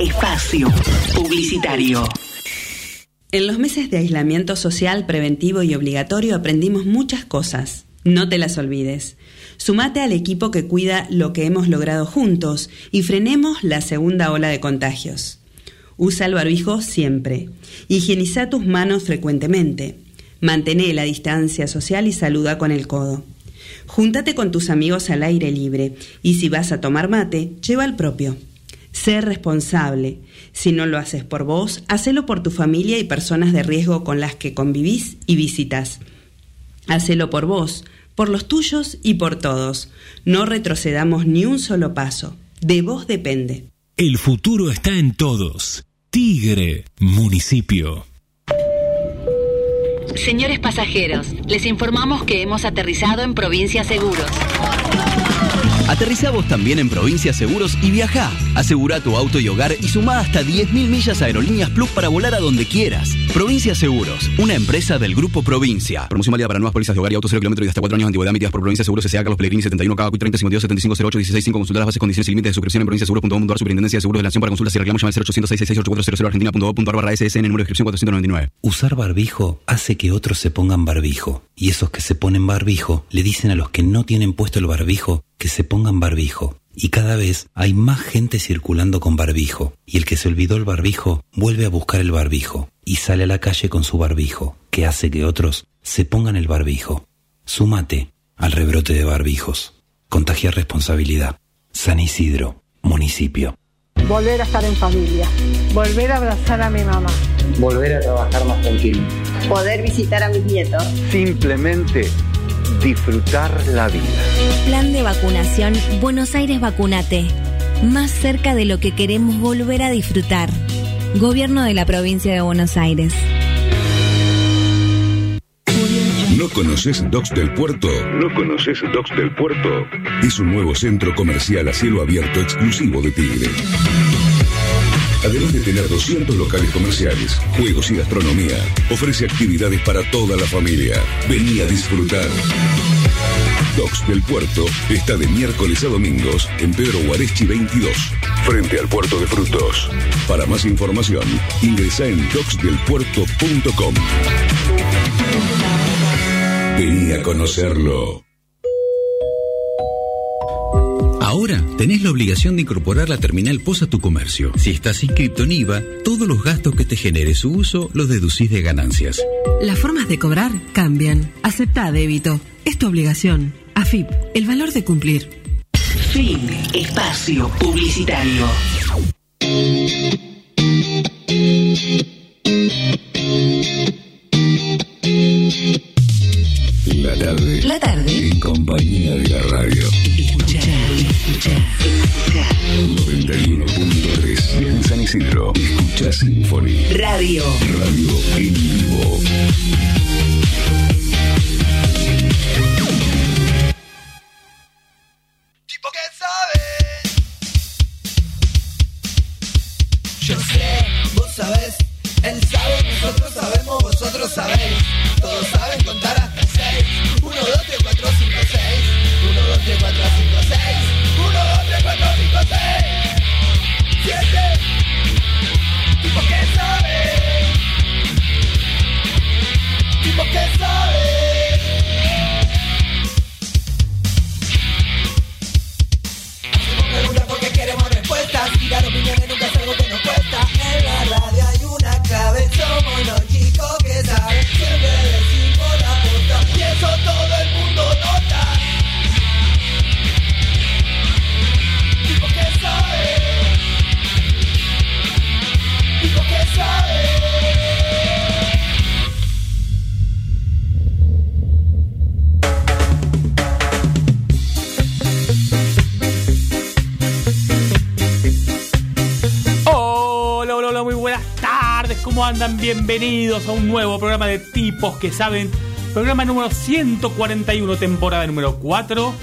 espacio publicitario. En los meses de aislamiento social preventivo y obligatorio aprendimos muchas cosas. No te las olvides. Sumate al equipo que cuida lo que hemos logrado juntos y frenemos la segunda ola de contagios. Usa el barbijo siempre. Higieniza tus manos frecuentemente. Mantén la distancia social y saluda con el codo. Júntate con tus amigos al aire libre y si vas a tomar mate, lleva el propio. Sé responsable. Si no lo haces por vos, hacelo por tu familia y personas de riesgo con las que convivís y visitas. Hacelo por vos, por los tuyos y por todos. No retrocedamos ni un solo paso. De vos depende. El futuro está en todos. Tigre, municipio. Señores pasajeros, les informamos que hemos aterrizado en Provincia Seguros. Aterriza vos también en Provincia Seguros y viaja. Asegura tu auto y hogar y suma hasta 10.000 millas a Aerolíneas Plus para volar a donde quieras. Provincia Seguros, una empresa del Grupo Provincia. Promoción válida para nuevas pólizas de hogar y autos 0 kilómetros y hasta 4 años de antigüedad emitidas por Provincia Seguros S.A. Carlos Pellegrini 71 KQ 30 52 75 08 16 5 Consultar las bases, condiciones y límites de suscripción en provinciaseguros.com.ar Superintendencia de Seguros de la Nación para consultas y reclamos llama al 0800 668 argentina.gov.ar barra SSN número de inscripción 499. Usar barbijo hace que otros se pongan barbijo. Y esos que se ponen barbijo le dicen a los que no tienen puesto el barbijo que se pongan barbijo. Y cada vez hay más gente circulando con barbijo. Y el que se olvidó el barbijo vuelve a buscar el barbijo. Y sale a la calle con su barbijo, que hace que otros se pongan el barbijo. Súmate al rebrote de barbijos. Contagia responsabilidad. San Isidro, municipio. Volver a estar en familia. Volver a abrazar a mi mamá. Volver a trabajar más tranquilo. Poder visitar a mis nietos. Simplemente disfrutar la vida. Plan de vacunación Buenos Aires Vacunate. Más cerca de lo que queremos volver a disfrutar. Gobierno de la provincia de Buenos Aires. ¿No conoces Docks del Puerto? ¿No conoces Docks del Puerto? Es un nuevo centro comercial a cielo abierto exclusivo de Tigre. Además de tener 200 locales comerciales, juegos y gastronomía, ofrece actividades para toda la familia. Vení a disfrutar. Docks del Puerto está de miércoles a domingos en Pedro Guareschi 22, frente al puerto de frutos. Para más información, ingresa en docksdelpuerto.com. Vení a conocerlo. Tenés la obligación de incorporar la terminal POS a tu comercio. Si estás inscrito en IVA, todos los gastos que te genere su uso los deducís de ganancias. Las formas de cobrar cambian. Acepta débito. Es tu obligación. AFIP, el valor de cumplir. Fin. Espacio publicitario. La tarde. La tarde. En compañía de la radio. Escucha, escucha, escucha. 91.3 en San Isidro. Escucha Symphony. Radio. Radio en vivo. Yo sé, vos sabés, él sabe, nosotros sabemos, vosotros sabéis. Todos saben contar hasta 6. 1, 2, 3, 4, 5, 6. 1, 2, 3, 4, 5, 6. 1, 2, 3, 4, 5, 6. Bienvenidos a un nuevo programa de tipos que saben, programa número 141, temporada número 4.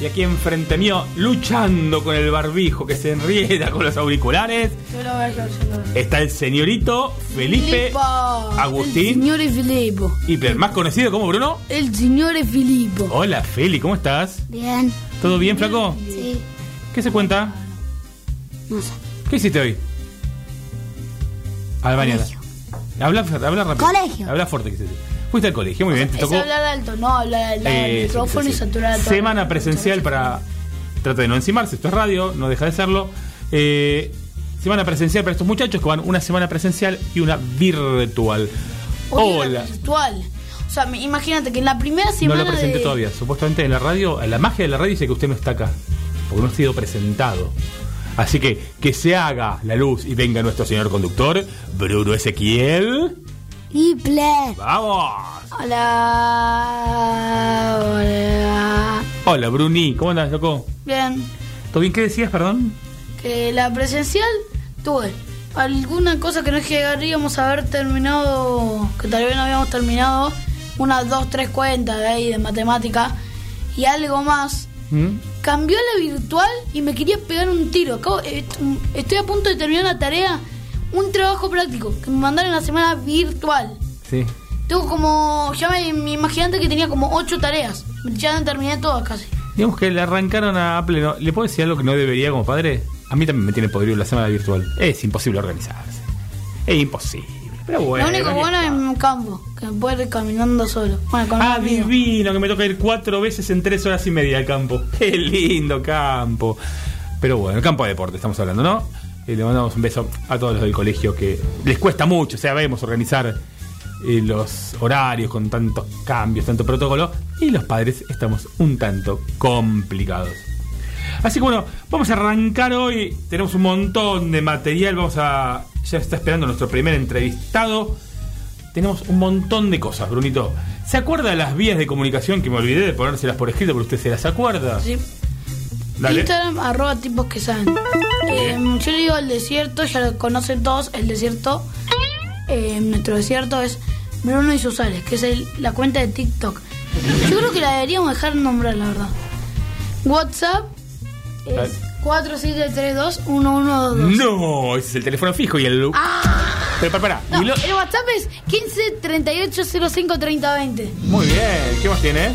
Y aquí enfrente mío, luchando con el barbijo que se enrieda con los auriculares, Yo lo veo, señor. está el señorito Felipe Filippo. Agustín. El signore Filippo. y pero más conocido como Bruno. El signore Filippo. Hola Feli, ¿cómo estás? Bien. ¿Todo bien, flaco? Sí. ¿Qué se cuenta? No sé. ¿Qué hiciste hoy? A la mañana. Habla, habla rápido. Colegio. Habla fuerte que se Fuiste al colegio, muy bien. Te Es tocó hablar alto, no hablar al Eso, micrófono y sí, sí. saturar todo. semana presencial para. Trata de no encimarse, esto es radio, no deja de serlo. Eh, semana presencial para estos muchachos que van una semana presencial y una virtual. Hola. virtual. O sea, imagínate que en la primera No semana lo presenté de... todavía. Supuestamente en la radio, la magia de la radio dice que usted no está acá. Porque no ha sido presentado. Así que que se haga la luz y venga nuestro señor conductor, Bruno Ezequiel. Y play. ¡Vamos! Hola. Hola. Hola, Bruni. ¿Cómo andas, loco? Bien. ¿Todo bien? ¿Qué decías, perdón? Que la presencial tuve alguna cosa que no llegaríamos a haber terminado, que tal vez no habíamos terminado, unas dos, tres cuentas de ahí de matemática y algo más. ¿Mm? Cambió a la virtual y me quería pegar un tiro. Acabo- est- estoy a punto de terminar la tarea, un trabajo práctico que me mandaron la semana virtual. Sí. Tengo como, ya me, me imaginaste que tenía como ocho tareas. Ya terminé todas casi. Digamos que le arrancaron a Apple. ¿no? ¿Le puedo decir algo que no debería como padre? A mí también me tiene podrido la semana virtual. Es imposible organizarse. Es imposible. Pero bueno. Lo único bueno es un campo, que puedo ir caminando solo. Bueno, con Ah, divino, que me toca ir cuatro veces en tres horas y media al campo. Qué lindo campo. Pero bueno, el campo de deporte estamos hablando, ¿no? Y le mandamos un beso a todos los del colegio que les cuesta mucho, sabemos organizar eh, los horarios con tantos cambios, tanto protocolo, y los padres estamos un tanto complicados. Así que bueno, vamos a arrancar hoy. Tenemos un montón de material. Vamos a. Ya está esperando nuestro primer entrevistado. Tenemos un montón de cosas, Brunito. ¿Se acuerda de las vías de comunicación que me olvidé de ponérselas por escrito, pero usted se las acuerda? Sí. Dale. Instagram, arroba tipos que saben. Eh, yo le digo el desierto, ya lo conocen todos. El desierto, eh, nuestro desierto es Bruno y Susales, que es el- la cuenta de TikTok. Yo creo que la deberíamos dejar nombrar, la verdad. WhatsApp es 4732-1122. No, ese es el teléfono fijo y el. Pero para, para. No, lo- el WhatsApp es 15 38 05 30 20. Muy bien. ¿Qué más tiene?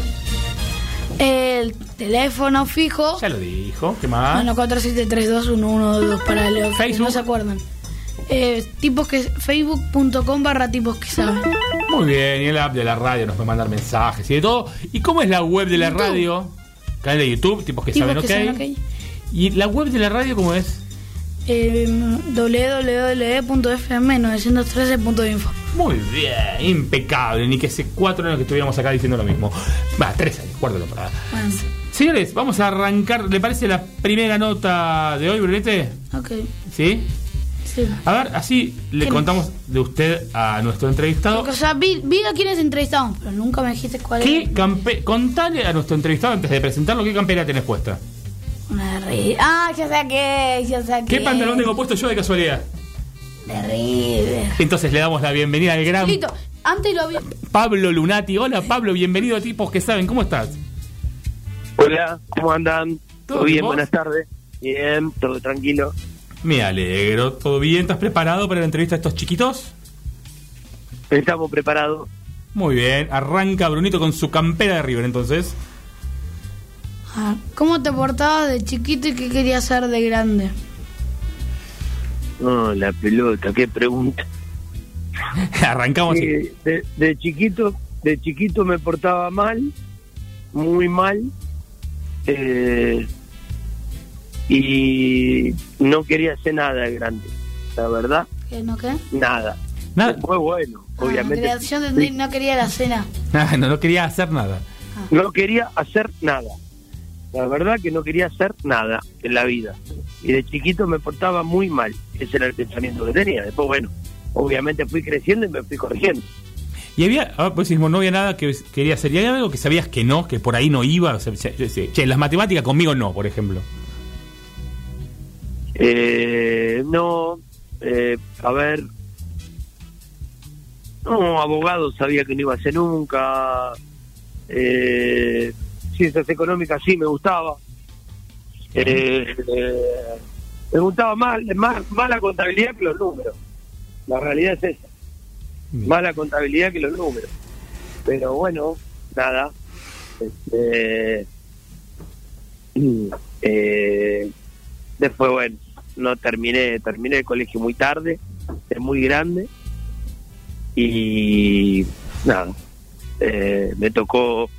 El teléfono fijo. Ya lo dijo. ¿Qué más? Bueno, 4732-1122 para los que Facebook. no se acuerdan. Eh, tipos que Facebook.com barra tipos que saben. Muy bien. Y el app de la radio nos puede mandar mensajes y de todo. ¿Y cómo es la web de la YouTube. radio? Canal de YouTube, tipos que Tipos saben, que ok. saben, ok. ¿Y la web de la radio cómo es? Eh, www.fm913.info. Muy bien, impecable. Ni que hace cuatro años que estuviéramos acá diciendo lo mismo. Va, tres años, cuarta temporada. Bueno, Señores, vamos a arrancar. ¿Le parece la primera nota de hoy, Brunete? ok. ¿Sí? Sí. A ver, así le contamos de usted a nuestro entrevistado. Porque, o sea, vi, vi a quienes entrevistamos, pero nunca me dijiste cuál ¿Qué era. contale a nuestro entrevistado antes de presentarlo qué campera tenés puesta? Una de River. Ah, ya saqué, ya saqué. ¿Qué pantalón tengo puesto yo de casualidad? De River. Entonces le damos la bienvenida al gran Listo. Antes lo había. Pablo Lunati. Hola Pablo, bienvenido a Tipos que Saben. ¿Cómo estás? Hola, ¿cómo andan? ¿Todo ¿Todo bien, bien? vos? Buenas tardes. Bien, todo tranquilo. Me alegro. ¿Todo bien? ¿Estás preparado para la entrevista a estos chiquitos? Estamos preparados. Muy bien. Arranca Brunito con su campera de River entonces. Ah, ¿Cómo te portabas de chiquito y qué querías ser de grande? No, la pelota, qué pregunta. Arrancamos así. Sí, de, de chiquito, de chiquito me portaba mal, muy mal. eh, y no quería hacer nada de grande, la verdad, ¿Qué no qué? nada. Nada. Fue bueno, Ah, obviamente. quería- yo no quería la cena. Ah, no, no quería hacer nada. No quería hacer nada. La verdad que no quería hacer nada en la vida. Y de chiquito me portaba muy mal. Ese era el pensamiento que tenía. Después, bueno, obviamente fui creciendo y me fui corrigiendo. Y había, ah, pues no había nada que quería hacer. ¿Y había algo que sabías que no, que por ahí no iba? O sea, che, las matemáticas conmigo no, por ejemplo. Eh, no, eh, a ver. No, abogado sabía que no iba a ser nunca. Eh, ciencias económicas sí me gustaba. Eh, eh, me gustaba más, más, más la contabilidad que los números. La realidad es esa. Más la contabilidad que los números. Pero bueno, nada. Este, eh, después, bueno, no terminé, terminé el colegio muy tarde. es muy grande y nada, eh, me tocó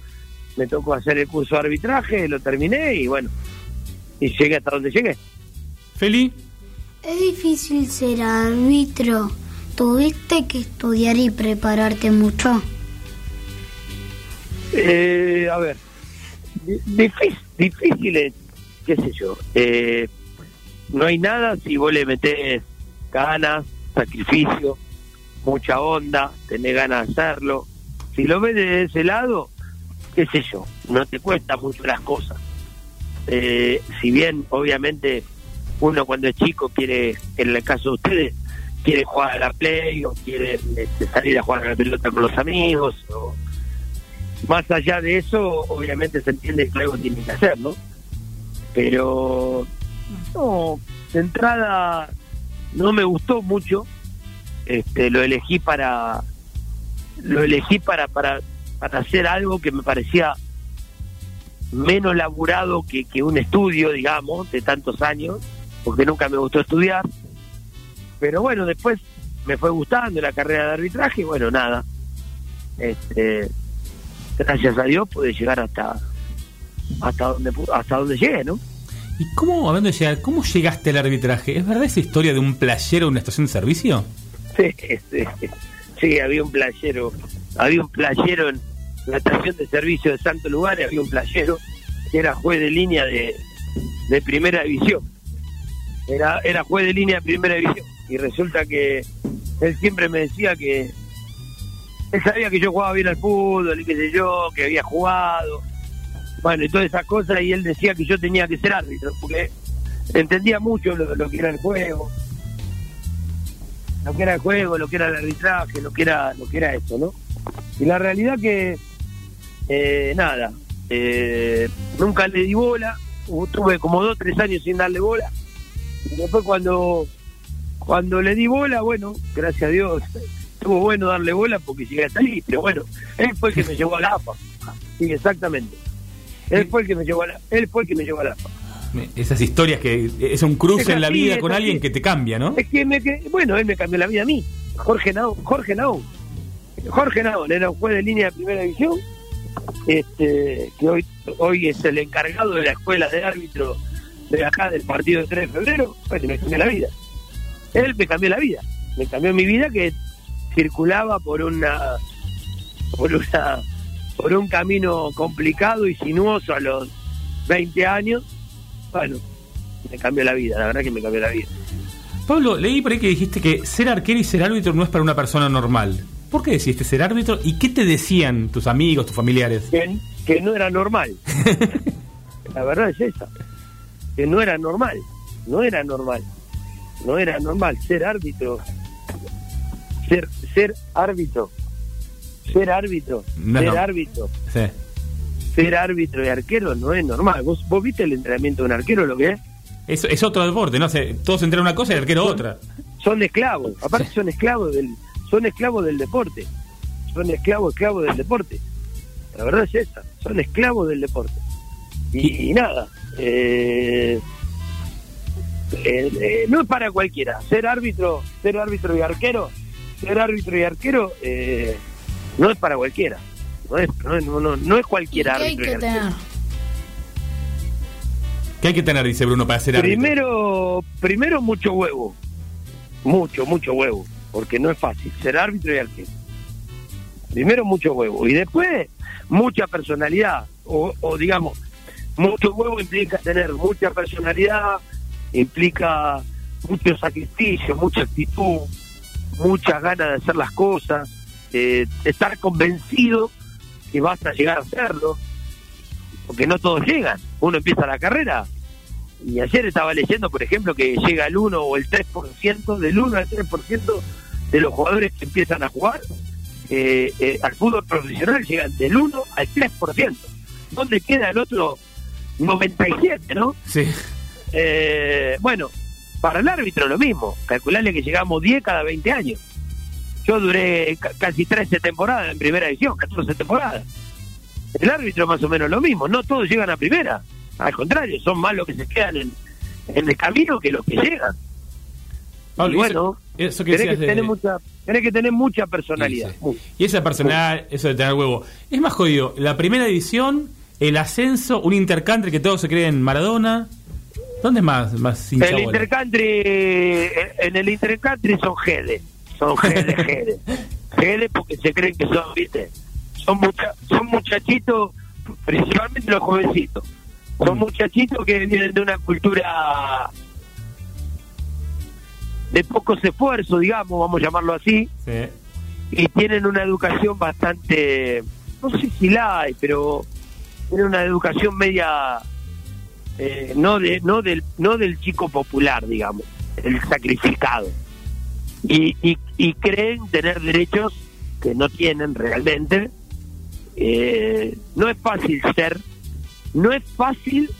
me tocó hacer el curso de arbitraje, lo terminé y bueno, y llegué hasta donde llegué. Feli. Es difícil ser árbitro. ¿Tuviste que estudiar y prepararte mucho? Eh, a ver, difícil, difícil es, qué sé yo. Eh, no hay nada si vos le metés ganas, sacrificio, mucha onda, tenés ganas de hacerlo. Si lo ves de ese lado, qué sé yo, no te cuesta mucho las cosas. Eh, si bien, obviamente, uno cuando es chico quiere, en el caso de ustedes, quiere jugar a la play o quiere este, salir a jugar a la pelota con los amigos. O, más allá de eso, obviamente se entiende que algo tiene que hacer, ¿no? Pero, no, de entrada no me gustó mucho. Este, lo elegí para lo elegí para para para hacer algo que me parecía menos laburado que, que un estudio, digamos, de tantos años, porque nunca me gustó estudiar. Pero bueno, después me fue gustando la carrera de arbitraje y bueno, nada. Este, gracias a Dios pude llegar hasta hasta donde hasta donde llegué, ¿no? ¿Y cómo, hablando de llegar, cómo llegaste al arbitraje? ¿Es verdad esa historia de un playero en una estación de servicio? Sí, sí, sí, había un playero, había un playero en la estación de servicio de Santo Lugar, había un playero que era juez de línea de, de primera división. Era, era juez de línea de primera división. Y resulta que él siempre me decía que él sabía que yo jugaba bien al fútbol y qué sé yo, que había jugado. Bueno, y todas esas cosas, y él decía que yo tenía que ser árbitro, porque entendía mucho lo, que era el juego, lo que era el juego, lo que era el arbitraje, lo que era, lo que era eso, ¿no? Y la realidad que, eh, nada, eh, nunca le di bola, tuve como dos, tres años sin darle bola, y después cuando, cuando le di bola, bueno, gracias a Dios, estuvo bueno darle bola porque llegué a salir, pero bueno, él fue el que me llevó a la AFA. Sí, exactamente. Él fue el que me llevó a la, él fue el que me llevó a la AFA. Esas historias que es un cruce en la vida con alguien que te cambia, ¿no? Es que, me, bueno, él me cambió la vida a mí. Jorge Naón, Jorge Naón. Jorge Naón era un juez de línea de primera división, este, que hoy, hoy es el encargado de la escuela de árbitro de acá del partido del 3 de febrero, pues me cambió la vida. Él me cambió la vida, me cambió mi vida que circulaba por una por una por un camino complicado y sinuoso a los 20 años. Bueno me cambió la vida la verdad que me cambió la vida. Pablo leí por ahí que dijiste que ser arquero y ser árbitro no es para una persona normal ¿por qué decidiste ser árbitro y qué te decían tus amigos tus familiares que, que no era normal. La verdad es esa que no era normal no era normal no era normal ser árbitro ser ser árbitro ser árbitro ser árbitro. Ser árbitro y arquero no es normal. Vos vos viste el entrenamiento de un arquero lo que es. Es, es otro deporte no sé todos entrenan una cosa y el arquero otra. son esclavos aparte son esclavos del son esclavos del deporte son esclavos esclavos del deporte la verdad es esa son esclavos del deporte y, nada eh, eh, eh, no es para cualquiera ser árbitro ser árbitro y arquero ser árbitro y arquero eh, no es para cualquiera. No es, no, no, no, es cualquier árbitro. Hay que tener? ¿Qué hay que tener, dice Bruno, para ser árbitro? Primero, primero mucho huevo. Mucho, mucho huevo. Porque no es fácil ser árbitro y arquero. Primero mucho huevo. Y después mucha personalidad. O, digamos, mucho huevo implica tener mucha personalidad, implica mucho sacrificio, mucha actitud, muchas ganas de hacer las cosas, eh, estar convencido que vas a llegar a hacerlo, porque no todos llegan. Uno empieza la carrera y ayer estaba leyendo, por ejemplo, que llega el 1 o el 3%, del 1 al 3% de los jugadores que empiezan a jugar eh, eh, al fútbol profesional llegan del 1 al 3%. ¿Dónde queda el otro 97, no? Sí. bueno, para el árbitro lo mismo, calcularle que llegamos 10 cada 20 años. Yo duré casi 13 temporadas en primera edición, 14 temporadas. El árbitro más o menos lo mismo, no todos llegan a primera, al contrario, son más los que se quedan en, el camino que los que llegan. Pablo, y bueno, eso, eso que tenés, que de- tener mucha, tenés que tener mucha personalidad. Y esa personal, eso de tener huevo. Es más jodido, la primera edición, el ascenso, un intercountry que todos se creen Maradona. ¿Dónde es más, más El intercountry, en el intercountry son Gede, son Gede, Gede. Gede porque se creen que son, viste, son, mucha, son muchachitos, principalmente los jovencitos, son muchachitos que vienen de una cultura de pocos esfuerzos, digamos, vamos a llamarlo así, Sí. y tienen una educación bastante, no sé si la hay, pero tienen una educación media, eh, no de no del no del chico popular, digamos, el sacrificado. Y, y, y creen tener derechos que no tienen realmente. Eh, no es fácil ser, no es fácil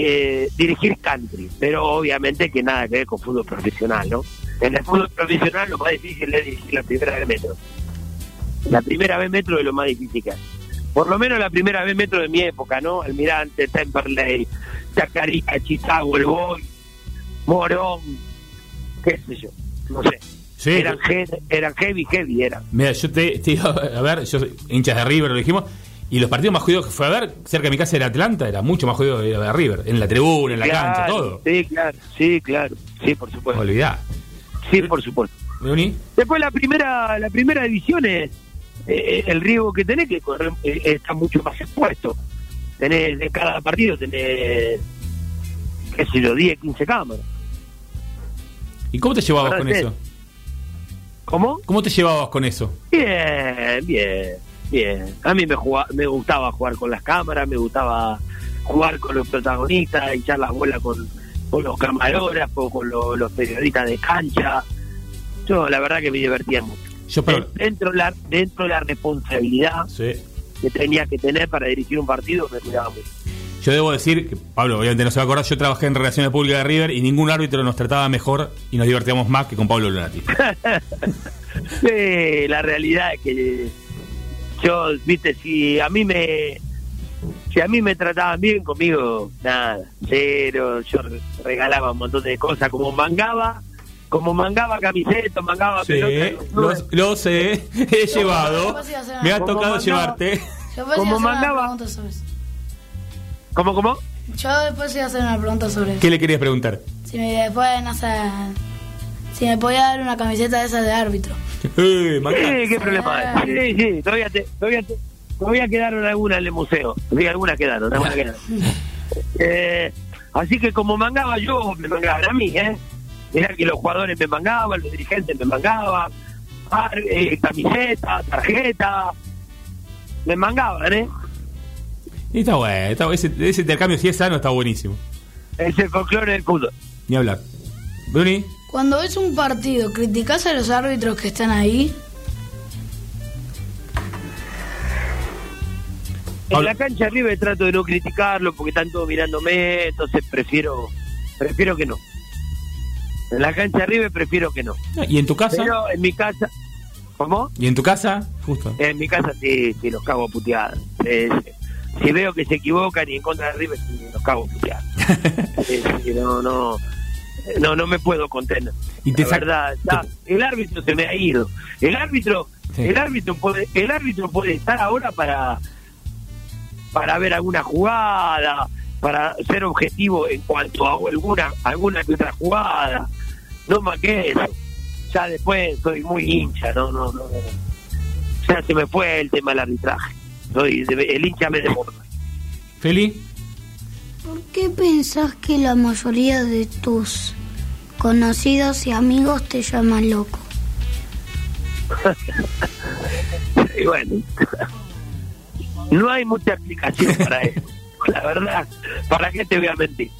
eh, dirigir country, pero obviamente que nada que ver con fútbol profesional, ¿no? En el fútbol profesional lo más difícil es dirigir la primera B metro. La primera B metro es lo más difícil que hay. Por lo menos la primera B metro de mi época, ¿no? Almirante, Temperley, Chacarita, Chicago, El Boy, Morón, qué sé yo, no sé. Sí. Eran, he- eran heavy, heavy, eran. Mira, yo te, te digo, a ver, yo hinchas de River, lo dijimos, y los partidos más jodidos que fue a ver, cerca de mi casa era Atlanta, era mucho más jodido que a ver a River, en la tribuna, en la Claro, cancha, todo. Sí, claro, sí, claro, sí, por supuesto. Olvidá. Sí, por supuesto. ¿Me uní? Después la primera la primera división es eh, el riesgo que tenés que correr eh, está mucho más expuesto. Tenés de cada partido tenés qué sé yo, 10, 15 cámaras. ¿Y cómo te llevabas con eso? ¿Cómo? ¿Cómo te llevabas con eso? Bien, bien, bien. A mí me jugaba, me gustaba jugar con las cámaras, me gustaba jugar con los protagonistas, echar las bolas con, con los camarógrafos, con lo- los periodistas de cancha. Yo la verdad que me divertía mucho. Yo, pero, dentro la dentro de la responsabilidad sí. que tenía que tener para dirigir un partido me cuidaba mucho. Yo debo decir que, Pablo, obviamente no se va a acordar, yo trabajé en Relaciones Públicas de River y ningún árbitro nos trataba mejor y nos divertíamos más que con Pablo Lunati. Sí, la realidad es que yo, viste, si a mí me si a mí me trataban bien conmigo, nada, cero, yo re- regalaba un montón de cosas como mangaba, como mangaba camisetas, mangaba Sí, pelotas, lo, lo sé, he llevado, hacer me ha tocado llevarte. Yo Como iba a hacer una mandaba- pregunta sobre eso. ¿Cómo, cómo? Yo después iba a hacer una pregunta sobre eso. ¿Qué le querías preguntar? Si me después, no sé, si me podía dar una camiseta de esas de árbitro. Eh. Sí, qué problema hay. Sí, sí, todavía, te, todavía, te- todavía quedaron algunas en el museo. Todavía algunas quedaron, algunas quedaron. Eh, así que como mangaba yo, me mangaban a mí, ¿eh? Mirá que los jugadores me mangaban, los dirigentes me mangaban, ar- eh, camiseta, tarjeta, me mangaban, ¿eh? Y está bueno, está- ese, ese intercambio si es sano está buenísimo. Es el folclore del fútbol. Ni hablar. Bruni, Cuando ves un partido, ¿criticás a los árbitros que están ahí? En la cancha arriba trato de no criticarlo porque están todos mirándome, entonces prefiero prefiero que no. En la cancha arriba prefiero que no. ¿y en tu casa? Pero en mi casa, ¿cómo? ¿Y en tu casa? Justo. En mi casa sí, sí los cago a puteadas. Sí. Si veo que se equivocan y en contra de River, sí, los cago a puteadas. Sí, sí, no, no, no, no me puedo contener. Y te la verdad, ya, el árbitro se me ha ido. El árbitro, Sí. el árbitro puede, el árbitro puede estar ahora para para ver alguna jugada, para ser objetivo en cuanto a alguna alguna que otra jugada, no más que eso. Ya después soy muy hincha, no, no, no. Ya se me fue el tema del arbitraje. Soy el hincha me desborda. Feli, ¿Por qué pensás que la mayoría de tus conocidos y amigos te llaman loco? Y bueno, no hay mucha explicación para eso. La verdad, ¿para qué te voy a mentir?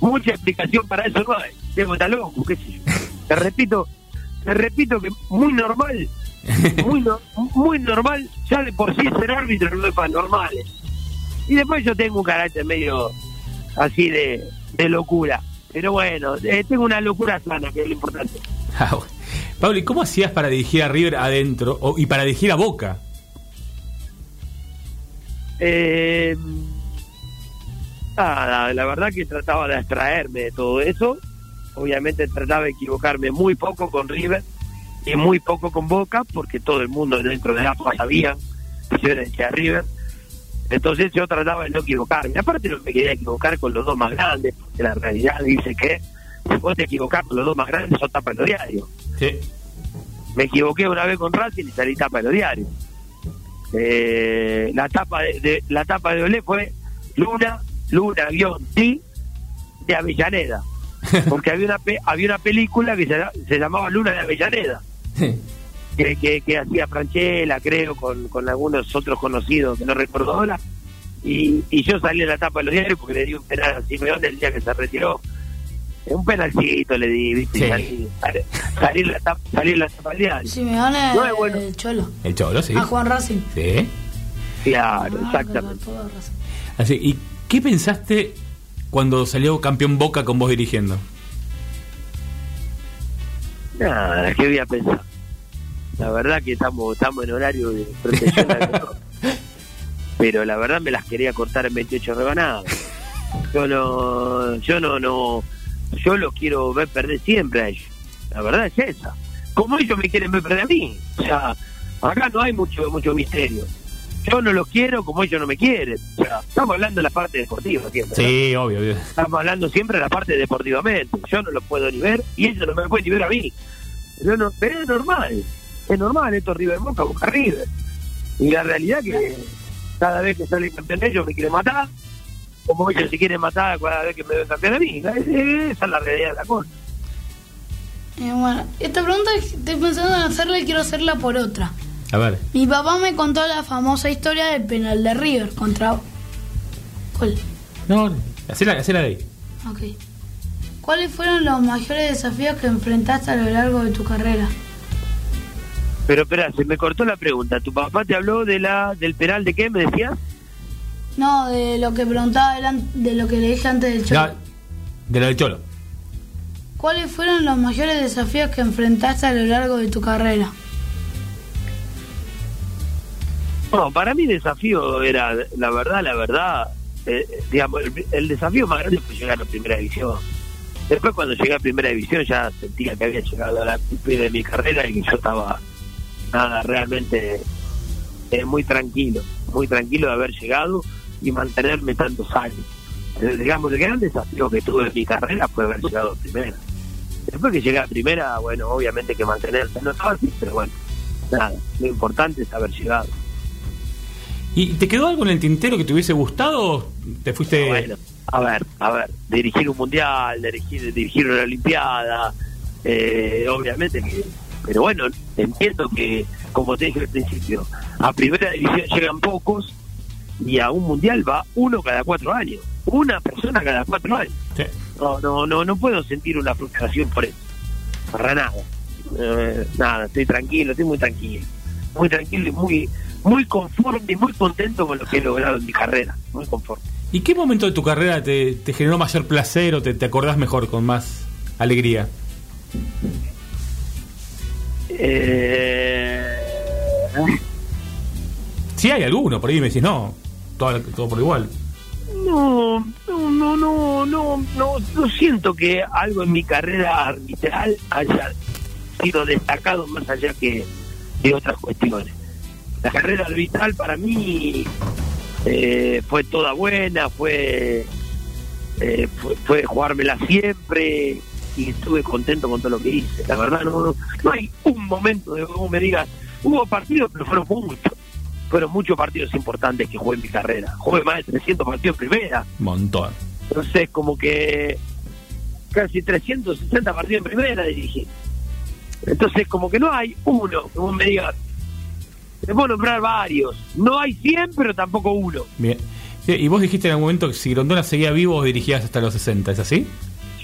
Mucha explicación para eso no hay. Diego está loco, qué sé yo. Te repito, te repito que muy normal, muy, no- muy normal, ya de por sí ser árbitro no es para normales. Y después yo tengo un carácter medio así de, de locura. Pero bueno, eh, tengo una locura sana, que es lo importante. Ah, bueno. Pablo, ¿y cómo hacías para dirigir a River adentro o- y para dirigir a Boca? Eh, nada, la verdad que trataba de abstraerme de todo eso obviamente trataba de equivocarme muy poco con River y muy poco con Boca, porque todo el mundo dentro de APA sabía que yo era de River. Entonces yo trataba de no equivocarme. Aparte no me quería equivocar con los dos más grandes, porque la realidad dice que si vos te equivocás con los dos más grandes, son tapa en los diarios. Sí. Me equivoqué una vez con Racing y salí tapa en los diarios. Eh, la tapa de, de- la tapa de Olé fue Luna, Luna, guion, sí, de Avellaneda. Porque había una pe- había una película que se, se llamaba Luna de Avellaneda. Que, que, que hacía Franchella, creo, con, con algunos otros conocidos que no recuerdo ahora. Y, y yo salí en la tapa de los diarios porque le di un penal a Simeone el día que se retiró. Un penalcito le di, ¿viste? Sí. Salí, salí- la tapa, salí la tapa del diario. Si me gana No es bueno. el Cholo. El Cholo, sí. A Juan Racing. Sí. Claro, Ah, exactamente. Así, ¿y qué pensaste cuando salió campeón Boca con vos dirigiendo? Nada, ¿qué voy a pensar? La verdad que estamos estamos en horario de protección al menor. Pero la verdad me las quería cortar en 28 rebanadas. Yo no, yo no, no, yo los quiero ver perder siempre a ellos. La verdad es esa. Como ellos me quieren ver perder a mí. O sea, acá no hay mucho mucho misterio. Yo no los quiero como ellos no me quieren. O sea, estamos hablando de la parte deportiva siempre. ¿no? Sí, obvio, obvio. Estamos hablando siempre de la parte deportivamente. Yo no lo puedo ni ver y ellos no me pueden ni ver a mí. Yo no, pero es normal. Es normal esto River Boca, Boca River. Y la realidad que cada vez que sale campeón ellos me quieren matar. Como ellos se quieren matar cada vez que me ven campeón a mí. Esa es la realidad de la cosa. Eh, bueno, esta pregunta estoy pensando en hacerla y quiero hacerla por otra. A ver. Mi papá me contó la famosa historia del penal de River contra. ¿Cuál? No, hacela, hacela de ahí. Ok. ¿Cuáles fueron los mayores desafíos que enfrentaste a lo largo de tu carrera? Pero espera, se me cortó la pregunta. ¿Tu papá te habló de la del penal de qué? ¿Me decías? No, de lo que preguntaba de lo que le dije antes del. Ya, de lo del Cholo. ¿Cuáles fueron los mayores desafíos que enfrentaste a lo largo de tu carrera? No, para mí el desafío era, la verdad, la verdad, eh, digamos, el, el desafío más grande fue llegar a la primera división. Después cuando llegué a primera división ya sentía que había llegado a la cúspide de mi carrera y que yo estaba, nada, realmente eh, muy tranquilo, muy tranquilo de haber llegado y mantenerme tantos años. Eh, digamos, el gran desafío que tuve en mi carrera fue haber llegado a primera. Después que llegué a primera, bueno, obviamente que mantenerse no es fácil, pero bueno, nada, lo importante es haber llegado. ¿Y te quedó algo en el tintero que te hubiese gustado o te fuiste...? Bueno, a ver, a ver, dirigir un mundial, dirigir, dirigir una olimpiada, eh, obviamente que, pero bueno, entiendo que, como te dije al principio, a primera división llegan pocos y a un mundial va uno cada cuatro años, una persona cada cuatro años. Sí. No, no, no, no puedo sentir una frustración por eso, para nada. Eh, nada, estoy tranquilo, estoy muy tranquilo, muy tranquilo y muy, muy conforme y muy contento con lo que he logrado en mi carrera, muy conforme. ¿Y qué momento de tu carrera te, te generó mayor placer o te, te acordás mejor, con más alegría? Eh, Si hay alguno, por ahí me decís, no, todo, todo por igual. no, no, no, no, no, no, no siento que algo en mi carrera arbitral haya sido destacado más allá que de otras cuestiones. La carrera arbitral para mí eh, fue toda buena, fue, eh, fue, fue jugármela siempre y estuve contento con todo lo que hice. La verdad, no, no, hay un momento de que vos me digas, hubo partidos, pero fueron muchos. Fueron muchos partidos importantes que jugué en mi carrera. Jugué más de 300 partidos en primera. Montón. Entonces, como que casi 360 partidos en primera dirigí. Entonces, como que no hay uno que vos me digas, te puedo nombrar varios. No hay 100, pero tampoco uno. Bien. Sí, Y vos dijiste en algún momento que si Grondona seguía vivo, vos dirigías hasta los 60, ¿es así?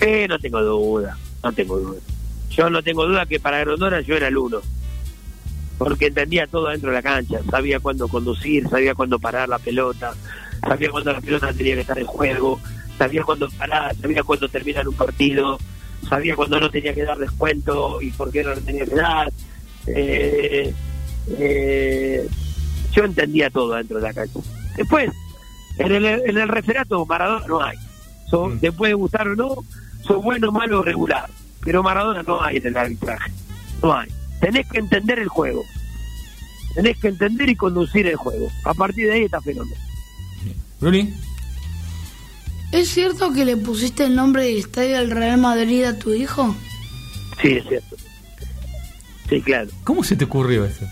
Sí, no tengo duda, no tengo duda. Yo no tengo duda que para Grondona yo era el uno. Porque entendía todo dentro de la cancha. Sabía cuándo conducir, sabía cuándo parar la pelota, sabía cuándo la pelota tenía que estar en juego, sabía cuándo parar, sabía cuándo terminar un partido, sabía cuándo no tenía que dar descuento y por qué no lo tenía que dar. Eh, eh, yo entendía todo dentro de la cancha. Después, en el, en el referato Maradona no hay. So, Te puede gustar o no, sos bueno, malo o regular. Pero Maradona no hay en el arbitraje. No hay. Tenés que entender el juego. Tenés que entender y conducir el juego. A partir de ahí está fenómeno. Bruni. ¿Es cierto que le pusiste el nombre del estadio del Real Madrid a tu hijo? Sí, es cierto. Sí, claro. ¿Cómo se te ocurrió eso?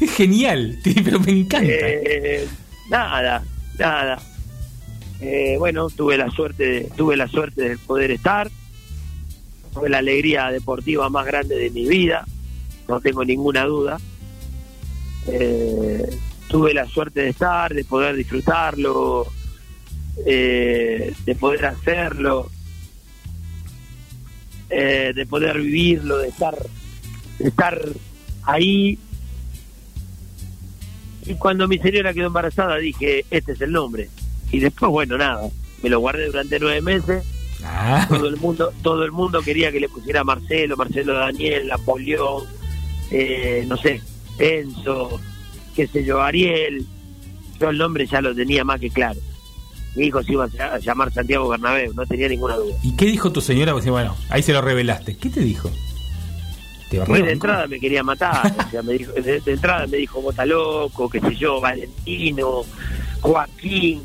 es genial, pero me encanta. Eh, nada, nada. Eh, bueno, tuve la suerte, tuve la suerte de poder estar. Fue la alegría deportiva más grande de mi vida, no tengo ninguna duda. Eh, tuve la suerte de estar, de poder disfrutarlo, de poder hacerlo, de poder vivirlo, de estar, de estar ahí. Y cuando mi señora quedó embarazada dije, este es el nombre. Y después, bueno, nada, me lo guardé durante nueve meses. Ah. Todo el mundo todo el mundo quería que le pusiera Marcelo, Marcelo Daniel, Napoleón, eh, no sé, Enzo, qué sé yo, Ariel. Yo el nombre ya lo tenía más que claro. Mi hijo se iba a llamar Santiago Bernabéu, no tenía ninguna duda. ¿Y qué dijo tu señora? Pues, bueno, ahí se lo revelaste. ¿Qué te dijo? de entrada me quería matar, o sea, me dijo, de, entrada me dijo Bota Loco, qué sé yo, Valentino, Joaquín,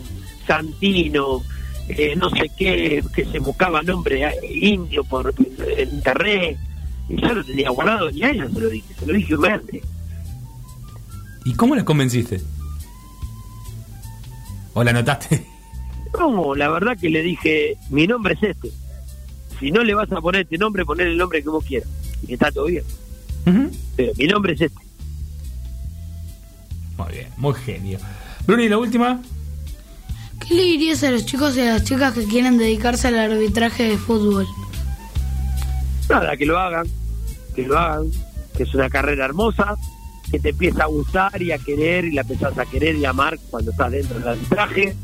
Santino, eh, no sé qué, que se buscaba nombre indio por internet, y yo lo tenía guardado, y a ella se lo dije, se lo dije verde. ¿Y cómo la convenciste? ¿O la notaste? No, la verdad que le dije, mi nombre es este. Si no le vas a poner este nombre, poner el nombre que vos quieras y está todo bien. Pero mi nombre es este. Muy bien, muy genio. Bruni, la última. ¿Qué le dirías a los chicos y a las chicas que quieren dedicarse al arbitraje de fútbol? Nada, que lo hagan, que lo hagan, que es una carrera hermosa, que te empieza a gustar y a querer y la empezás a querer y amar cuando estás dentro del arbitraje.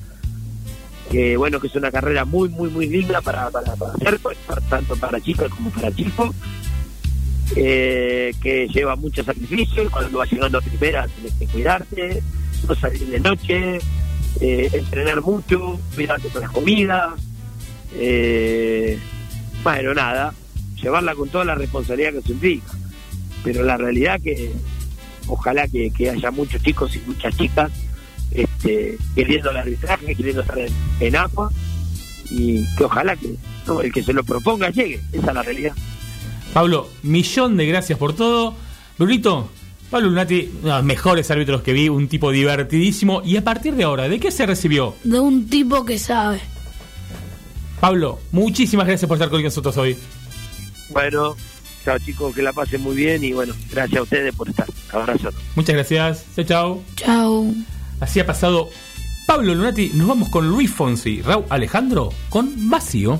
Que bueno, que es una carrera muy, muy, muy linda para, para, para hacer, pues, tanto para chicas como para chicos eh, que lleva mucho sacrificio, cuando vas llegando a primera tienes que cuidarte, no salir de noche, eh, entrenar mucho, cuidarte con las comidas, eh, bueno, nada, llevarla con toda la responsabilidad que se implica. Pero la realidad que ojalá que, haya muchos chicos y muchas chicas este, queriendo el arbitraje, queriendo estar en, agua y que ojalá que el que se lo proponga llegue, esa es la realidad. Pablo, millón de gracias por todo. Brunito, Pablo Lunati, uno de los mejores árbitros que vi, un tipo divertidísimo. Y a partir de ahora, ¿de qué se recibió? De un tipo que sabe. Pablo, muchísimas gracias por estar con nosotros hoy. Bueno, chao chicos, que la pasen muy bien y bueno, gracias a ustedes por estar. Abrazo. Muchas gracias. Chao, chao. Chao. Así ha pasado Pablo Lunati. Nos vamos con Luis Fonsi, Raúl Alejandro, con Vacío.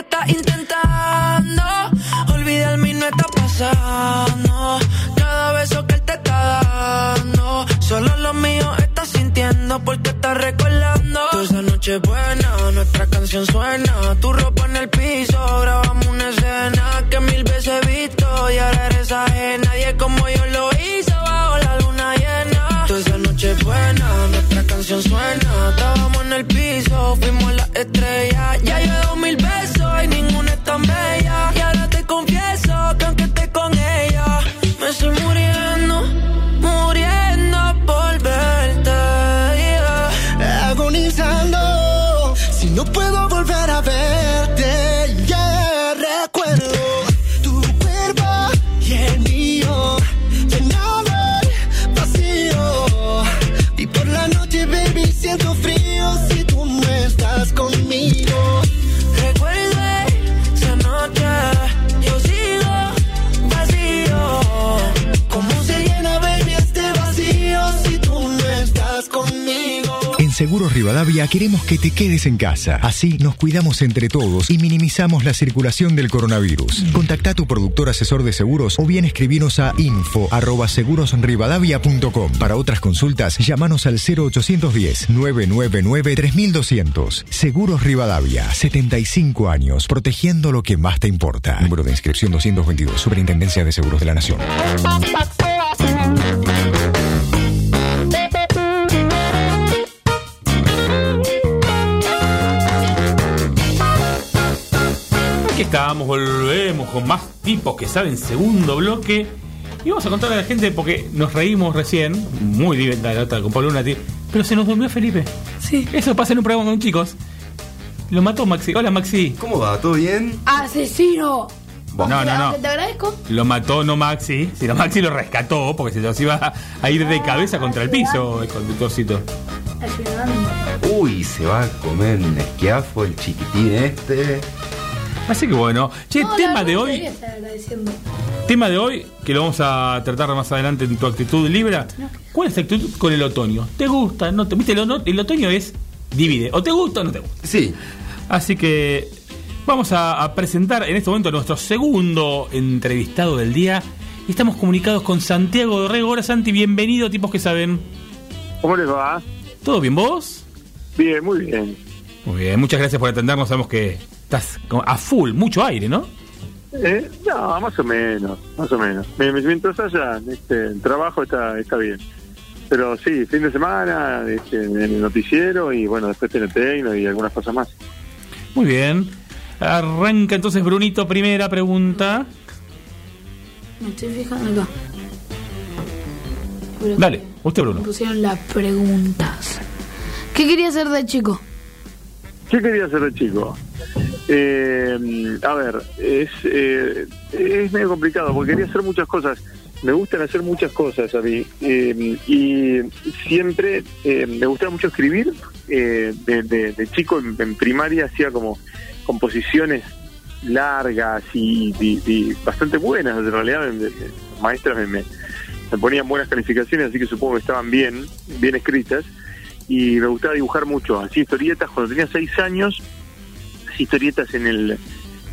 estás intentando olvidarme y no está pasando. Cada beso que él te está dando, solo lo mío estás sintiendo porque estás recordando. Toda esa noche buena, nuestra canción suena. Tu ropa en el piso, grabamos una escena que mil veces he visto y ahora eres ajena. Nadie como yo lo hice bajo la luna llena. Toda esa noche buena, nuestra canción suena. Estábamos en el piso, fuimos la estrella. Ya llevo mil besos Rivadavia queremos que te quedes en casa. Así nos cuidamos entre todos y minimizamos la circulación del coronavirus. Contacta a tu productor asesor de seguros o bien escribinos a info@segurosrivadavia.com. Para otras consultas, llámanos al 0810 999 3200. Seguros Rivadavia, 75 años protegiendo lo que más te importa. Número de inscripción 222, Superintendencia de Seguros de la Nación. Aquí estamos, volvemos con más tipos que saben segundo bloque. Y vamos a contarle a la gente porque nos reímos recién, muy divertida la otra con Pablo Lunati, pero se nos durmió Felipe. Sí. Eso pasa en un programa con chicos. Lo mató Maxi. Hola Maxi. ¿Cómo va? ¿Todo bien? ¡Asesino! No, no, no. Te agradezco. Lo mató no Maxi, sino Maxi lo rescató porque se nos iba a ir de cabeza contra el piso el conductorcito. Uy, se va a comer un esquiafo el chiquitín este. Así que bueno, che, No, tema de hoy, tema de hoy, que lo vamos a tratar más adelante en tu actitud libra. ¿Cuál es tu actitud con el otoño? ¿Te gusta? ¿No te viste? El, otoño es divide. O te gusta o no te gusta. Sí. Así que vamos a, a presentar en este momento a nuestro segundo entrevistado del día. Estamos comunicados con Santiago Dorrego. Hola Santi, bienvenido, tipos que saben. ¿Cómo les va? ¿Todo bien vos? Bien, muy bien. Muy bien, muchas gracias por atendernos. Sabemos que estás como a full, mucho aire, ¿no? Eh, no, más o menos, más o menos. Me- me- Mientras haya este, el trabajo está, está bien. Pero sí, fin de semana, este, en el noticiero y bueno, después tiene tecno y algunas cosas más. Muy bien. Arranca entonces Brunito, primera pregunta. Me estoy fijando acá. Pero Dale, usted Bruno. Me pusieron las preguntas. ¿Qué quería hacer de chico? ¿Qué quería hacer de chico? Eh, a ver, es, eh, es medio complicado porque quería hacer muchas cosas. Me gustan hacer muchas cosas a mí. eh, y siempre eh, me gustaba mucho escribir. Eh, de, de- chico en, primaria hacía como composiciones largas y, bastante buenas. En realidad, maestras me- me ponían buenas calificaciones, así que supongo que estaban bien, bien escritas. Y me gustaba dibujar mucho. Hacía historietas cuando tenía seis años hacía historietas en el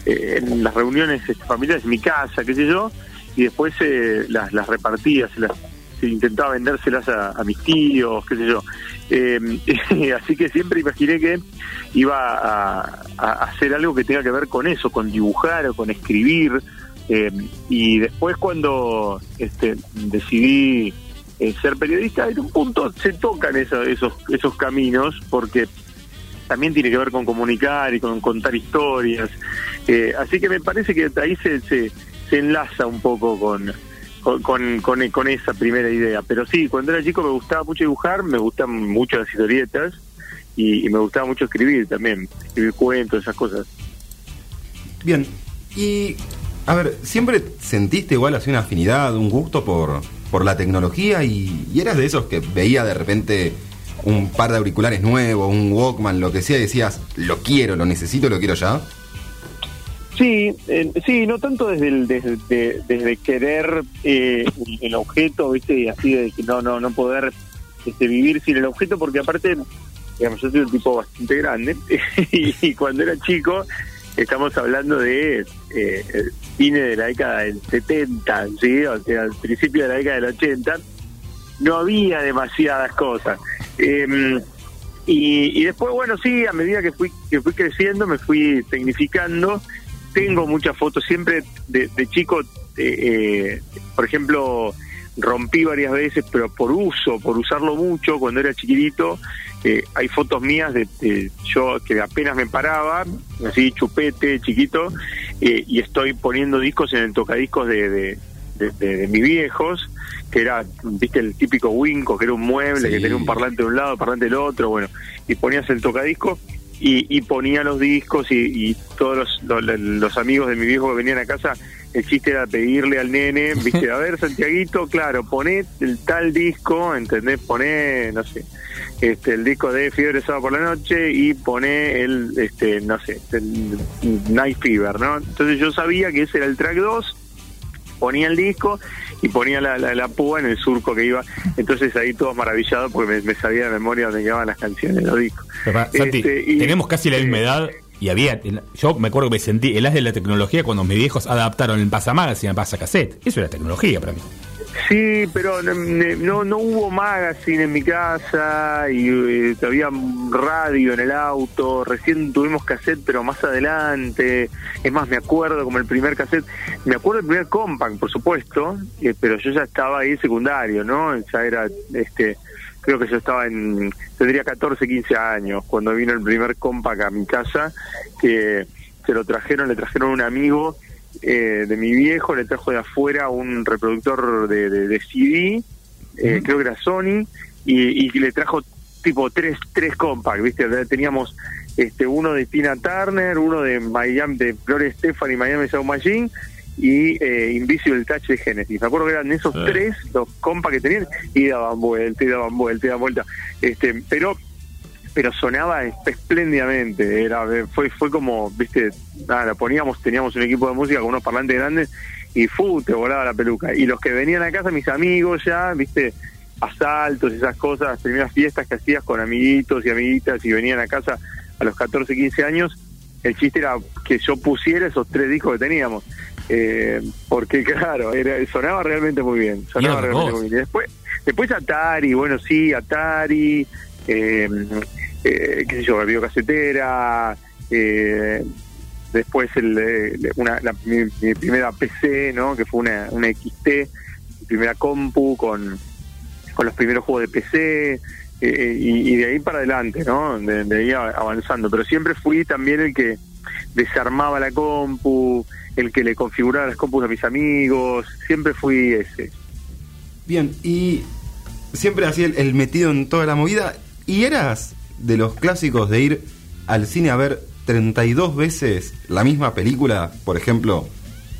eh, en las reuniones este, familiares en mi casa, qué sé yo, y después eh, las, las repartía, se las intentaba vendérselas a, mis tíos, qué sé yo. Eh, así que siempre imaginé que iba a, hacer algo que tenga que ver con eso, con dibujar o con escribir. Eh, y después cuando este, decidí eh, ser periodista, en un punto se tocan eso- esos, esos caminos, porque también tiene que ver con comunicar y con contar historias. Eh, así que me parece que ahí se, se, enlaza un poco con, con, con, con- con esa primera idea. Pero sí, cuando era chico me gustaba mucho dibujar, me gustan mucho las historietas y, y me gustaba mucho escribir también, escribir cuentos, esas cosas. Bien. Y, a ver, ¿siempre sentiste igual así una afinidad, un gusto por, por la tecnología? Y, y eras de esos que veía de repente un par de auriculares nuevos, un Walkman, lo que sea, y decías, lo quiero, lo necesito, lo quiero ya? Sí, eh, sí, no tanto desde el, desde, de- desde querer eh, el, objeto, viste, así de que no, no, no poder este, vivir sin el objeto, porque aparte, digamos, yo soy un tipo bastante grande y cuando era chico, estamos hablando de eh, el cine de la década del 70, ¿sí? O sea, al principio de la década del 80, no había demasiadas cosas. Y, y después, bueno, sí, a medida que fui, que fui creciendo, me fui tecnificando. Tengo muchas fotos siempre de, de chico, eh, eh, por ejemplo, rompí varias veces, pero por uso, por usarlo mucho, cuando era chiquitito, eh, hay fotos mías de, de yo que apenas me paraba, así chupete, chiquito, eh, y estoy poniendo discos en el tocadiscos de, de, de, mis viejos, que era, viste, el típico Winco, que era un mueble, Sí. que tenía un parlante de un lado, parlante del otro, bueno, y ponías el tocadiscos y, y ponía los discos y, y todos los, los, los amigos de mi viejo que venían a casa, el chiste era pedirle al nene, viste, a ver, Santiaguito, claro, poné el tal disco, ¿entendés? Poné, no sé, este, el disco de Fiebre Sábado por la Noche y poné el, este, no sé, el Night Fever, ¿no? Entonces yo sabía que ese era el track 2 ponía el disco y ponía la, la, la púa en el surco que iba. Entonces ahí todo maravillado porque me, me sabía de memoria dónde quedaban las canciones los discos. Santi, Este, y- tenemos casi la misma edad y había. Yo me acuerdo que me sentí el as de la tecnología cuando mis viejos adaptaron el pasamagazine al pasacassette. Eso era tecnología para mí. Sí, pero no, no, hubo magazine en mi casa y eh, había radio en el auto. Recién tuvimos cassette, pero más adelante. Es más, me acuerdo como el primer cassette. Me acuerdo del primer compact, por supuesto, eh, pero yo ya estaba ahí secundario, ¿no? Ya era, este, creo que yo estaba en, tendría 14, 15 años cuando vino el primer compact a mi casa, que se lo trajeron, le trajeron un amigo eh, de mi viejo, le trajo de afuera un reproductor de, de, de CD, eh, creo que era Sony, y, y le trajo tipo tres, tres compact, ¿viste? Teníamos este uno de Tina Turner, uno de Miami, de Gloria Estefan y Miami Sound Machine, y eh, Invisible Touch de Genesis. Me acuerdo que eran esos Sí. tres los compas que tenían y daban vuelta, y daban vuelta, y daban vuelta. Este, pero pero sonaba espléndidamente, era fue fue como, viste, nada, poníamos, teníamos un equipo de música con unos parlantes grandes y fu, te volaba la peluca. Y los que venían a casa, mis amigos ya, viste, asaltos, esas cosas, las primeras fiestas que hacías con amiguitos y amiguitas y venían a casa a los 14, 15 años, el chiste era que yo pusiera esos tres discos que teníamos. Eh, porque claro, era, sonaba realmente muy bien, sonaba realmente muy bien. Después, después Atari, bueno, sí, Atari, eh, eh, qué sé yo, videocasetera, eh, después el, eh, una, la- mi, mi primera PC, ¿no? Que fue una, una XT, mi primera compu con, con los primeros juegos de PC, eh, y, y de ahí para adelante, ¿no? De, de ahí avanzando. Pero siempre fui también el que desarmaba la compu, el que le configuraba las compus a mis amigos, siempre fui ese. Bien, y siempre así el, el metido en toda la movida. ¿Y eras de los clásicos de ir al cine a ver 32 veces la misma película? Por ejemplo,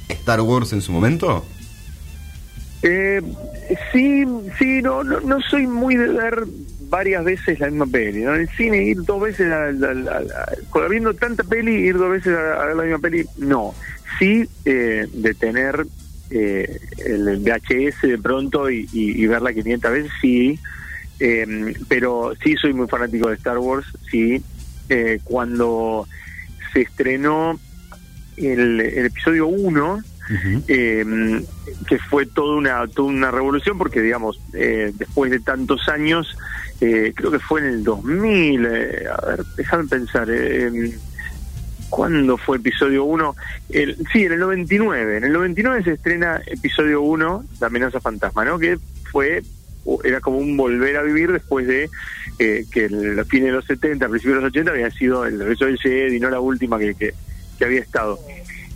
Star Wars en su momento. Eh, sí, sí, no, no, no soy muy de ver varias veces la misma peli. ¿no? En el cine ir dos veces, al- habiendo tanta peli, ir dos veces a, a ver la misma peli, no. Sí eh, de tener eh, el VHS de pronto y, y- y verla 500 veces, sí. Eh, pero sí soy muy fanático de Star Wars, sí. Eh, cuando se estrenó el, el episodio 1, eh, que fue toda una toda una revolución porque digamos eh, después de tantos años eh, creo que fue en el 2000 eh, a ver déjame pensar eh, ¿cuándo fue episodio 1? El, sí, en el 99 en el 99 se estrena episodio 1 La amenaza fantasma ¿no? que fue era como un volver a vivir después de eh, que el, los fines de los 70, a principios de los 80 había sido el regreso del Jedi, no la última que, que, que había estado.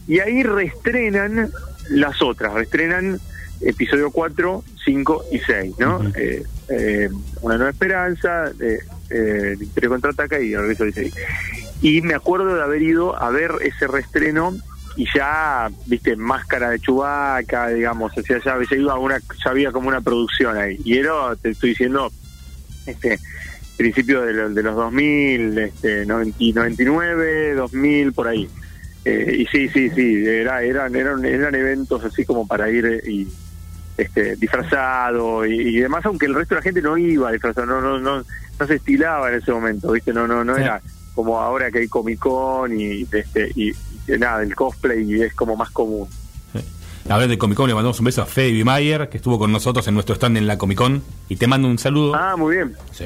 Y ahí reestrenan las otras, reestrenan episodio 4, 5 y 6, ¿no? Eh, eh, Una nueva esperanza, eh, eh, contraataca y el regreso del Jedi. Y me acuerdo de haber ido a ver ese reestreno y ya, viste, máscara de Chubaca, digamos, o sea, ya, ya iba una, ya había como una producción ahí. Y era, te estoy diciendo, este principio de, de los 2000, este, 90 99, 2000, por ahí. Eh, y sí, sí, sí, era, eran, eran, eran eventos así como para ir eh, y este, disfrazado y, y demás, aunque el resto de la gente no iba disfrazado, no, no, no, no se estilaba en ese momento, ¿viste? No, no, no Sí. era como ahora que hay Comic Con y, este, y, y nada, el cosplay es como más común. Hablando de Comic Con, le mandamos un beso a Fede Bimayer, que estuvo con nosotros en nuestro stand en la Comic Con. Y te mando un saludo. Ah, muy bien. Sí,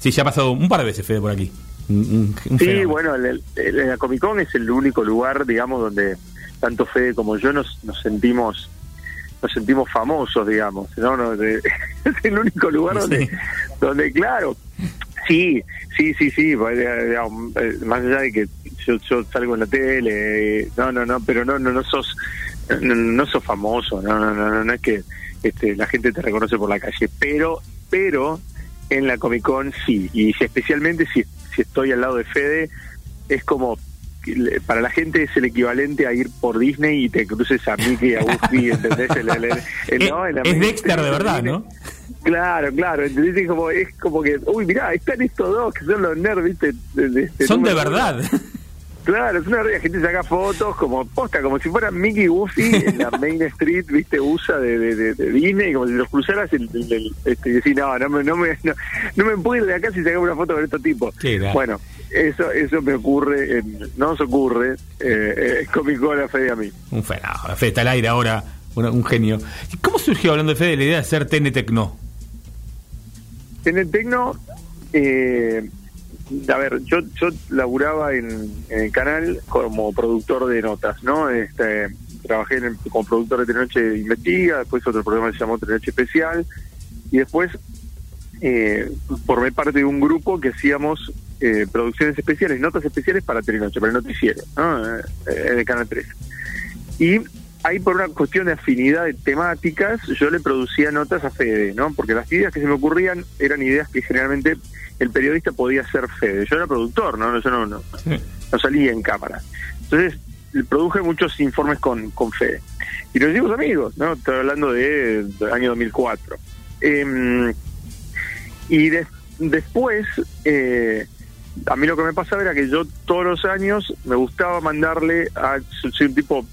sí ya ha pasado un par de veces Fede por aquí. Un- un- un Sí, fenómeno. bueno, el, el- el- la Comic Con es el único lugar, digamos, donde tanto Fede como yo nos, nos sentimos nos sentimos famosos, digamos, ¿no? No, de- es el único lugar donde, donde claro, sí, sí, sí, sí, eh, eh, más allá de que yo, yo salgo en la tele, eh, no, no, no, pero no, no, no sos, no, no sos famoso, no, no, no, no, es que este, la gente te reconoce por la calle, pero, pero en la Comic Con sí, y especialmente si, si estoy al lado de Fede, es como para la gente es el equivalente a ir por Disney y te cruces a Mickey y a Goofy, ¿entendés? El- el- el- el- ¿no? Es Dexter de verdad. ¿no? Claro, claro, ¿entendés? Es como, es como que, uy, mirá, están estos dos que son los nerds, ¿viste? De- de este Son de verdad. Claro, es una red, la gente saca fotos como posta, como si fuera Mickey Goofy en la Main Street, viste, USA de, de, de, Disney, como si los cruzaras el, este, y decís, no, no me, no, me, no, me puedo ir de acá si sacamos una foto con estos tipos. Bueno, eso eso me ocurre, no nos ocurre, eh, con mi cola Fede a mí. Un fenómeno, Fede está al aire ahora, un, genio. ¿Cómo surgió, hablando de Fede, la idea de hacer TN Tecno? TN Tecno... Eh, a ver, yo, yo laburaba en, el canal como productor de notas, ¿no? Este, trabajé como productor de Trenoche Investiga, después otro programa se llamó Trenoche Especial, y después eh, formé parte de un grupo que hacíamos eh, producciones especiales, notas especiales para Telenoche, para el noticiero, ¿no? Eh, en el Canal 3. Y ahí por una cuestión de afinidad de temáticas, yo le producía notas a Fede, ¿no? Porque las ideas que se me ocurrían eran ideas que generalmente el periodista podía ser Fede. Yo era productor, ¿no? Yo no, no, no salía en cámara. Entonces, le produje muchos informes con, con Fede. Y nos hicimos amigos, ¿no? Estoy hablando de, del año 2004. Em, y después, eh, a mí lo que me pasaba era que yo todos los años me gustaba mandarle a... Soy un tipo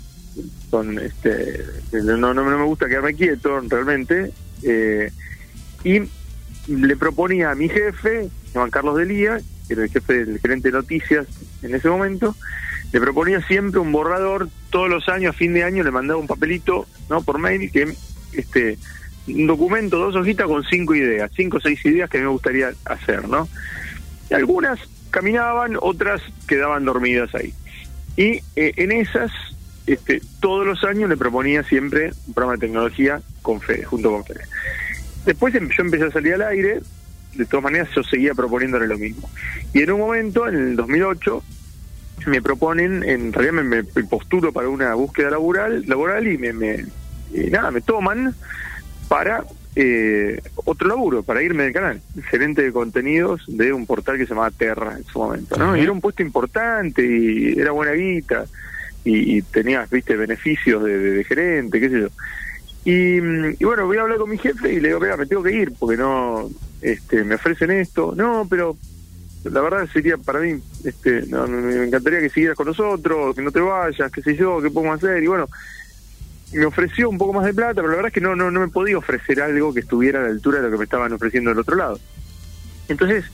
con este no, no, no me gusta quedarme quieto realmente eh, y le proponía a mi jefe, Juan Carlos Delía, que era el jefe del gerente de noticias en ese momento, le proponía siempre un borrador, todos los años, a fin de año, le mandaba un papelito, ¿no? Por mail, que este un documento, dos hojitas con cinco ideas, cinco o seis ideas que me gustaría hacer, ¿no? algunas caminaban, otras quedaban dormidas ahí. Y eh, en esas, este, todos los años le proponía siempre un programa de tecnología con Fede, junto con Fede. Después em, yo empecé a salir al aire, de todas maneras yo seguía proponiéndole lo mismo. Y en un momento, en el 2008, me proponen, en realidad me, posturo para una búsqueda laboral, laboral y me, me nada, me toman para eh, otro laburo, para irme del canal, gerente de contenidos de un portal que se llamaba Terra en su momento, ¿no? Y era un puesto importante y era buena guita y, tenías, viste, beneficios de gerente, qué sé yo. Y, bueno, voy a hablar con mi jefe y le digo, mira, me tengo que ir porque no, este, me ofrecen esto. No, pero la verdad sería para mí, este, no, me encantaría que siguieras con nosotros, que no te vayas, qué sé yo, qué podemos hacer. Y bueno, me ofreció un poco más de plata, pero la verdad es que no, no, no me podía ofrecer algo que estuviera a la altura de lo que me estaban ofreciendo del otro lado. Entonces,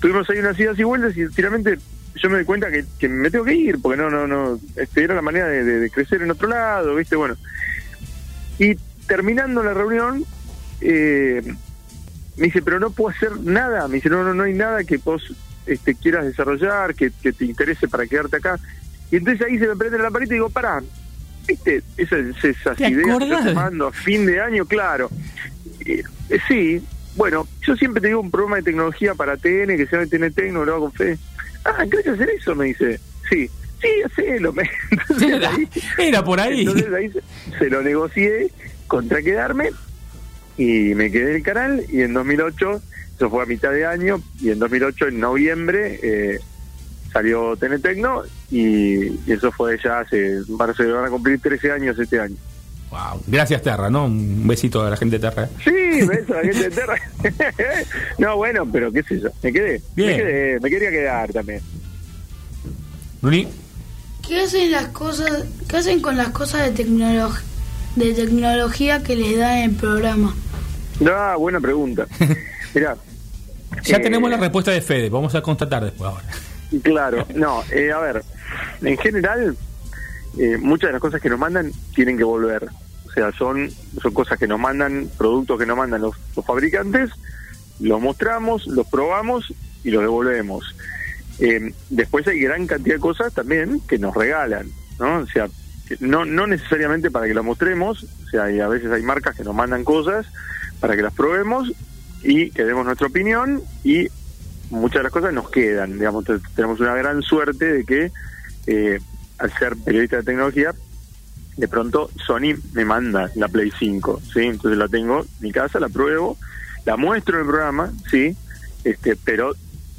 tuvimos ahí unas idas y vueltas y finalmente yo me di cuenta que, que me tengo que ir, porque no, no, no, este, era la manera de, crecer en otro lado, ¿viste? Bueno. Y terminando la reunión, eh, me dice, pero no puedo hacer nada. Me dice, no, no, no hay nada que vos este, quieras desarrollar, que, te interese para quedarte acá. Y entonces ahí se me prende la pared y digo, pará, ¿viste? Esas, esas ideas que tomando a fin de año, claro. Eh, sí, bueno, yo siempre te digo un programa de tecnología para TN, que se llama TN Tecno, lo hago con fe. Ah, ¿querés hacer eso? Me dice, sí. Sí, hacelo. era, era por ahí. Entonces ahí se lo negocié contra quedarme y me quedé en el canal y en 2008, eso fue a mitad de año, y en 2008, en noviembre, eh, salió Tenetecno y, y eso fue ya hace, se van a cumplir 13 años este año. Wow. Gracias Terra, ¿no? Un besito a la gente de Terra. Sí, beso a la gente de Terra. no, bueno, pero qué sé yo, me quedé. Me, quedé, me quería quedar también. ¿Qué hacen las cosas, qué hacen con las cosas de tecnología? de tecnología que les da en el programa? Ah, buena pregunta. Mirá. ya eh, tenemos la respuesta de Fede, vamos a constatar después ahora. Claro, no, eh, a ver, en general, eh, muchas de las cosas que nos mandan tienen que volver. O sea, son, son cosas que nos mandan, productos que nos mandan los, fabricantes, los mostramos, los probamos y los devolvemos. después hay gran cantidad de cosas también que nos regalan, ¿no? O sea, no, no necesariamente para que la mostremos, o sea, y a veces hay marcas que nos mandan cosas para que las probemos y que demos nuestra opinión y muchas de las cosas nos quedan, digamos, tenemos una gran suerte de que eh, al ser periodista de tecnología, de pronto Sony me manda la Play 5, ¿sí? Entonces la tengo en mi casa, la pruebo, la muestro en el programa, ¿sí? Este, pero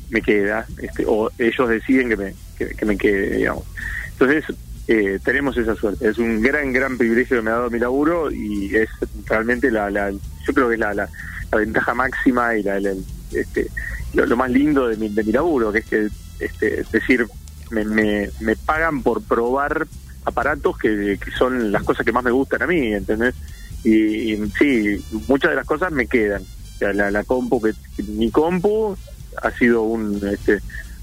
me queda, este, o ellos deciden que me, que me quede, digamos. Entonces, eh, tenemos esa suerte. Es un gran, gran privilegio que me ha dado mi laburo y es realmente la, la yo creo que es la, la, ventaja máxima y la, este, lo, más lindo de mi, de mi laburo, que es que este, decir, me, me, me pagan por probar aparatos que, son las cosas que más me gustan a mí, ¿entendés? Y, y sí, muchas de las cosas me quedan. La, la compu, mi compu ha sido un este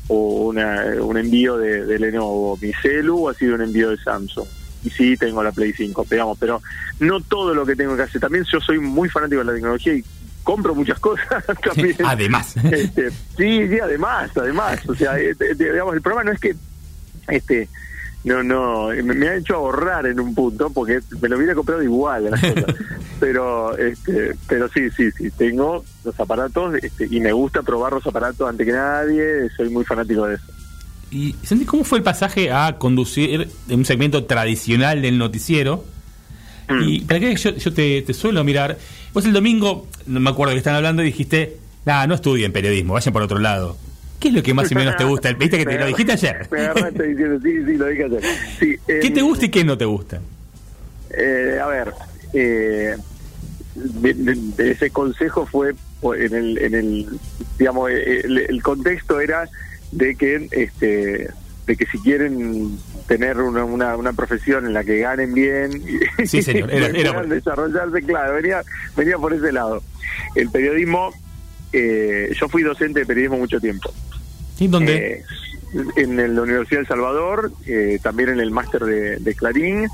o una, un envío de, de Lenovo, mi celu ha sido un envío de Samsung. Y sí, tengo la Play 5, digamos, pero no todo lo que tengo que hacer. También yo soy muy fanático de la tecnología y compro muchas cosas también. Además. Este, sí, sí, además, además. O sea, eh, digamos, el problema no es que este no, no, me, me ha hecho ahorrar en un punto porque me lo hubiera comprado igual las cosas. pero, este, pero sí, sí, sí, tengo los aparatos este, y me gusta probar los aparatos antes que nadie, soy muy fanático de eso. ¿Y Santi, cómo fue el pasaje a conducir un segmento tradicional del noticiero? Y para qué yo, yo te, te suelo mirar. Vos el domingo, no me acuerdo que están hablando, y dijiste, nah, no estudien periodismo, vayan por otro lado. ¿Qué es lo que más o menos te gusta? ¿Viste que te lo dijiste ayer? Me agarraste diciendo, sí, sí, lo dije ayer. Sí, ¿Qué te gusta y qué no te gusta? Eh, a ver, eh, de- de- de ese consejo fue pues, en el, en el digamos, el, el contexto era de que, este, de que si quieren tener una, una, una profesión en la que ganen bien Sí, señor, era- era desarrollarse, claro, venía, venía por ese lado. El periodismo, eh, yo fui docente de periodismo mucho tiempo. ¿Y dónde? Eh, en la Universidad de El Salvador, eh, también en el máster de, Clarín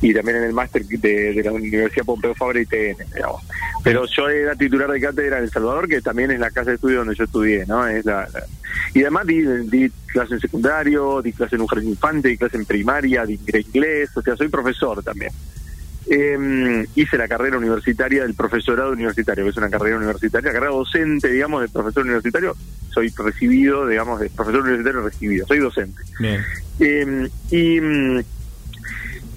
y también en el máster de, la Universidad Pompeu Fabra y TN. digamos. Pero yo era titular de cátedra en El Salvador, que también es la casa de estudio donde yo estudié, ¿no? Es la, la- y además di, di clase en secundario, di clase en un jardín infante, di clase en primaria, di inglés, o sea, soy profesor también. Eh, hice la carrera universitaria del profesorado universitario, que es una carrera universitaria, carrera docente, digamos, de profesor universitario. Soy recibido, digamos, de profesor universitario recibido, soy docente. Bien. Eh, y,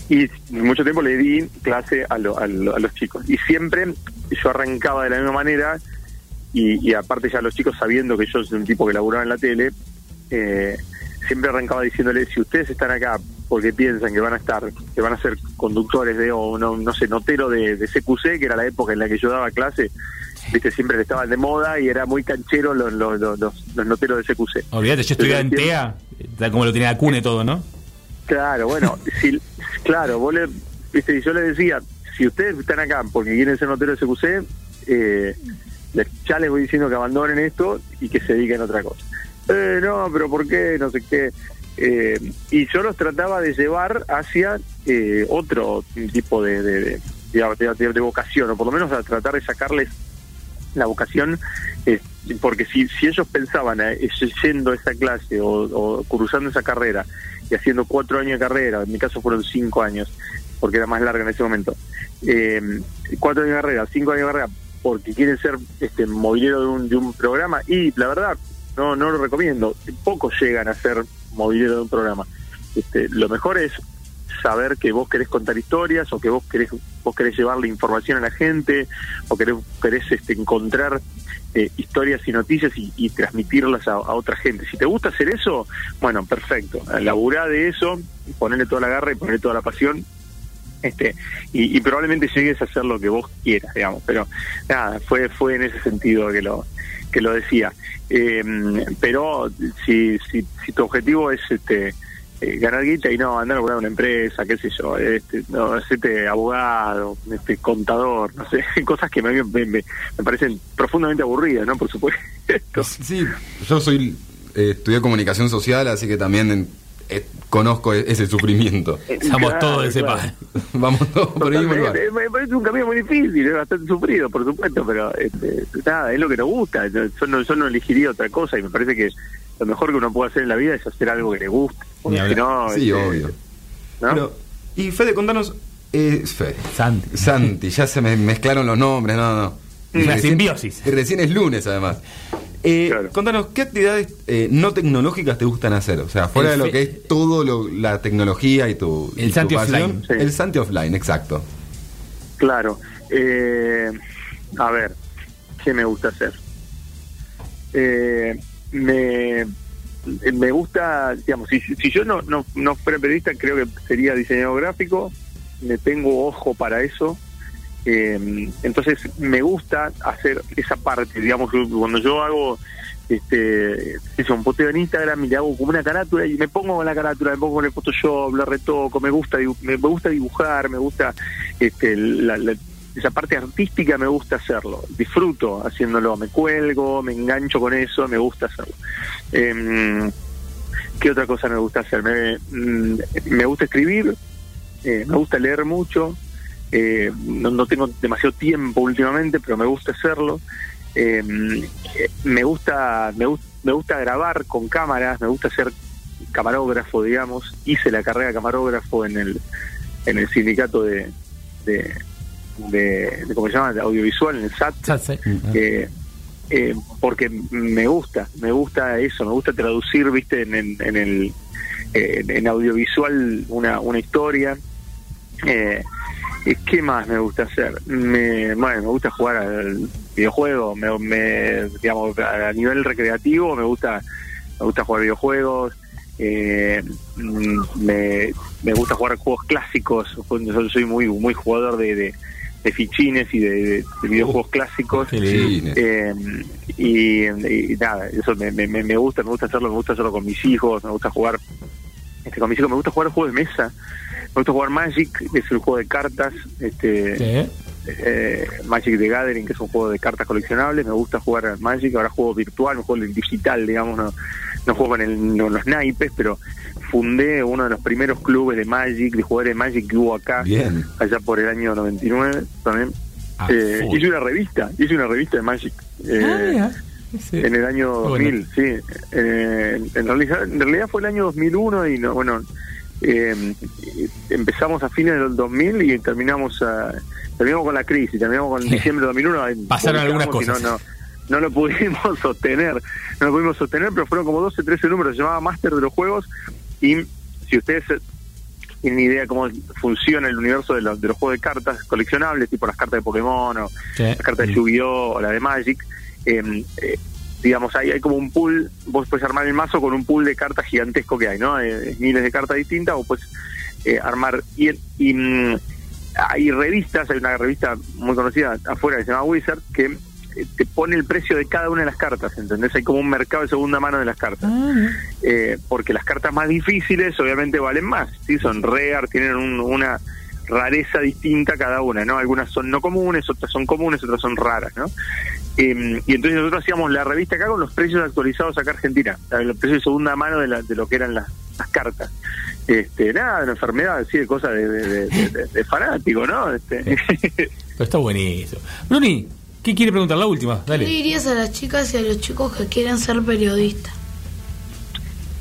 y mucho tiempo le di clase a, lo- a lo- a los chicos. Y siempre yo arrancaba de la misma manera, y, y aparte ya los chicos sabiendo que yo soy un tipo que laburaba en la tele, eh, siempre arrancaba diciéndole, si ustedes están acá porque piensan que van a estar, que van a ser conductores de, o no, no sé, notero de, de CQC, que era la época en la que yo daba clase, viste, siempre estaban de moda y era muy canchero los, los, los, noteros de CQC. Olvídate, yo estudiaba en TEA, tal como lo tenía Acune todo, ¿no? Claro, bueno, si, claro, vos le, viste, y yo le decía, si ustedes están acá porque quieren ser noteros de CQC, eh, ya les voy diciendo que abandonen esto y que se dediquen a otra cosa. Eh, no, pero ¿por qué? No sé qué. Eh, y yo los trataba de llevar hacia eh, otro tipo de, de, de, vocación, o por lo menos a tratar de sacarles la vocación, eh, porque si, si ellos pensaban eh, yendo a esa clase o, o cruzando esa carrera y haciendo cuatro años de carrera, en mi caso fueron cinco años, porque era más larga en ese momento, eh, cuatro años de carrera, cinco años de carrera, porque quieren ser este movilero de un, de un programa, y la verdad, no, no lo recomiendo, pocos llegan a ser movilero de un programa. Este, lo mejor es saber que vos querés contar historias o que vos querés vos querés llevarle información a la gente o querés, querés este, encontrar eh, historias y noticias y, transmitirlas a, a otra gente. Si te gusta hacer eso, bueno, perfecto. Laburá de eso, ponerle toda la garra y ponerle toda la pasión este y, probablemente llegues a hacer lo que vos quieras, digamos. Pero nada, fue fue en ese sentido que lo que lo decía. Eh, pero si, si, si tu objetivo es este eh, ganar guita y no andar a una empresa, qué sé yo, este, no, hacerte abogado, este, contador, no sé, cosas que me, me- me parecen profundamente aburridas, ¿no? Por supuesto. Sí, yo soy eh, estudié comunicación social, así que también eh, conozco e- ese sufrimiento. Somos Claro, todos de ese claro. Vamos todos por el mismo lugar. Me parece un camino muy difícil, es bastante sufrido, por supuesto, pero este, nada, es lo que nos gusta. Yo no, yo no elegiría otra cosa y me parece que lo mejor que uno puede hacer en la vida es hacer algo que le guste. Porque si no, Sí, este, obvio. ¿no? Pero, y Fede, contanos. Eh, Fede. Santi. Santi, ya se me mezclaron los nombres, no, no. Y Una recién- simbiosis. Y recién es lunes, además. Eh, Contanos, ¿qué actividades eh, no tecnológicas te gustan hacer? O sea, fuera El de lo que es todo lo- la tecnología y tu. El y Santi offline. Sí. El Santi offline, exacto. Claro. Eh, a ver, ¿qué me gusta hacer? Eh, me, me gusta, digamos, si, si yo no, no, no fuera periodista, creo que sería diseñador gráfico, me tengo ojo para eso. Eh, entonces me gusta hacer esa parte, digamos, cuando yo hago este, un poteo en Instagram y le hago como una carátula y me pongo con la carátula, me pongo con el Photoshop, lo retoco, me gusta me, gusta dibujar, me gusta este, la- la- esa parte artística me gusta hacerlo, disfruto haciéndolo, me cuelgo, me engancho con eso, me gusta hacerlo. Em, ¿Qué otra cosa me gusta hacer? Me, mm, me gusta escribir, eh, me gusta leer mucho, eh, no, no tengo demasiado tiempo últimamente, pero me gusta hacerlo. Eh, eh, me gusta me, me gusta grabar con cámaras, me gusta ser camarógrafo, digamos. Hice la carrera de camarógrafo en el en el sindicato de de, de, de- ¿cómo se llama? De audiovisual, en el SAT. Eh, eh, porque me gusta, me gusta eso, me gusta traducir, viste, en, en, en el en, en audiovisual una, una historia. ¿Qué más me gusta hacer? Me, bueno, me gusta jugar al videojuego, me, me- digamos, a nivel recreativo me gusta, me gusta jugar videojuegos, eh, mm, me, me gusta jugar juegos clásicos, yo soy muy muy jugador de, de, de fichines y de, de- de videojuegos clásicos. Eh, y, y nada, eso me, me, me gusta, me gusta hacerlo, me gusta hacerlo con mis hijos, me gusta jugar este, con mis hijos, me gusta jugar juegos de mesa, me gusta jugar Magic, que es el juego de cartas, este eh, Magic the Gathering, que es un juego de cartas coleccionables, me gusta jugar Magic, ahora juego virtual, no juego en digital, digamos, no, no juego con el, no, los naipes, pero fundé uno de los primeros clubes de Magic, de jugadores de Magic que hubo acá, Bien. allá por el año 99 también. Ah, Eh, hice una revista, hice una revista de Magic. eh, Ah, mira. Sí. en el año Qué bueno. 2000, sí. Eh, en, realidad, en realidad fue el año 2001 y no, bueno, eh, empezamos a fines del 2000 y terminamos a, terminamos con la crisis, terminamos con diciembre del 2001. ahí Pasaron algunas cosas. No, no, no lo pudimos sostener, no lo pudimos sostener, pero fueron como 12, 13 números, se llamaba Máster de los Juegos y si ustedes eh, tienen idea cómo funciona el universo de los, de los juegos de cartas coleccionables, tipo las cartas de Pokémon o las cartas de Yu-Gi-Oh! o la de Magic, eh, eh, digamos, ahí hay como un pool, vos puedes armar el mazo con un pool de cartas gigantesco que hay, ¿no? Eh, miles de cartas distintas, o puedes eh, armar. Y, y, mm, hay revistas, hay una revista muy conocida afuera que se llama Wizard, que eh, te pone el precio de cada una de las cartas, ¿entendés? Hay como un mercado de segunda mano de las cartas. Eh, porque las cartas más difíciles obviamente valen más, ¿sí? Son rare, tienen un- una rareza distinta cada una, ¿no? Algunas son no comunes, otras son comunes, otras son raras, ¿no? Eh, y entonces nosotros hacíamos la revista acá con los precios actualizados acá en Argentina, los precios de segunda mano de, la- de lo que eran las, las cartas. Este, nada, de la enfermedad, sí, de cosas de, de, de- de- de fanático, ¿no? Este, Pero está buenísimo. Bruni, ¿qué quiere preguntar? La última, ¿Qué le dale. dirías a las chicas y a los chicos que quieren ser periodistas?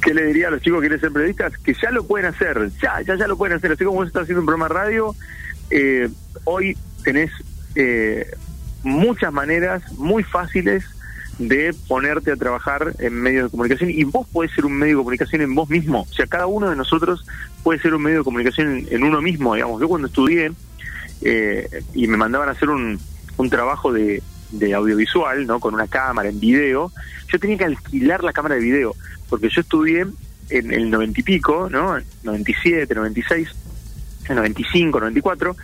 ¿Qué le diría a los chicos que quieren ser periodistas? Que ya lo pueden hacer, ya, ya, ya lo pueden hacer. Así como vos estás haciendo un programa de radio, eh, hoy tenés eh, muchas maneras muy fáciles de ponerte a trabajar en medios de comunicación y vos podés ser un medio de comunicación en vos mismo. O sea, cada uno de nosotros puede ser un medio de comunicación en, uno mismo. Digamos, yo cuando estudié eh, y me mandaban a hacer un, un trabajo de, de audiovisual, ¿no? Con una cámara en video, yo tenía que alquilar la cámara de video, porque yo estudié en el noventa y pico, ¿no? 97, 96, 95, 94,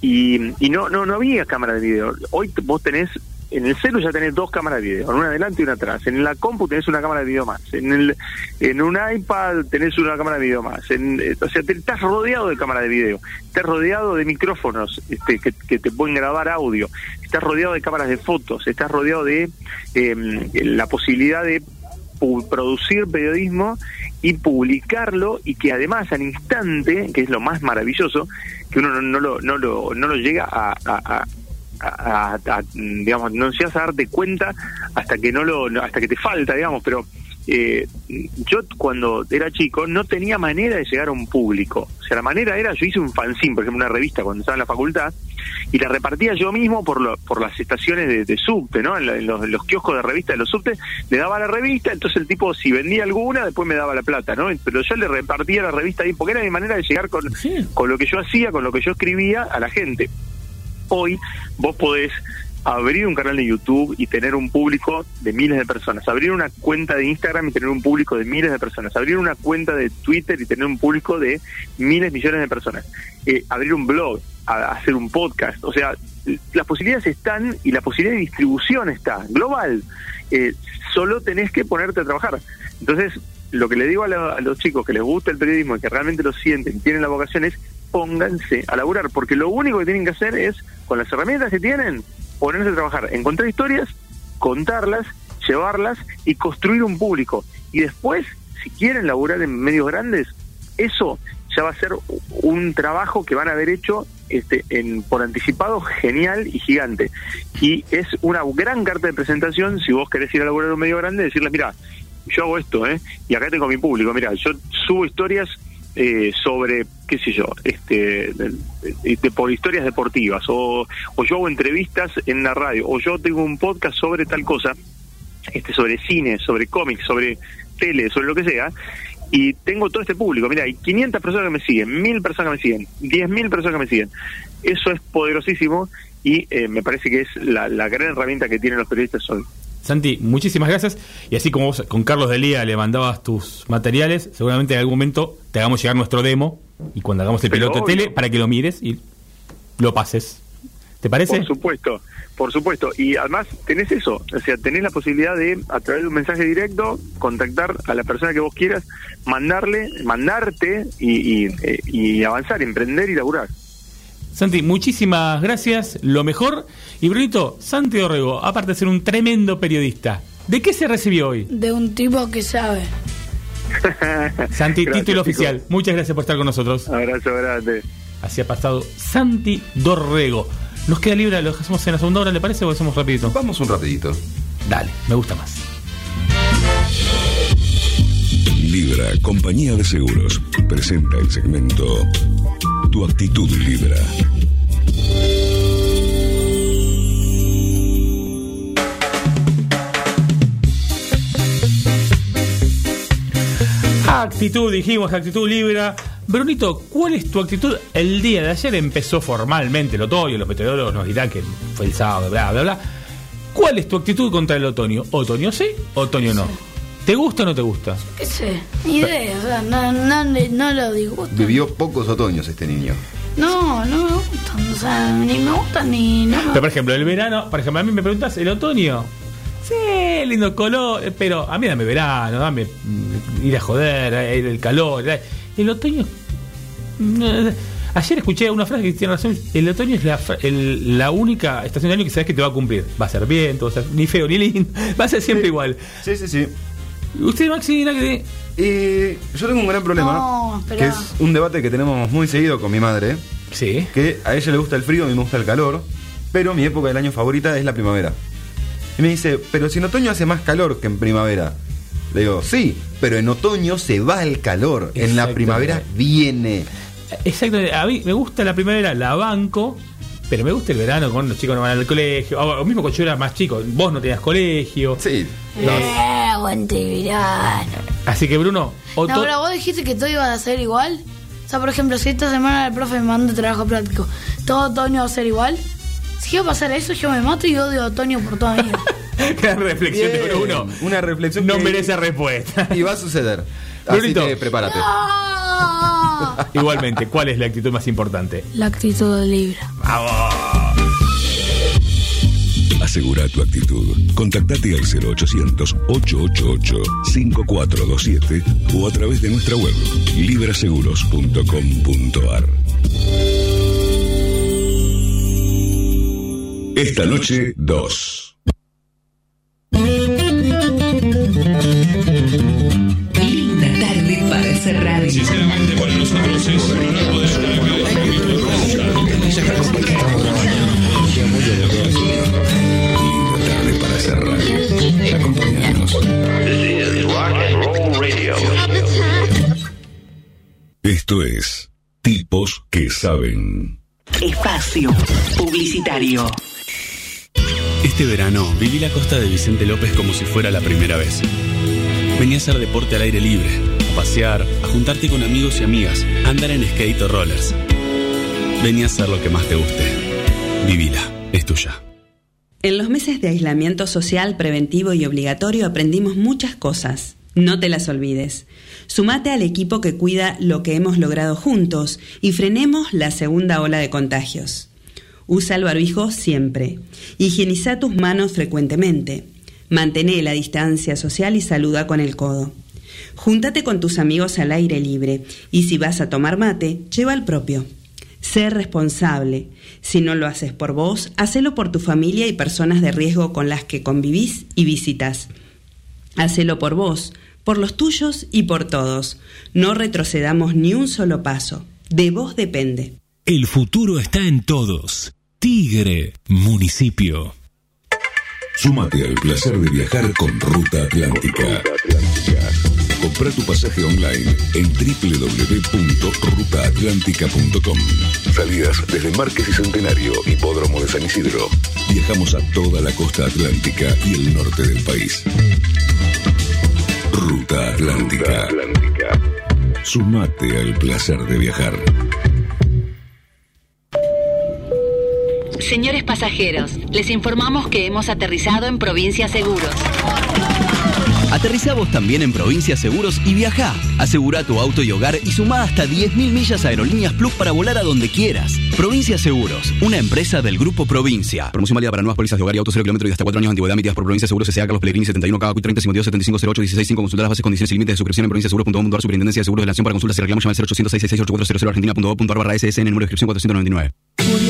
y, y no, no, no había cámara de video. Hoy vos tenés, en el celu ya tenés dos cámaras de video, una adelante y una atrás. En la compu tenés una cámara de video más. En, el, en un iPad tenés una cámara de video más. En, eh, o sea, te, estás rodeado de cámara de video. Estás rodeado de micrófonos este, que, te pueden grabar audio. Estás rodeado de cámaras de fotos. Estás rodeado de eh, la posibilidad de producir periodismo y publicarlo y que además al instante, que es lo más maravilloso, que uno no, lo, no, lo, no lo llega a, a- digamos, no llegas a darte cuenta hasta que no lo, hasta que te falta, digamos, pero eh, yo cuando era chico no tenía manera de llegar a un público. O sea, la manera era, yo hice un fanzine, por ejemplo, una revista cuando estaba en la facultad, y la repartía yo mismo por, lo- por las estaciones de, de subte, ¿no? En, la- en los, en los kioscos de revista de los subtes, le daba la revista, entonces el tipo, si vendía alguna, después me daba la plata, ¿no? Pero yo le repartía la revista ahí, porque era mi manera de llegar con, con lo que yo hacía, con lo que yo escribía a la gente. Hoy vos podés abrir un canal de YouTube y tener un público de miles de personas, abrir una cuenta de Instagram y tener un público de miles de personas, abrir una cuenta de Twitter y tener un público de miles, millones de personas, Eh, abrir un blog hacer un podcast. O sea, las posibilidades están y la posibilidad de distribución está, global. Eh, solo tenés que ponerte a trabajar. Entonces, lo que le digo a, a los chicos que les gusta el periodismo y que realmente lo sienten, tienen la vocación, es pónganse a laburar, porque lo único que tienen que hacer es, con las herramientas que tienen, ponerse a trabajar, encontrar historias, contarlas, llevarlas y construir un público. Y después, si quieren laburar en medios grandes, eso ya va a ser un trabajo que van a haber hecho este, en, por anticipado genial y gigante. Y es una gran carta de presentación si vos querés ir a laburar en un medio grande, decirles, mira, yo hago esto, ¿eh? Y acá tengo mi público, mira, yo subo historias eh, sobre, qué sé yo, este, de- por historias deportivas, o, o yo hago entrevistas en la radio, o yo tengo un podcast sobre tal cosa, este, sobre cine, sobre cómics, sobre tele, sobre lo que sea, y tengo todo este público. Mira, hay 500 personas que me siguen, 1000 personas que me siguen, 10.000 personas que me siguen. Eso es poderosísimo y eh, me parece que es la, la gran herramienta que tienen los periodistas hoy. Santi, muchísimas gracias. Y así como vos con Carlos Delía le mandabas tus materiales, seguramente en algún momento te hagamos llegar nuestro demo y cuando hagamos el Pero piloto de tele para que lo mires y lo pases. ¿Te parece? Por supuesto, por supuesto. Y además tenés eso, o sea, tenés la posibilidad de, a través de un mensaje directo, contactar a la persona que vos quieras, mandarle, mandarte y, y, eh, y avanzar, emprender y laburar. Santi, muchísimas gracias. Lo mejor. Y Brunito, Santi Dorrego, aparte de ser un tremendo periodista, ¿de qué se recibió hoy? De un tipo que sabe. Santi, Gracias, título oficial. Muchas gracias por estar con nosotros. Abrazo grande. Así ha pasado Santi Dorrego. Nos queda libre, lo hacemos en la segunda hora, ¿le parece o lo hacemos rapidito? Vamos un rapidito. Dale, me gusta más. Libra, compañía de seguros, presenta el segmento Tu actitud Libra. Actitud, dijimos, actitud Libra. Brunito, ¿cuál es tu actitud? El día de ayer empezó formalmente el otoño, los meteorólogos nos dirán que fue el sábado, bla, bla, bla. ¿Cuál es tu actitud contra el otoño? ¿Otoño sí? ¿Otoño no? ¿Te gusta o no te gusta? ¿Qué sé? Ni idea, o sea, no, no, no lo disgusto. Vivió pocos otoños este niño. No, no me gustan, o sea, ni me gustan ni no me Pero por ejemplo, el verano, por ejemplo, a mí me preguntas, ¿el otoño? Sí, lindo color, eh, pero a mí dame verano, dame mm, ir a joder, eh, el calor. eh. El otoño. Ayer escuché una frase que tiene razón. El otoño es la, el- la única estación del año que sabes que te va a cumplir. Va a ser viento, va a ser ni feo ni lindo. Va a ser siempre igual. Sí, sí, sí. ¿Usted, Maxi, nada que Eh, yo tengo un gran problema. No, que es un debate que tenemos muy seguido con mi madre. Sí. Que a ella le gusta el frío, a mí me gusta el calor. Pero mi época del año favorita es la primavera. Y me dice, pero si en otoño hace más calor que en primavera. Le digo, sí, pero en otoño se va el calor. En la primavera viene. Exacto, a mí me gusta la primavera, la banco, pero me gusta el verano con los chicos no van al colegio. O lo mismo cuando yo era más chico, vos no tenías colegio. Sí. Eh, aguante verano. Así que Bruno, oto- No, pero vos dijiste que todo iba a ser igual. O sea, por ejemplo, si esta semana el profe me manda trabajo práctico, todo otoño va a ser igual. Si a pasar eso, yo me mato y odio otoño por toda mi vida. gran reflexión de Bruno. Una reflexión No que- merece respuesta. Y va a suceder. Así Brunito. que prepárate. Igualmente, ¿cuál es la actitud más importante? La actitud libre. Asegura tu actitud. Contactate al 0800-888-5427 o a través de nuestra web libraseguros.com.ar. Esta noche 2. Sinceramente, para nosotros es un honor poder estar acá. Tarde para hacer radio. Acompáñanos. Esto es Tipos que Saben. Espacio publicitario. Este verano viví la costa de Vicente López como si fuera la primera vez. Vení a hacer deporte al aire libre, pasear, a juntarte con amigos y amigas, andar en skate o rollers. Vení a hacer lo que más te guste. Vivila, es tuya. En los meses de aislamiento social preventivo y obligatorio aprendimos muchas cosas. No te las olvides. Sumate al equipo que cuida lo que hemos logrado juntos y frenemos la segunda ola de contagios. Usa el barbijo siempre. Higieniza tus manos frecuentemente. Mantén la distancia social y saluda con el codo. Júntate con tus amigos al aire libre y si vas a tomar mate, lleva el propio. Sé responsable. Si no lo haces por vos, hacelo por tu familia y personas de riesgo con las que convivís y visitas. Hacelo por vos, por los tuyos y por todos. No retrocedamos ni un solo paso. De vos depende. El futuro está en todos. Tigre, municipio. Súmate al placer de viajar con Ruta Atlántica. Compra tu pasaje online en www.rutaatlántica.com. Salidas desde Márquez y Centenario, Hipódromo de San Isidro. Viajamos a toda la costa atlántica y el norte del país. Ruta Atlántica. Sumate al placer de viajar. Señores pasajeros, les informamos que hemos aterrizado en Provincia Seguros. Aterriza vos también en Provincia Seguros y viaja. Asegura tu auto y hogar y suma hasta 10.000 millas a Aerolíneas Plus para volar a donde quieras. Provincia Seguros, una empresa del Grupo Provincia. Promoción válida para nuevas pólizas de hogar y auto 0 kilómetros y hasta 4 años de antigüedad emitidas por Provincia Seguros S.A. Carlos Pellegrini 71 KQ 30 52 75 08 16 5 Consultar las bases, condiciones y límites de suscripción en provinciaseguros.com.ar Superintendencia de Seguros de la Nación para consultas y reclamos llama al 0800 argentina.gov.ar barra SSN número de inscripción 499.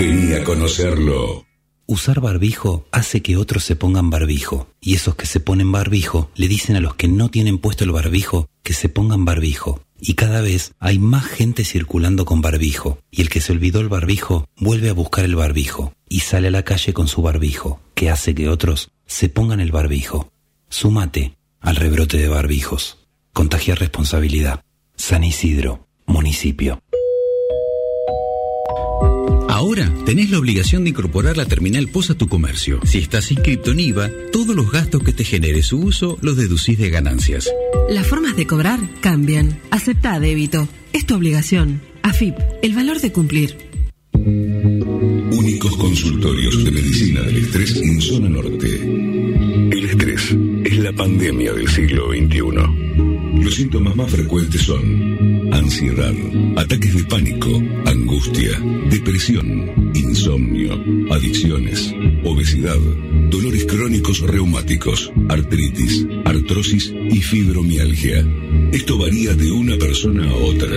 Vení a conocerlo. Usar barbijo hace que otros se pongan barbijo, y esos que se ponen barbijo le dicen a los que no tienen puesto el barbijo que se pongan barbijo. Y cada vez hay más gente circulando con barbijo, y el que se olvidó el barbijo vuelve a buscar el barbijo, y sale a la calle con su barbijo, que hace que otros se pongan el barbijo. Súmate al rebrote de barbijos. Contagia responsabilidad. San Isidro, municipio. Ahora tenés la obligación de incorporar la terminal POS a tu comercio. Si estás inscrito en IVA, todos los gastos que te genere su uso los deducís de ganancias. Las formas de cobrar cambian. Acepta débito. Es tu obligación. AFIP, el valor de cumplir. Únicos consultorios de medicina del estrés en zona norte. La pandemia del siglo XXI. Los síntomas más frecuentes son ansiedad, ataques de pánico, angustia, depresión, insomnio, adicciones, obesidad, dolores crónicos reumáticos, artritis, artrosis y fibromialgia. Esto varía de una persona a otra.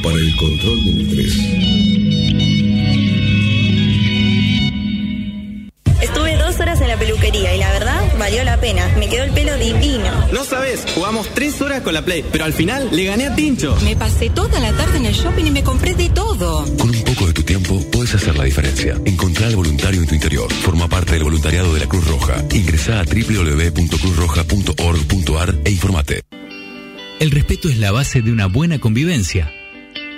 Para el control del estrés. Estuve dos horas en la peluquería y la verdad valió la pena. Me quedó el pelo divino. No sabes, jugamos tres horas con la Play, pero al final le gané a Tincho. Me pasé toda la tarde en el shopping y me compré de todo. Con un poco de tu tiempo puedes hacer la diferencia. Encontrá al voluntario en tu interior. Forma parte del voluntariado de la Cruz Roja. Ingresa a www.cruzroja.org.ar e informate. El respeto es la base de una buena convivencia.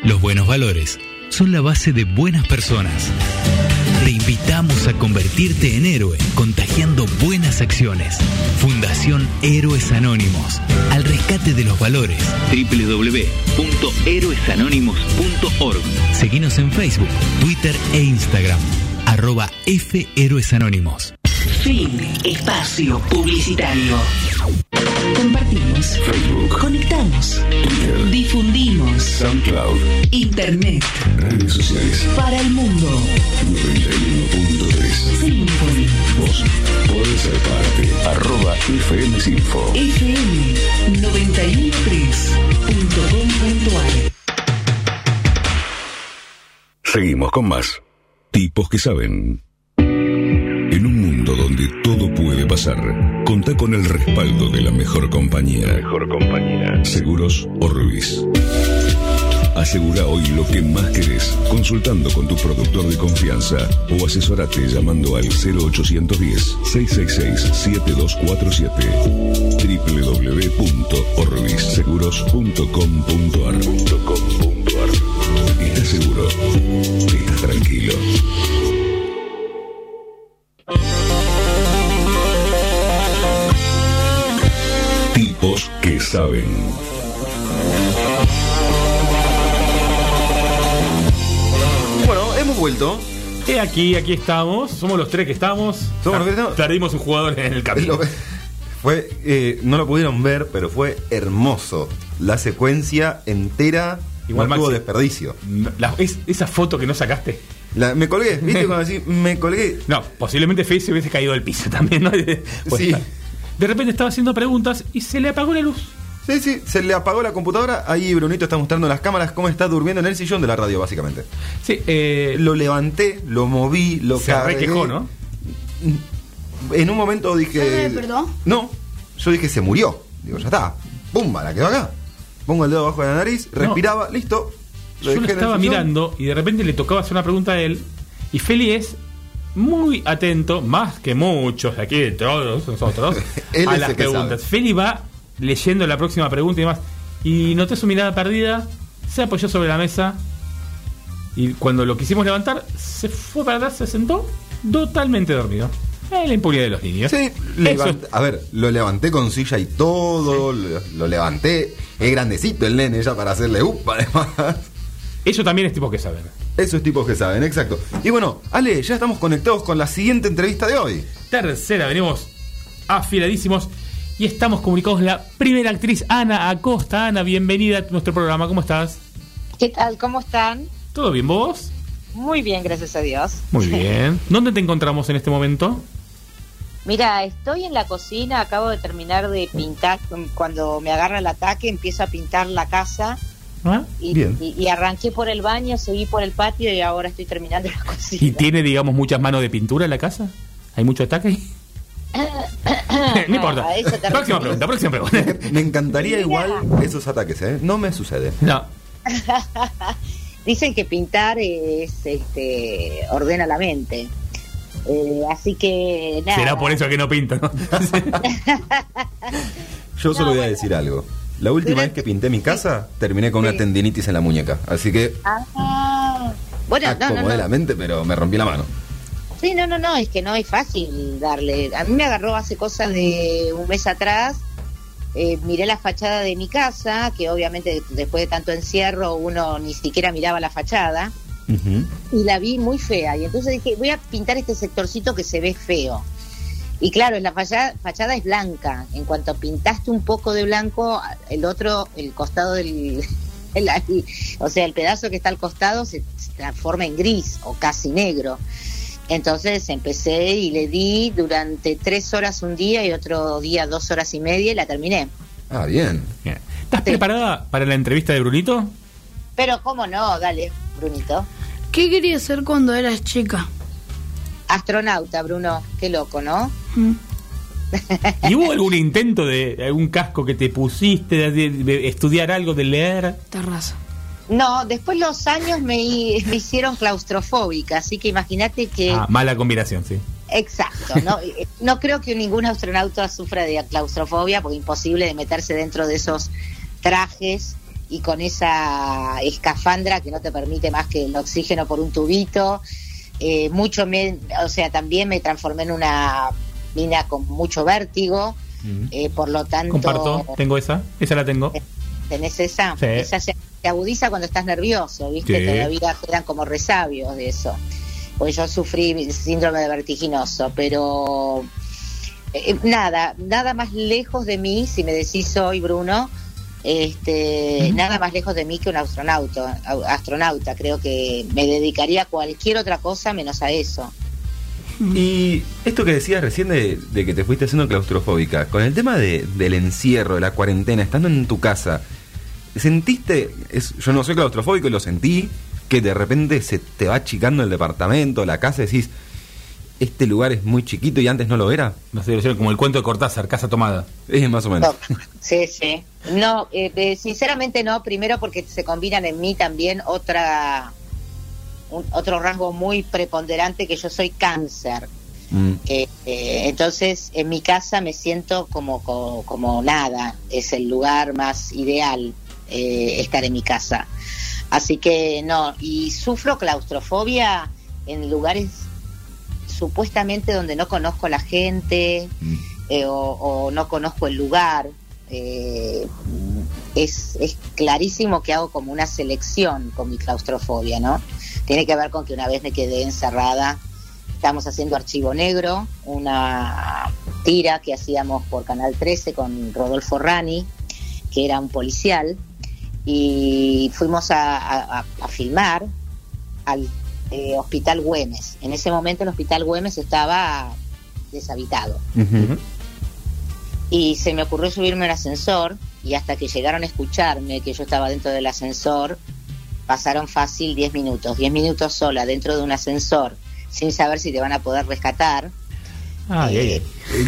Los buenos valores son la base de buenas personas. Te invitamos a convertirte en héroe, contagiando buenas acciones. Fundación Héroes Anónimos, al rescate de los valores. www.héroesanónimos.org Seguinos en Facebook, Twitter e Instagram. Arroba F Héroes Anónimos. Fin. Espacio publicitario. Compartimos. Facebook. Conectamos. Difundimos. SoundCloud. Internet. Redes sociales. Para el mundo. 91.3. Symphony. Vos podés ser parte. Arroba FM Sinfo. FM 913.com.ar Seguimos con más. Tipos que saben. Mundo donde todo puede pasar, contá con el respaldo de la mejor compañía. mejor compañía. Seguros Orbis. Asegura hoy lo que más querés consultando con tu productor de confianza o asesorate llamando al 0810-666-7247 www.orbisseguros.com.ar Estás seguro, estás tranquilo. Saben. Bueno, hemos vuelto. Y aquí, aquí estamos. Somos los tres que estamos. Somos los que estamos. Perdimos un jugador en el camino. Fue, eh, no lo pudieron ver, pero fue hermoso. La secuencia entera Igual, no tuvo desperdicio. La- es- esa foto que no sacaste. La- me colgué, ¿viste? Cuando decís, me colgué. No, posiblemente Fede se hubiese caído del piso también, ¿no? Pues, Sí. De repente estaba haciendo preguntas y se le apagó la luz. Sí, sí, se le apagó la computadora. Ahí Brunito está mostrando las cámaras cómo está durmiendo en el sillón de la radio, básicamente. Sí, eh, lo levanté, lo moví, lo se cargué. requejó, ¿no? En un momento ¿Se dije. despertó? No, yo dije se murió. Digo, ya está. Pumba, la quedó acá. Pongo el dedo abajo de la nariz, respiraba, listo. Yo lo estaba mirando y de repente le tocaba hacer una pregunta a él. Y Feli es muy atento, más que muchos de aquí de todos nosotros, Él a las preguntas. sabe. Feli va leyendo la próxima pregunta y demás. Y noté su mirada perdida, se apoyó sobre la mesa y cuando lo quisimos levantar, se fue para atrás, se sentó totalmente dormido. Eh, la impunidad de los niños. Sí, Eso- a ver, lo levanté con silla y todo, lo, lo levanté. Es grandecito el nene ya para hacerle upa, además. Eso también es tipo que saben. Esos tipos que saben, exacto. Y bueno, Ale, ya estamos conectados con la siguiente entrevista de hoy. Tercera, venimos afiladísimos y estamos comunicados con la primera actriz Ana Acosta. Ana, bienvenida a nuestro programa. ¿Cómo estás? ¿Qué tal? ¿Cómo están? ¿Todo bien vos? Muy bien, gracias a Dios. Muy bien. ¿Dónde te encontramos en este momento? Mira, estoy en la cocina, acabo de terminar de pintar. Cuando me agarra el ataque, empiezo a pintar la casa. ¿Ah? Y, Bien. y- y arranqué por el baño, seguí por el patio y ahora estoy terminando la cocina. ¿Y tiene, digamos, muchas manos de pintura en la casa? ¿Hay mucho ataque ahí? no importa. a eso te Próxima pregunta, próxima pregunta. Me encantaría igual esos ataques, ¿eh? No me sucede. No. Dicen que pintar es, este, ordena la mente. Eh, así que nada. Será por eso que no pinto, ¿no? Yo solo voy a decir algo. La última vez que pinté mi casa, terminé con una tendinitis en la muñeca. Así que Ah, bueno, no, no, acomodé no. la mente, pero me rompí la mano. Sí, no, no, no, es que no es fácil darle. A mí me agarró hace cosa de un mes atrás. eh, miré la fachada de mi casa, que obviamente después de tanto encierro uno ni siquiera miraba la fachada, y la vi muy fea. Y entonces dije, voy a pintar este sectorcito que se ve feo. Y claro, la fachada, fachada es blanca. En cuanto pintaste un poco de blanco, el otro, el costado del... el- o sea, el pedazo que está al costado se transforma en gris o casi negro. Entonces empecé y le di durante tres horas un día y otro día dos horas y media y la terminé. Ah, bien. ¿Estás preparada para la entrevista de Brunito? Pero cómo no, dale, Brunito. ¿Qué querías ser cuando eras chica? Astronauta, Bruno, qué loco, ¿no? ¿Y hubo algún intento de algún casco que te pusiste, de, de estudiar algo, de leer? Terraza. No, después los años me, me hicieron claustrofóbica, así que imagínate que... Ah, mala combinación, sí. Exacto, no, no creo que ningún astronauta sufra de claustrofobia, porque imposible de meterse dentro de esos trajes y con esa escafandra que no te permite más que el oxígeno por un tubito. Eh, mucho me, o sea, también me transformé en una mina con mucho vértigo, eh, por lo tanto... Comparto, tengo esa, esa la tengo. ¿Tenés esa? Sí. Esa se, se agudiza cuando estás nervioso, ¿viste? Sí. Todavía quedan como resabios de eso. Pues yo sufrí síndrome de vertiginoso, pero eh, nada, nada más lejos de mí, si me decís hoy, Bruno, este, nada más lejos de mí que un astronauta, au- astronauta. Creo que me dedicaría a cualquier otra cosa menos a eso. Y esto que decías recién de, de que te fuiste haciendo claustrofóbica, con el tema de- del encierro, de la cuarentena, estando en tu casa, ¿sentiste, es- yo no soy claustrofóbico y lo sentí, que de repente se te va achicando el departamento, la casa, y decís, este lugar es muy chiquito y antes no lo era? No sé, como el cuento de Cortázar, casa tomada. Es más o menos. Sí, sí. No, eh, eh, sinceramente no. Primero porque se combinan en mí también otra un- otro rasgo muy preponderante que yo soy cáncer. Mm. Eh, eh, entonces, en mi casa me siento como, como, como nada. Es el lugar más ideal eh, estar en mi casa. Así que no, y sufro claustrofobia en lugares supuestamente donde no conozco a la gente eh, o, o no conozco el lugar. Eh, es, es clarísimo que hago como una selección con mi claustrofobia, ¿no? Tiene que ver con que una vez me quedé encerrada, estamos haciendo Archivo Negro, una tira que hacíamos por Canal 13 con Rodolfo Rani, que era un policial, y fuimos a, a- a filmar al eh, Hospital Güemes. En ese momento el Hospital Güemes estaba deshabitado. Y se me ocurrió subirme al ascensor y hasta que llegaron a escucharme que yo estaba dentro del ascensor, pasaron fácil 10 minutos. 10 minutos sola dentro de un ascensor, sin saber si te van a poder rescatar. Ay, ay, ay.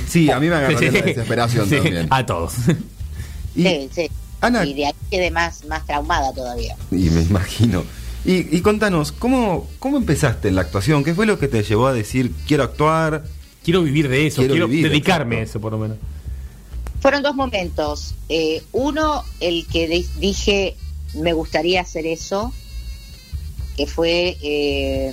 Sí, a mí me agarró Sí. la desesperación Sí, también. A todos. Sí, sí. Y de ahí quedé más, más traumada todavía. Y me imagino. Y, y contanos, ¿cómo, ¿cómo empezaste en la actuación? ¿Qué fue lo que te llevó a decir, quiero actuar? Quiero vivir de eso, quiero, vivir, dedicarme a eso por lo menos. Fueron dos momentos. Eh, uno, el que di- dije, me gustaría hacer eso, que fue eh,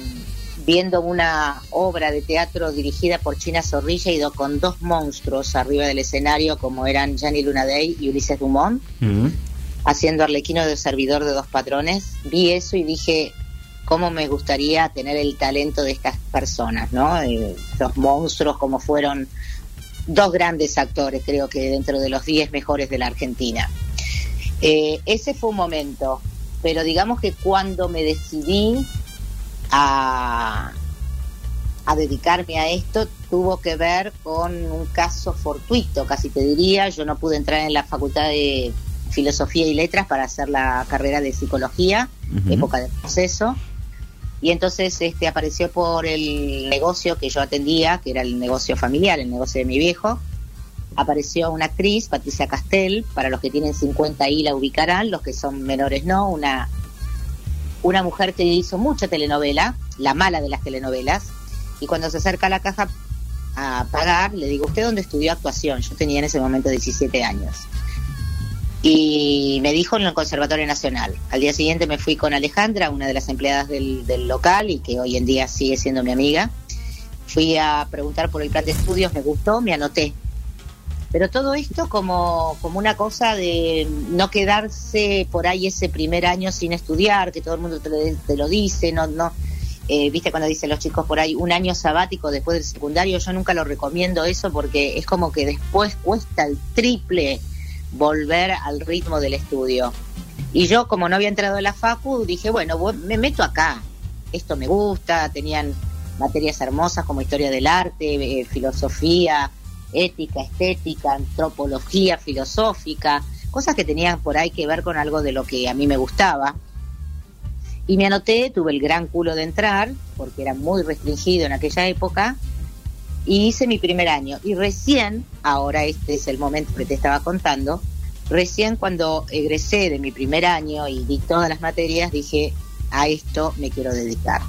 viendo una obra de teatro dirigida por China Zorrilla y con dos monstruos arriba del escenario, como eran Gianni Lunadei y Ulises Dumont, haciendo Arlequino de servidor de dos patrones. Vi eso y dije, cómo me gustaría tener el talento de estas personas, ¿no? Eh, los monstruos como fueron dos grandes actores, creo que dentro de los 10 mejores de la Argentina. Eh, ese fue un momento, pero digamos que cuando me decidí a, a dedicarme a esto, tuvo que ver con un caso fortuito, casi te diría. Yo no pude entrar en la Facultad de Filosofía y Letras para hacer la carrera de Psicología, época de proceso. Y entonces este apareció por el negocio que yo atendía, que era el negocio familiar, el negocio de mi viejo. Apareció una actriz, Patricia Castel, para los que tienen 50 y la ubicarán, los que son menores no, una, una mujer que hizo mucha telenovela, la mala de las telenovelas, y cuando se acerca a la caja a pagar, le digo, ¿usted dónde estudió actuación? Yo tenía en ese momento 17 años. Y me dijo en el Conservatorio Nacional. Al día siguiente me fui con Alejandra, una de las empleadas del, del local y que hoy en día sigue siendo mi amiga. Fui a preguntar por el plan de estudios, me gustó, me anoté. Pero todo esto como, como una cosa de no quedarse por ahí ese primer año sin estudiar, que todo el mundo te lo, te lo dice, no, no, eh, viste cuando dicen los chicos por ahí un año sabático después del secundario, yo nunca lo recomiendo eso porque es como que después cuesta el triple volver al ritmo del estudio. Y yo como no había entrado en la facu, dije, bueno, me meto acá, esto me gusta, tenían materias hermosas como historia del arte, eh, filosofía, ética, estética, antropología filosófica, cosas que tenían por ahí que ver con algo de lo que a mí me gustaba. Y me anoté, tuve el gran culo de entrar, porque era muy restringido en aquella época, y hice mi primer año. Y recién, ahora este es el momento que te estaba contando, recién cuando egresé de mi primer año y di todas las materias, dije, a esto me quiero dedicar.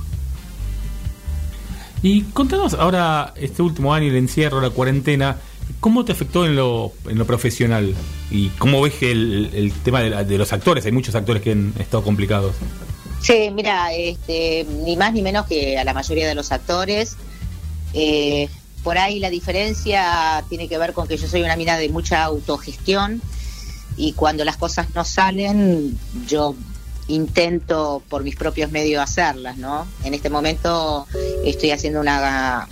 Y contanos ahora, este último año, el encierro, la cuarentena, ¿cómo te afectó en lo, en lo profesional? ¿Y cómo ves el, el tema de, de los actores? Hay muchos actores que han estado complicados. Sí, mira, este, ni más ni menos que a la mayoría de los actores. Eh, por ahí la diferencia tiene que ver con que yo soy una mina de mucha autogestión y cuando las cosas no salen, yo intento por mis propios medios hacerlas, ¿no? En este momento estoy haciendo una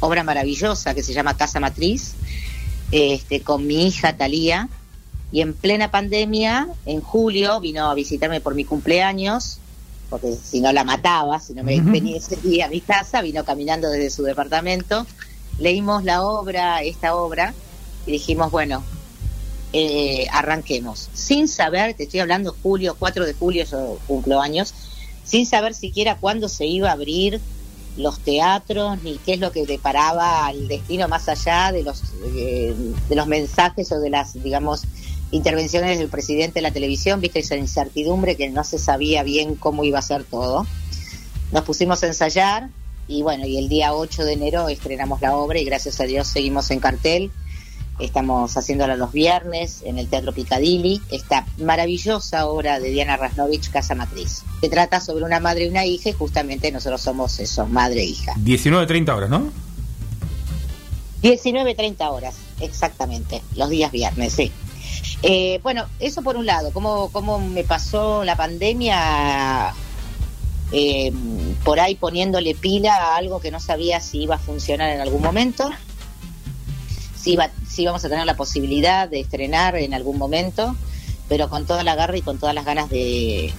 obra maravillosa que se llama Casa Matriz, este, con mi hija Talía, y en plena pandemia, en julio, vino a visitarme por mi cumpleaños porque si no la mataba, si no me venía ese día a mi casa, vino caminando desde su departamento, leímos la obra, esta obra, y dijimos, bueno, eh, arranquemos. Sin saber, te estoy hablando julio, 4 de julio, yo cumplo años, sin saber siquiera cuándo se iba a abrir los teatros, ni qué es lo que deparaba al destino más allá de los, eh, de los mensajes o de las, digamos, intervenciones del presidente de la televisión, viste esa incertidumbre que no se sabía bien cómo iba a ser todo. Nos pusimos a ensayar y bueno, y el día 8 de enero estrenamos la obra y gracias a Dios seguimos en cartel. Estamos haciéndola los viernes en el Teatro Picadilly, esta maravillosa obra de Diana Rasnovich, Casa Matriz, que trata sobre una madre y una hija y justamente nosotros somos eso, madre e hija. 19.30 horas, ¿no? 19.30 horas, exactamente, los días viernes, sí. Eh, bueno, eso por un lado, cómo, cómo me pasó la pandemia eh, por ahí poniéndole pila a algo que no sabía si iba a funcionar en algún momento, si, iba, si íbamos a tener la posibilidad de estrenar en algún momento, pero con toda la garra y con todas las ganas de,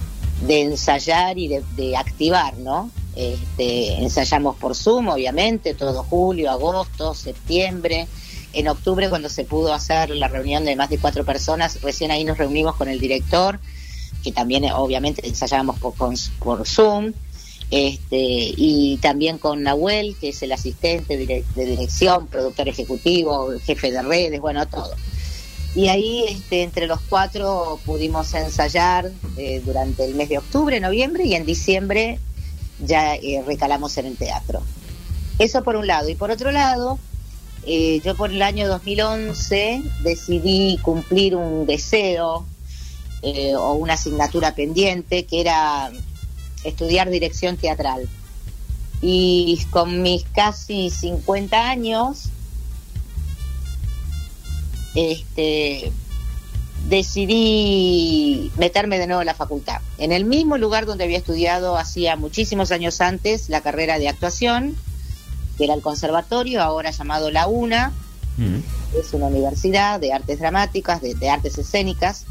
ensayar y de, activar, ¿no? Este, ensayamos por Zoom, obviamente, todo julio, agosto, septiembre. En octubre, cuando se pudo hacer la reunión de más de cuatro personas, recién ahí nos reunimos con el director, que también obviamente ensayábamos por, por Zoom, este, y también con Nahuel, que es el asistente de dirección, productor ejecutivo, jefe de redes, bueno, todo. Y ahí, este, entre los cuatro, pudimos ensayar eh, durante el mes de octubre, noviembre, y en diciembre ya eh, recalamos en el teatro. Eso por un lado. Y por otro lado, eh, yo por el año 2011 decidí cumplir un deseo o una asignatura pendiente que era estudiar dirección teatral. Y con mis casi 50 años, este, decidí meterme de nuevo en la facultad. En el mismo lugar donde había estudiado hacía muchísimos años antes la carrera de actuación, que era el conservatorio, ahora llamado La UNA, es una universidad de artes dramáticas, de, de artes escénicas,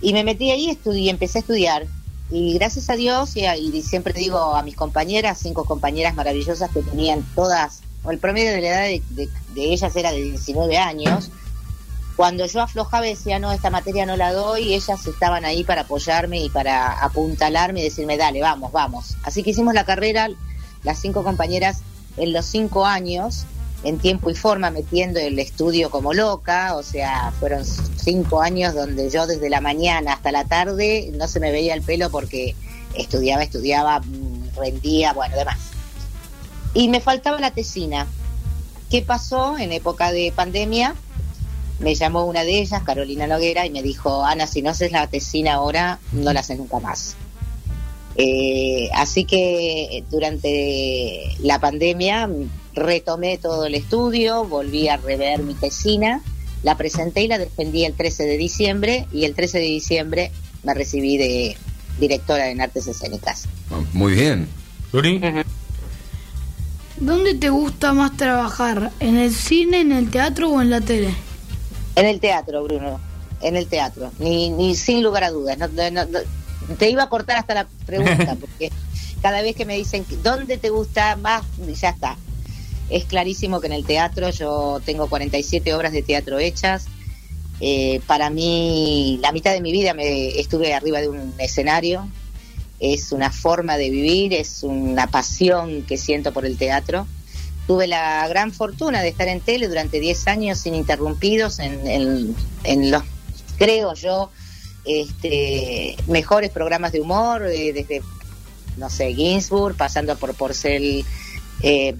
y me metí ahí y empecé a estudiar. Y gracias a Dios, y, y siempre digo a mis compañeras, cinco compañeras maravillosas que tenían todas, el promedio de la edad de, de- de ellas era de 19 años, cuando yo aflojaba y decía, no, esta materia no la doy, ellas estaban ahí para apoyarme y para apuntalarme y decirme, dale, vamos, vamos. Así que hicimos la carrera, las cinco compañeras, en los cinco años, en tiempo y forma, metiendo el estudio como loca, o sea, fueron cinco años donde yo desde la mañana hasta la tarde no se me veía el pelo porque estudiaba, estudiaba, mm, rendía, bueno, demás. Y me faltaba la tesina. ¿Qué pasó en época de pandemia? Me llamó una de ellas, Carolina Noguera, y me dijo, Ana, si no haces la tesina ahora, no la haces nunca más. Eh, así que durante la pandemia retomé todo el estudio, volví a rever mi tesina, la presenté y la defendí el 13 de diciembre y el 13 de diciembre me recibí de directora en artes escénicas. Muy bien. ¿Dónde te gusta más trabajar? ¿En el cine, en el teatro o en la tele? En el teatro, Bruno, en el teatro, ni, ni sin lugar a dudas. No, no- no- te iba a cortar hasta la pregunta, porque cada vez que me dicen dónde te gusta más, ya está. Es clarísimo que en el teatro yo tengo 47 obras de teatro hechas. Eh, para mí, la mitad de mi vida me estuve arriba de un escenario. Es una forma de vivir, es una pasión que siento por el teatro. Tuve la gran fortuna de estar en tele durante 10 años ininterrumpidos en, en- los, creo yo, este, mejores programas de humor, eh, desde, no sé, Ginsburg, pasando por Porcel eh,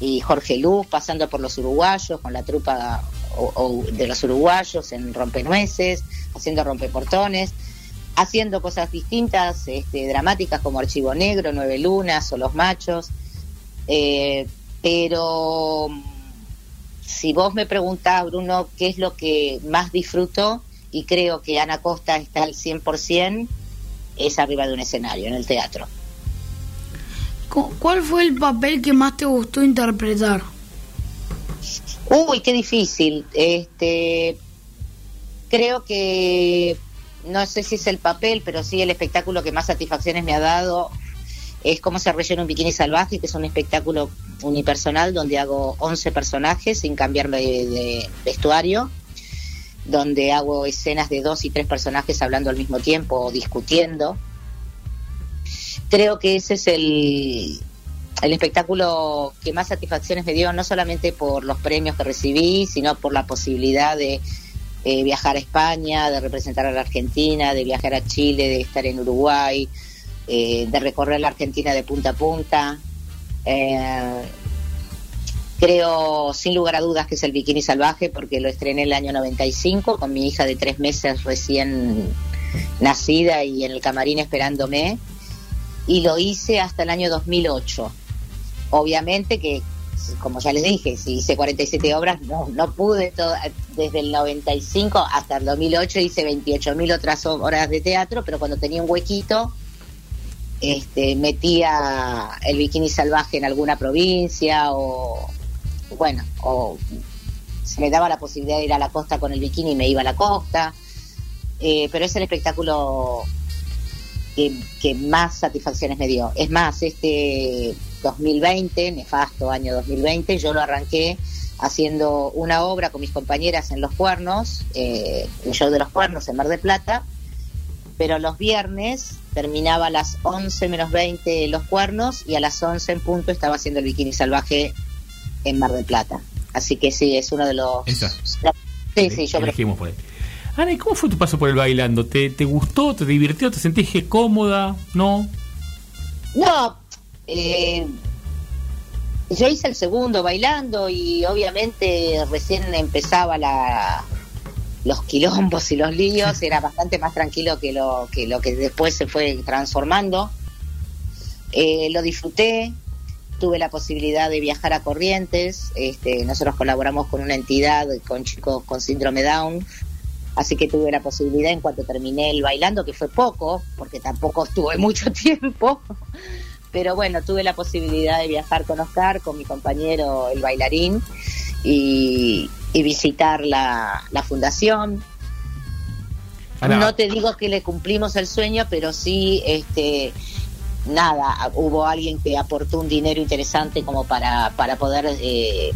y Jorge Luz, pasando por los uruguayos, con la trupa o- de los uruguayos en Rompenueces, haciendo rompeportones, haciendo cosas distintas, este, dramáticas como Archivo Negro, Nueve Lunas o Los Machos. Eh, pero si vos me preguntás, Bruno, qué es lo que más disfruto, y creo que Ana Costa está al 100%, es arriba de un escenario, en el teatro. Cu- ¿Cuál fue el papel que más te gustó interpretar? Uy, qué difícil. Este, creo que no sé si es el papel, pero sí el espectáculo que más satisfacciones me ha dado es cómo se rellena un bikini salvaje, que es un espectáculo unipersonal donde hago 11 personajes sin cambiarme de, de vestuario, donde hago escenas de dos y tres personajes hablando al mismo tiempo o discutiendo. Creo que ese es el, el espectáculo que más satisfacciones me dio, no solamente por los premios que recibí, sino por la posibilidad de eh, viajar a España, de representar a la Argentina, de viajar a Chile, de estar en Uruguay, eh, de recorrer la Argentina de punta a punta. Eh, creo, sin lugar a dudas, que es el Bikini Salvaje, porque lo estrené el año 95 con mi hija de tres meses recién nacida y en el camarín esperándome. Y lo hice hasta el año 2008. Obviamente que, como ya les dije, si hice 47 obras, no, no pude. Todo, desde el 95 hasta el 2008 hice 28.000 otras obras de teatro, pero cuando tenía un huequito, este, metía el bikini salvaje en alguna provincia o, bueno, o se me daba la posibilidad de ir a la costa con el bikini y me iba a la costa. Eh, pero es el espectáculo que, que, más satisfacciones me dio. Es más, este 2020, nefasto año 2020, yo lo arranqué haciendo una obra con mis compañeras en Los Cuernos, eh, el show de Los Cuernos en Mar de Plata, pero los viernes terminaba a las 11 menos 20 Los Cuernos y a las 11 en punto estaba haciendo el bikini salvaje en Mar del Plata. Así que sí, es uno de los... Esa. Sí, sí, yo creo. por ahí. Ana, ¿y cómo fue tu paso por el bailando? ¿Te, ¿Te gustó? ¿Te divirtió? ¿Te sentiste cómoda? ¿No? No, eh, yo hice el segundo bailando y obviamente recién empezaba la, los quilombos y los líos, era bastante más tranquilo que lo que, lo que después se fue transformando. Eh, lo disfruté, tuve la posibilidad de viajar a Corrientes, este, nosotros colaboramos con una entidad con chicos con síndrome Down, así que tuve la posibilidad en cuanto terminé el bailando, que fue poco, porque tampoco estuve mucho tiempo, pero bueno, tuve la posibilidad de viajar con Oscar, con mi compañero el bailarín, y, y visitar la, la fundación. Ana. No te digo que le cumplimos el sueño, pero sí, este, nada, hubo alguien que aportó un dinero interesante como para, para poder eh,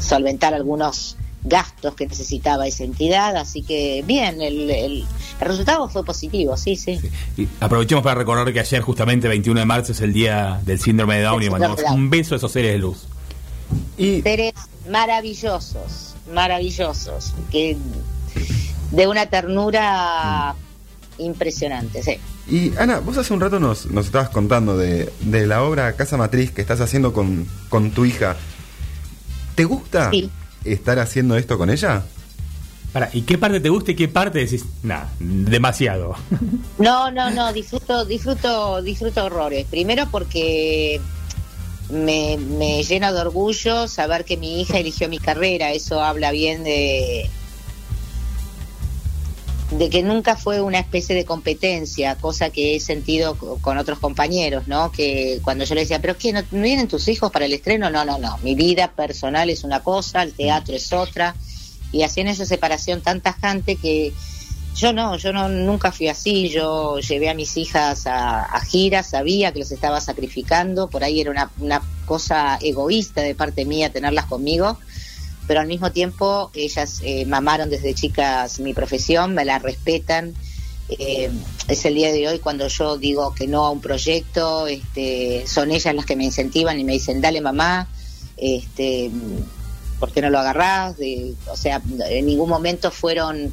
solventar algunos gastos que necesitaba esa entidad, así que bien, el, el, el resultado fue positivo, sí, sí. Y aprovechemos para recordar que ayer, justamente 21 de marzo, es el día del síndrome de Down y mandamos un beso a esos seres de luz. Y Seres maravillosos, maravillosos, que de una ternura impresionante, sí. Y Ana, vos hace un rato nos, nos estabas contando de, de la obra Casa Matriz que estás haciendo con, con tu hija. ¿Te gusta Sí. Estar haciendo esto con ella? Para, ¿Y qué parte te gusta y qué parte decís? Nada, demasiado. No, no, no, disfruto, disfruto, disfruto horrores. Primero porque me, me llena de orgullo saber que mi hija eligió mi carrera. Eso habla bien de de que nunca fue una especie de competencia, cosa que he sentido co- con otros compañeros, ¿no? Que cuando yo le decía, pero qué, ¿no, no vienen tus hijos para el estreno? No, no, no. Mi vida personal es una cosa, el teatro es otra. Y hacían esa separación tan tajante que yo no, yo no nunca fui así, yo llevé a mis hijas a, a giras, sabía que los estaba sacrificando, por ahí era una, una cosa egoísta de parte mía tenerlas conmigo, pero al mismo tiempo ellas eh, mamaron desde chicas mi profesión, me la respetan. Eh, es el día de hoy cuando yo digo que no a un proyecto, este, son ellas las que me incentivan y me dicen, dale mamá, este, ¿por qué no lo agarrás? O sea, en ningún momento fueron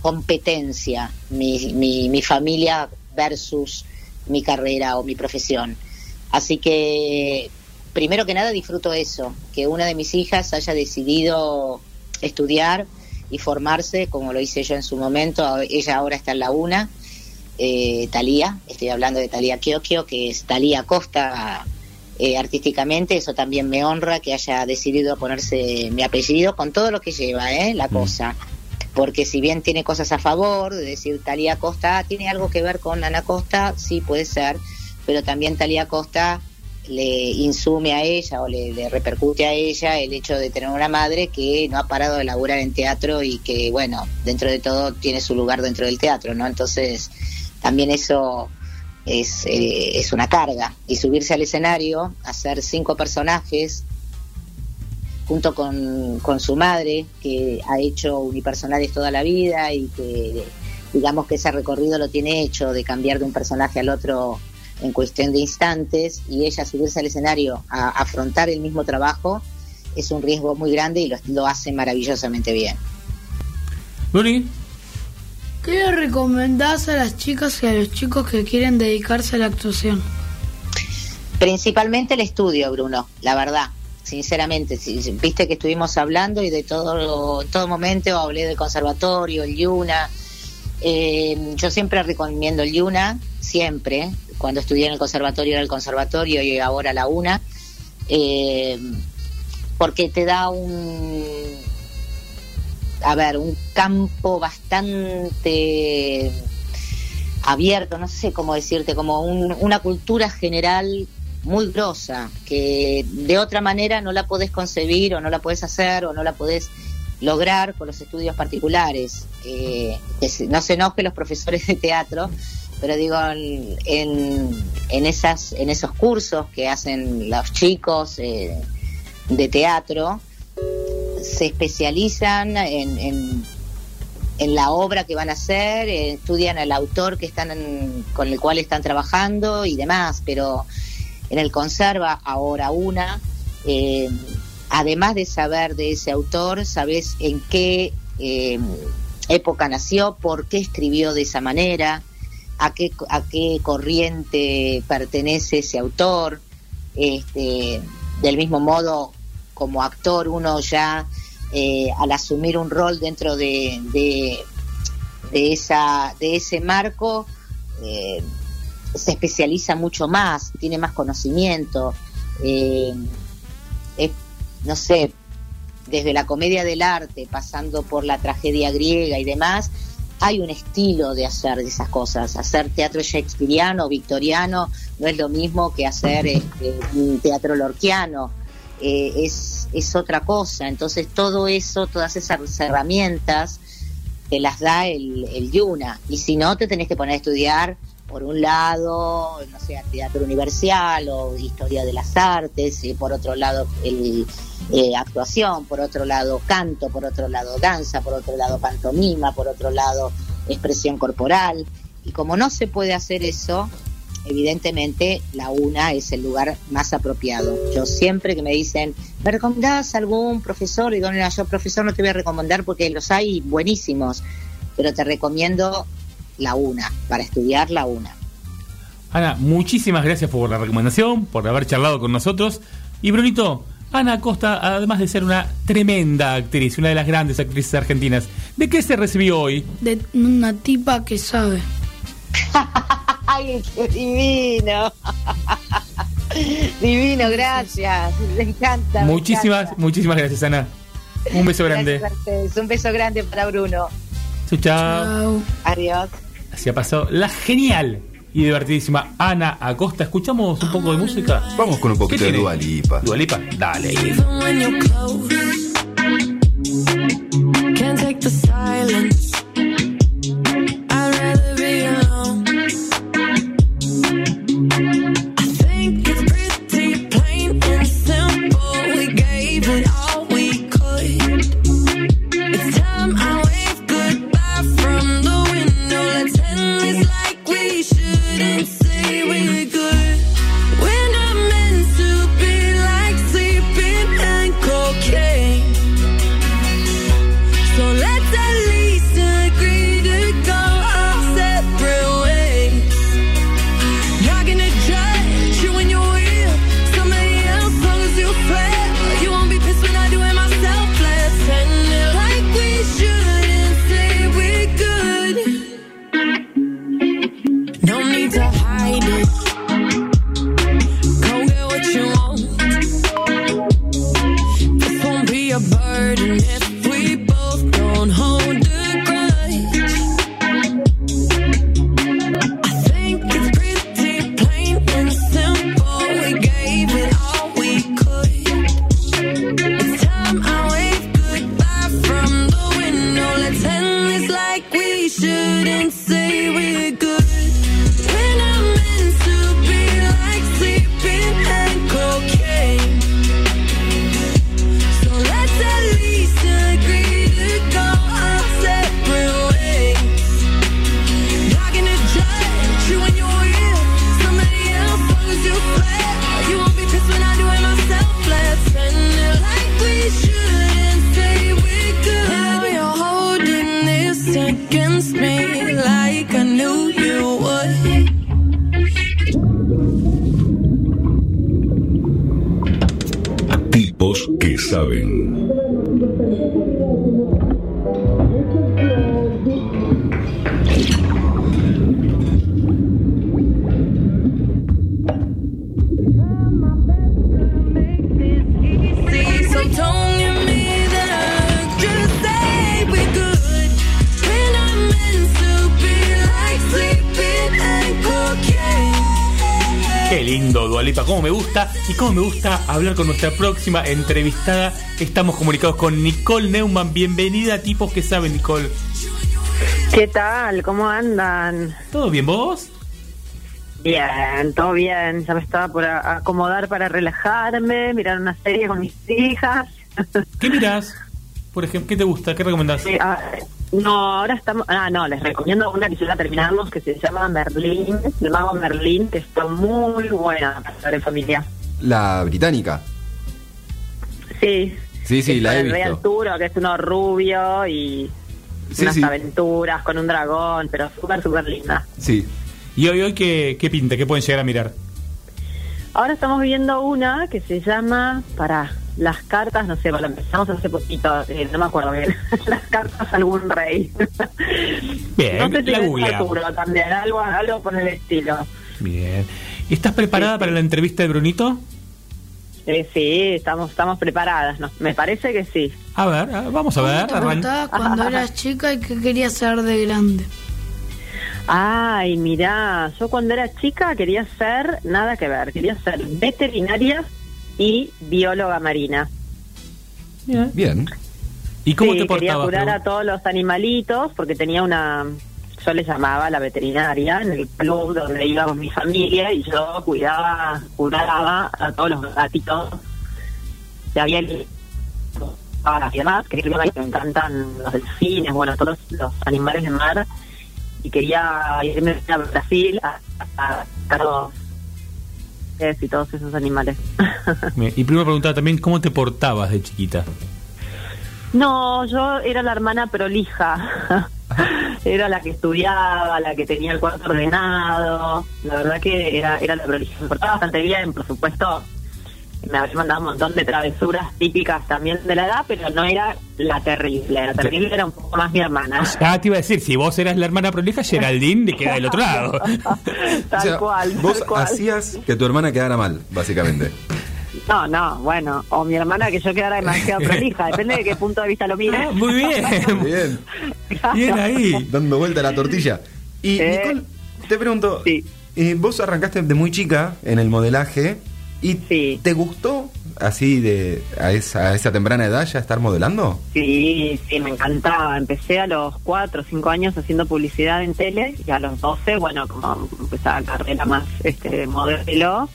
competencia mi, mi familia versus mi carrera o mi profesión. Así que, primero que nada, disfruto eso, que una de mis hijas haya decidido estudiar y formarse, como lo hice yo en su momento, ella ahora está en la UNA, eh, Talía, estoy hablando de Talía Kiokio, que es Talía Costa eh, artísticamente, eso también me honra que haya decidido ponerse mi apellido con todo lo que lleva, ¿eh? la cosa. Porque si bien tiene cosas a favor, de decir Talía Costa, tiene algo que ver con Ana Costa, sí puede ser, pero también Talía Costa le insume a ella o le, repercute a ella el hecho de tener una madre que no ha parado de laburar en teatro y que, bueno, dentro de todo tiene su lugar dentro del teatro, ¿no? Entonces, también eso es, eh, es una carga. Y subirse al escenario, hacer cinco personajes junto con, con su madre, que ha hecho unipersonales toda la vida y que digamos que ese recorrido lo tiene hecho de cambiar de un personaje al otro en cuestión de instantes y ella subirse al escenario a afrontar el mismo trabajo es un riesgo muy grande y lo, lo hace maravillosamente bien. Luli, ¿Qué le recomendás a las chicas y a los chicos que quieren dedicarse a la actuación? Principalmente el estudio, Bruno, la verdad. Sinceramente, si- si- viste que estuvimos hablando y de todo, en todo momento hablé del conservatorio, el Yuna. Eh, yo siempre recomiendo el Yuna, siempre. Cuando estudié en el conservatorio era el conservatorio y ahora la UNA. Eh, porque te da un, a ver, un campo bastante abierto, no sé cómo decirte, como un- una cultura general muy grosa, que de otra manera no la podés concebir o no la podés hacer o no la podés lograr con los estudios particulares. Eh, que no se enoje los profesores de teatro, pero digo, en, en, esas, en esos cursos que hacen los chicos eh, de teatro, se especializan en, en, la obra que van a hacer, eh, estudian al autor que están en- con el cual están trabajando y demás, pero en el conserva ahora una, además de saber de ese autor, sabes en qué eh, época nació, por qué escribió de esa manera, a qué, a qué corriente pertenece ese autor. Este, del mismo modo, como actor, uno ya eh, al asumir un rol dentro de, de, esa, de ese marco, eh, se especializa mucho más, tiene más conocimiento. No sé, desde la comedia del arte, pasando por la tragedia griega y demás, hay un estilo de hacer esas cosas. Hacer teatro shakespeariano, victoriano, no es lo mismo que hacer este, un teatro lorquiano. Eh, es, es otra cosa. Entonces todo eso, todas esas herramientas, te las da el, el Yuna. Y si no, te tenés que poner a estudiar, por un lado, no sé, teatro universal o historia de las artes, y por otro lado, el, eh, actuación, por otro lado, canto, por otro lado, danza, por otro lado, pantomima, por otro lado, expresión corporal. Y como no se puede hacer eso, evidentemente la UNA es el lugar más apropiado. Yo siempre que me dicen, ¿me recomendás algún profesor? Digo, no, yo profesor no te voy a recomendar porque los hay buenísimos, pero te recomiendo la UNA, para estudiar la UNA. Ana, muchísimas gracias por la recomendación, por haber charlado con nosotros. Y Brunito, Ana Costa, además de ser una tremenda actriz, una de las grandes actrices argentinas, ¿de qué se recibió hoy? De una tipa que sabe. ¡Ay, qué divino! divino, gracias. Me encanta. me Muchísimas, encanta. muchísimas gracias, Ana. Un beso grande. Gracias a ustedes. Un beso grande para Bruno. Chau, chau. Adiós. Así ha pasado la genial y divertidísima Ana Acosta. ¿Escuchamos un poco de música? Vamos con un poquito de Dua Lipa. Dua Lipa, dale. Can't take the silence. I'd rather be alone. Saben. Cómo me gusta hablar con nuestra próxima entrevistada. Estamos comunicados con Nicole Neumann. Bienvenida a Tipos que Saben, Nicole. ¿Qué tal? ¿Cómo andan? ¿Todo bien vos? Bien, todo bien. Ya me estaba por acomodar para relajarme, mirar una serie con mis hijas. ¿Qué mirás? Por ejemplo, ¿qué te gusta? ¿Qué recomendás? Sí, ah, no, ahora estamos... Ah, no, les recomiendo una que ya terminamos que se llama Merlín, el mago Merlín, que está muy buena para ver en familia. La británica. Sí. Sí, sí, la he el visto. Arturo, que es uno rubio y Sí, unas sí. aventuras con un dragón, pero súper, súper linda. Sí. ¿Y hoy, hoy qué, qué pinta? ¿Qué pueden llegar a mirar? Ahora estamos viendo una que se llama, para las cartas, no sé, la empezamos hace poquito, eh, no me acuerdo bien, las cartas a algún rey. Bien, no sé si la es. Arturo también, algo, algo por el estilo. Bien. ¿Estás preparada para la entrevista de Brunito? Eh, sí, estamos, estamos preparadas, ¿no? me parece que sí. A ver, a- vamos a ver. ¿Te arran- preguntabas cuando eras chica y qué querías ser de grande? Ay, mirá, yo cuando era chica quería ser, nada que ver, quería ser veterinaria y bióloga marina. Bien. ¿Y cómo Sí, te quería portabas? curar Bru? a todos los animalitos porque tenía una, yo le llamaba la veterinaria en el club donde íbamos mi familia y yo cuidaba, curaba a todos los gatitos que había ah, y demás, que me encantan los delfines, bueno, todos los animales de mar y quería irme a Brasil a, a, a los y todos esos animales. Y primero preguntaba también cómo te portabas de chiquita. No, yo era la hermana prolija. Era la que estudiaba, la que tenía el cuarto ordenado. La verdad que era, era la prolija. Me portaba bastante bien, por supuesto. Me había mandado un montón de travesuras típicas también de la edad, pero no era la terrible. La terrible era un poco más mi hermana. Ah, te iba a decir, si vos eras la hermana prolija, Geraldine te queda del otro lado. Tal O sea, cual. vos tal cual. hacías que tu hermana quedara mal, básicamente. No, no, bueno. O mi hermana que yo quedara demasiado prolija. Depende de qué punto de vista lo mires. Ah, Muy bien. Bien. Bien ahí. Dando vuelta a la tortilla. Y Nicole, te pregunto, eh, vos arrancaste de muy chica en el modelaje y ¿te gustó así de a esa, a esa temprana edad ya estar modelando? Sí, sí, me encantaba. Empecé a los 4 o 5 años haciendo publicidad en tele y a los 12, bueno, como empezaba la carrera más este modelo,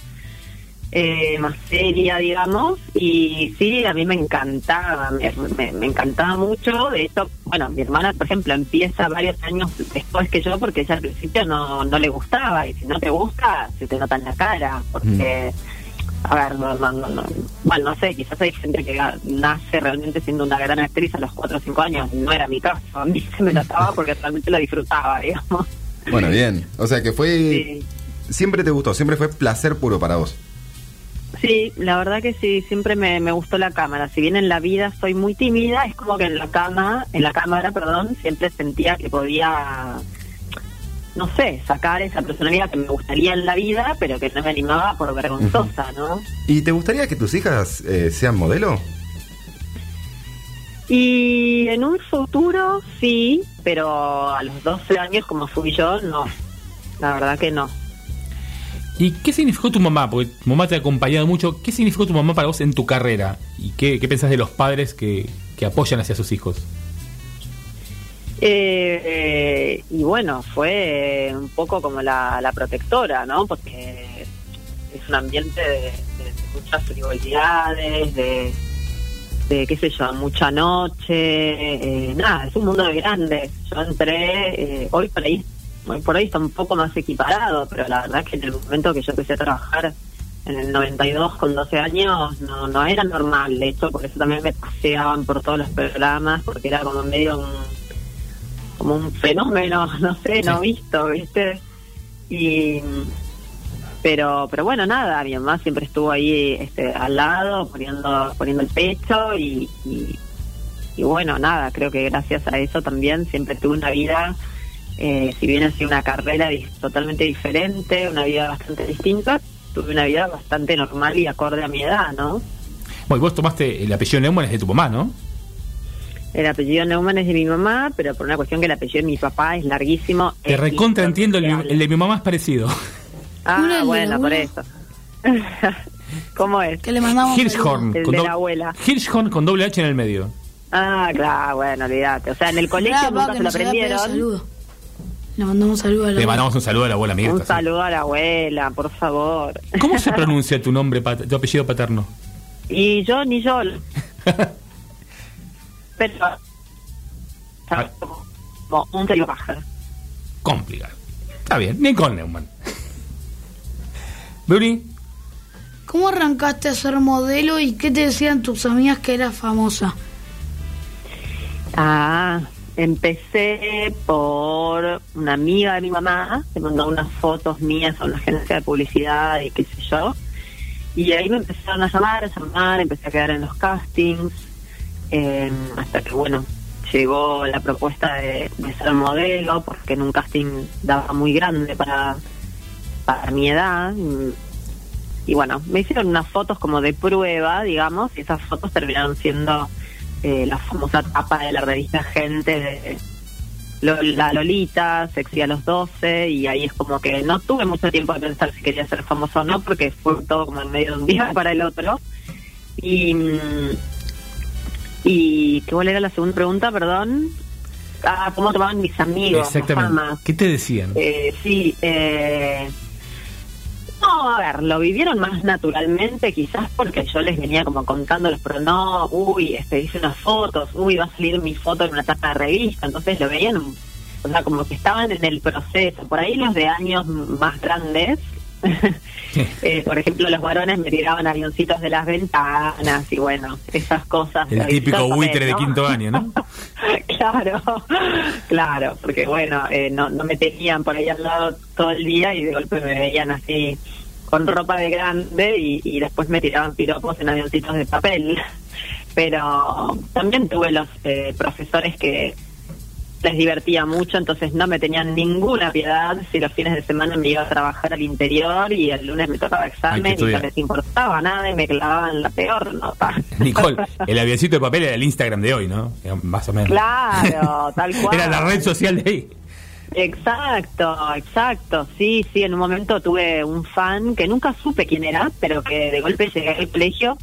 eh, más seria, digamos. Y sí, a mí me encantaba, me, me- me encantaba mucho. De hecho, bueno, mi hermana, por ejemplo, empieza varios años después que yo porque ella al principio no, no le gustaba. Y si no te gusta, se te nota en la cara. Porque. A ver, no, no, no, no. Bueno, no sé, quizás hay gente que nace realmente siendo una gran actriz a los 4 o 5 años. No era mi caso. A mí se me notaba porque realmente la disfrutaba, digamos. Bueno, bien. O sea que fue... Siempre te gustó, siempre fue placer puro para vos. Sí, la verdad que sí, siempre me, me gustó la cámara. Si bien en la vida soy muy tímida, es como que en la cama, en la cámara, perdón, siempre sentía que podía, no sé, sacar esa personalidad que me gustaría en la vida, pero que no me animaba por vergonzosa, ¿no? ¿Y te gustaría que tus hijas eh, sean modelo? Y en un futuro sí, pero a los 12 años como fui yo, no. La verdad que no. ¿Y qué significó tu mamá? Porque tu mamá te ha acompañado mucho. ¿Qué significó tu mamá para vos en tu carrera? ¿Y qué, qué pensás de los padres que, que apoyan hacia sus hijos? Eh, eh, y bueno, fue un poco como la, la protectora, ¿no? Porque es un ambiente de, muchas frivolidades, de, qué sé yo, mucha noche, eh, nada, es un mundo de grandes. Yo entré, eh, hoy por ahí, por ahí está un poco más equiparado, pero la verdad es que en el momento que yo empecé a trabajar en el 92 con 12 años no, no era normal, de hecho por eso también me paseaban por todos los programas, porque era como medio un, como un fenómeno, no sé, no visto, ¿viste? Y, Pero, pero bueno, nada, mi mamá siempre estuvo ahí este, al lado, poniendo, poniendo el pecho y, y, y bueno, nada, creo que gracias a eso también siempre tuve una vida, eh, si bien ha sido una carrera totalmente diferente, una vida bastante distinta, tuve una vida bastante normal y acorde a mi edad, ¿no? Bueno, y vos tomaste el apellido Neumann es de tu mamá, ¿no? El apellido Neumann es de mi mamá, pero por una cuestión que el apellido de mi papá es larguísimo. Te es recontra entiendo, el, el de mi mamá es parecido. Ah, Una, bueno, por eso. ¿Cómo es? Que le mandamos Hirschhorn. El con de la abuela. Hirschhorn con doble H en el medio. Ah, claro, bueno, olvídate. O sea, en el colegio Pará, nunca se lo aprendieron. Le mandamos un saludo a la Le mandamos un saludo a la abuela Mirta. Un sí. saludo a la abuela, por favor. ¿Cómo se pronuncia tu nombre, pat- tu apellido paterno? Y yo ni yo. Pero. Ah. Como un serio pájaro. Complicado. Está bien, Nicole Neumann. Bruni, ¿Cómo arrancaste a ser modelo y qué te decían tus amigas que eras famosa? Ah, empecé por una amiga de mi mamá, que mandó unas fotos mías a una agencia de publicidad y qué sé yo. Y ahí me empezaron a llamar, a llamar, empecé a quedar en los castings, eh, hasta que, bueno, llegó la propuesta de, ser modelo, porque en un casting daba muy grande para, para mi edad. Y bueno, me hicieron unas fotos como de prueba, digamos, y esas fotos terminaron siendo eh, la famosa tapa de la revista Gente de La Lolita, Sexy a los 12, y ahí es como que no tuve mucho tiempo de pensar si quería ser famoso o no, porque fue todo como en medio de un día para el otro. Y, mm, y ¿cuál era la segunda pregunta? Perdón. Ah, ¿cómo tomaban mis amigos? exactamente. ¿Qué te decían? Eh, sí, eh, no, a ver, lo vivieron más naturalmente, quizás porque yo les venía como contándoles, pero no, uy, este, hice unas fotos, uy, va a salir mi foto en una tapa de revista, entonces lo veían, o sea, como que estaban en el proceso. Por ahí los de años más grandes, eh, por ejemplo, los varones me tiraban avioncitos de las ventanas y bueno, esas cosas. El típico buitre de quinto año, ¿no? claro, claro, porque bueno, eh, no, no me tenían por ahí al lado todo el día y de golpe me veían así con ropa de grande y, y después me tiraban piropos en avioncitos de papel. Pero también tuve los eh, profesores que les divertía mucho, entonces no me tenían ninguna piedad si los fines de semana me iba a trabajar al interior y el lunes me tocaba que examen y no les importaba nada y me clavaban la peor nota. Nicole, el avioncito de papel era el Instagram de hoy, ¿no? Eh, Más o menos. Claro, tal cual. Era la red social de ahí. Exacto, exacto. Sí, sí, en un momento tuve un fan que nunca supe quién era, pero que de golpe llegué al colegio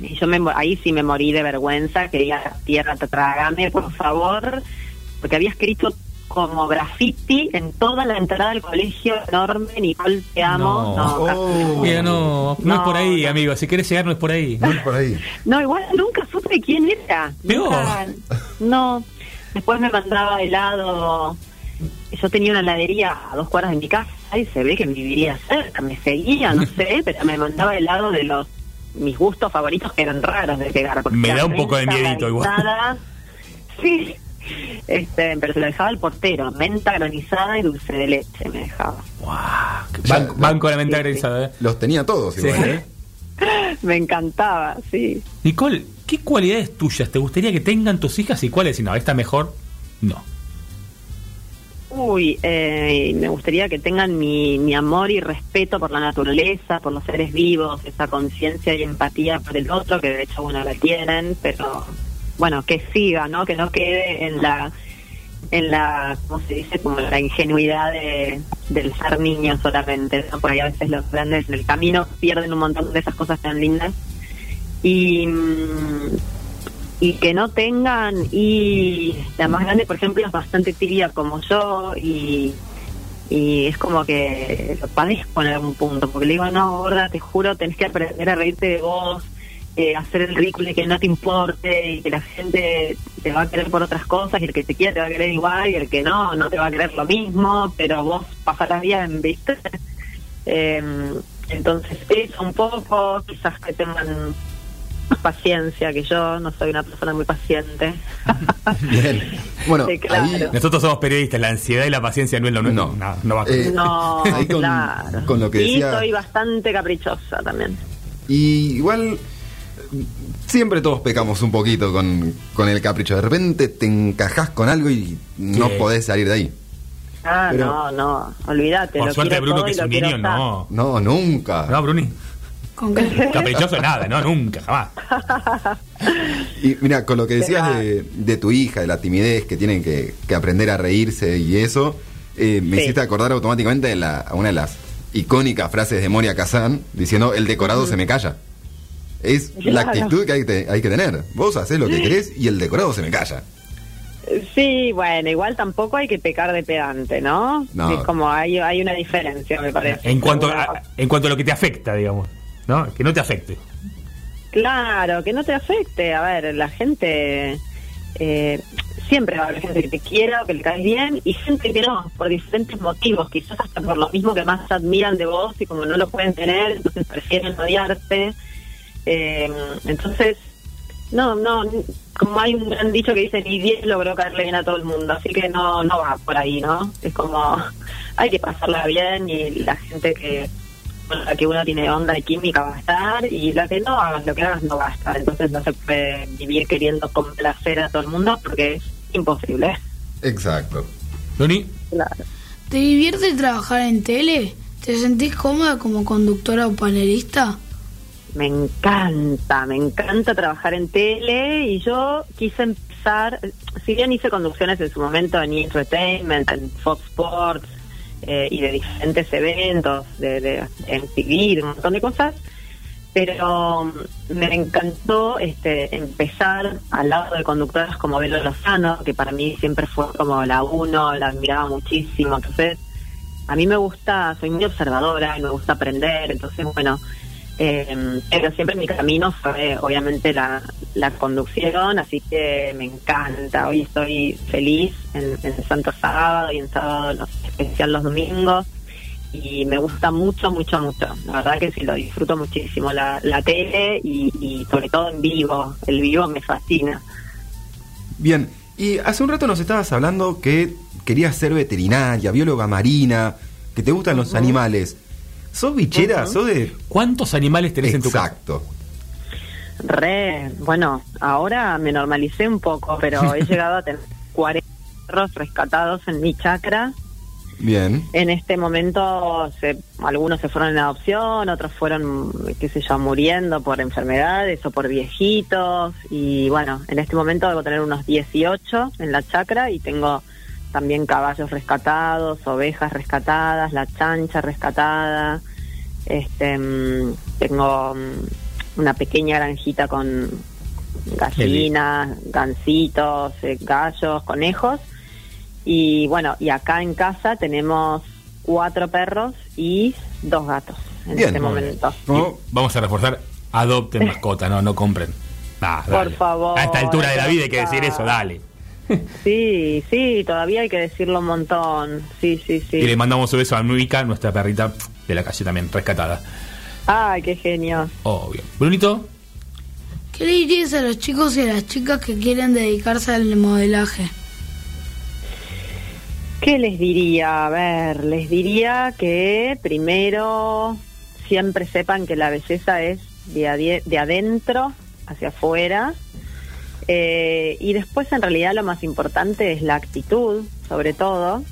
y yo me, ahí sí me morí de vergüenza, quería tierra, trágame, por favor, porque había escrito como graffiti en toda la entrada del colegio enorme, Nicole, te amo. No, casi- Mira, no, no, es No, por ahí, no. amigo. Si querés llegar, no es por ahí. No es por ahí. No, igual nunca supe quién era. Nunca- no. Después me mandaba helado. Yo tenía una heladería a dos cuadras de mi casa y se ve que viviría cerca. Me seguía, no sé, pero me mandaba helado de los mis gustos favoritos que eran raros de pegar. Me da un poco de miedito igual. Sí. Este, pero se lo dejaba el portero. Menta granizada y dulce de leche me dejaba. Ban- banco de la menta granizada, ¿eh? Los tenía todos Sí. igual, ¿eh? Me encantaba, sí. Nicole, ¿qué cualidades tuyas te gustaría que tengan tus hijas y cuáles? Si no, esta mejor, no. Uy, eh, me gustaría que tengan mi, mi amor y respeto por la naturaleza, por los seres vivos, esa conciencia y empatía por el otro, que de hecho, bueno, la tienen, pero bueno, que siga, ¿no? Que no quede en la, en la, ¿cómo se dice? Como la ingenuidad de, del ser niño solamente, ¿no? Porque a veces los grandes en el camino pierden un montón de esas cosas tan lindas. Y, mm, y que no tengan y la más grande por ejemplo es bastante tibia como yo y y es como que lo padezco en algún punto porque le digo no gorda te juro tenés que aprender a reírte de vos eh, hacer el ridículo y que no te importe y que la gente te va a querer por otras cosas y el que te quiere te va a querer igual y el que no no te va a querer lo mismo pero vos pasarás bien viste Eh, entonces eso un poco quizás que tengan más paciencia que yo, no soy una persona muy paciente. Bien. Bueno, Sí, claro. ahí, Nosotros somos periodistas, la ansiedad y la paciencia no es lo nuestro. No, no, va Eh, No, ahí con, claro. con lo que y decía. soy bastante caprichosa también. Y igual siempre todos pecamos un poquito con, con el capricho. De repente te encajás con algo y no ¿Qué? podés salir de ahí. Ah, Pero- no, no, olvídate. Por lo suerte Bruno que es un niño, no. No, nunca. No, Bruni. ¿Con qué? Caprichoso nada, no, nunca, jamás. Y mira, con lo que decías de, de tu hija, de la timidez, que tienen que, que aprender a reírse y eso, eh, me Sí. hiciste acordar automáticamente de la, a una de las icónicas frases de Moria Kazan diciendo: El decorado se me calla. Es la actitud que hay, que hay que tener. Vos haces lo que querés y el decorado se me calla. Sí, bueno, igual tampoco hay que pecar de pedante, ¿no? No. Es como hay, hay una diferencia, me parece. En cuanto, a, en cuanto a lo que te afecta, digamos. ¿No? Que no te afecte. Claro, que no te afecte. A ver, la gente. eh, siempre va a haber gente que te quiera o que le caes bien y gente que no, por diferentes motivos. Quizás hasta por lo mismo que más admiran de vos y como no lo pueden tener, entonces prefieren odiarte. Eh, entonces, no, no. Como hay un gran dicho que dice: ni Dios logró caerle bien a todo el mundo. Así que no, no va por ahí, ¿no? Es como. Hay que pasarla bien y la gente que con la que uno tiene onda y química va a estar y la que no hagas lo que hagas no va a estar entonces no se puede vivir queriendo complacer a todo el mundo porque es imposible Exacto. Bruni, claro ¿Te divierte trabajar en tele? ¿Te sentís cómoda como conductora o panelista? Me encanta me encanta trabajar en tele y yo quise empezar si bien hice conducciones en su momento en E! Entertainment en Fox Sports eh, y de diferentes eventos de, de MTV de un montón de cosas pero mm, me encantó este empezar al lado de conductoras como Belo Lozano, que para mí siempre fue como la uno, la admiraba muchísimo. Entonces, a mí me gusta, soy muy observadora y me gusta aprender, entonces, bueno, eh, pero siempre mi camino fue obviamente la, la conducción, así que me encanta. Hoy estoy feliz en, en Santo Sábado y en sábado los, especial los domingos y me gusta mucho, mucho, mucho. La verdad que sí, lo disfruto muchísimo, la, la tele y, y sobre todo en vivo. El vivo me fascina. Bien, y hace un rato nos estabas hablando que querías ser veterinaria, bióloga marina, que te gustan los animales. ¿Sos bichera? ¿Sos de...? ¿Cuántos animales tenés en tu casa? Exacto. Re, bueno, ahora me normalicé un poco, pero he llegado a tener 40 perros rescatados en mi chacra. Bien. En este momento se, algunos se fueron en adopción, otros fueron, qué sé yo, muriendo por enfermedades o por viejitos. Y bueno, en este momento debo tener unos 18 en la chacra y tengo también caballos rescatados, ovejas rescatadas, la chancha rescatada. Este, mm, tengo mm, una pequeña granjita con gallinas, gancitos, eh, gallos, conejos. Y bueno, y acá en casa tenemos cuatro perros y dos gatos en Bien. este momento. Y vamos a reforzar, adopten mascota, no, no compren. Ah, Por favor. A esta altura de la vida hay que decir eso, dale. Sí, sí, todavía hay que decirlo un montón. Sí, sí, sí. Y le mandamos un beso a Nuica, nuestra perrita de la calle también, rescatada. Ay, qué genio. Obvio. Brunito, ¿Qué le dirías a los chicos y a las chicas que quieren dedicarse al modelaje? ¿Qué les diría? A ver, les diría que primero siempre sepan que la belleza es de, de adentro hacia afuera. Eh, y después en realidad lo más importante es la actitud, sobre todo,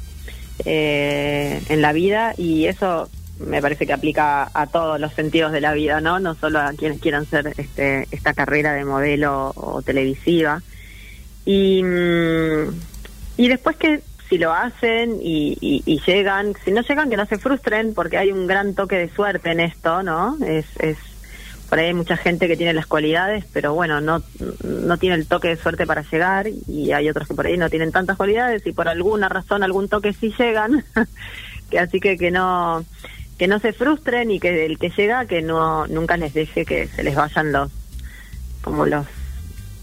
eh, en la vida. Y eso me parece que aplica a todos los sentidos de la vida, ¿no? No solo a quienes quieran ser este, esta carrera de modelo o televisiva. Y, mm, y después que si lo hacen y, y- llegan, si no llegan que no se frustren porque hay un gran toque de suerte en esto, ¿no? Es, es por ahí hay mucha gente que tiene las cualidades, pero bueno, no, no tiene el toque de suerte para llegar y hay otros que por ahí no tienen tantas cualidades y por alguna razón algún toque sí llegan, que así que que no que no se frustren y que el que llega que no nunca les deje que se les vayan los como los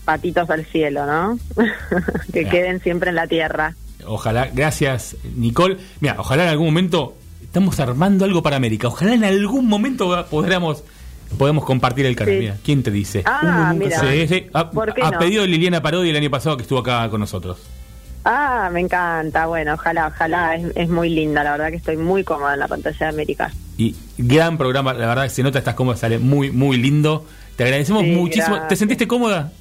patitos al cielo, ¿no? que queden siempre en la tierra. ojalá, gracias Nicole. Mira, ojalá en algún momento estamos armando algo para América. Ojalá en algún momento podamos Podemos compartir el Sí. mira. ¿Quién te dice? Ah, mira. Sí, sí. A, ¿Por qué a no? pedido de Liliana Parodi el año pasado que estuvo acá con nosotros. Ah, me encanta. Bueno, ojalá, ojalá. Es, es muy linda, la verdad que estoy muy cómoda en la pantalla de América. Y gran programa, la verdad que se nota, estás cómoda, sale muy, muy lindo. Te agradecemos muchísimo. ¿Te sentiste cómoda?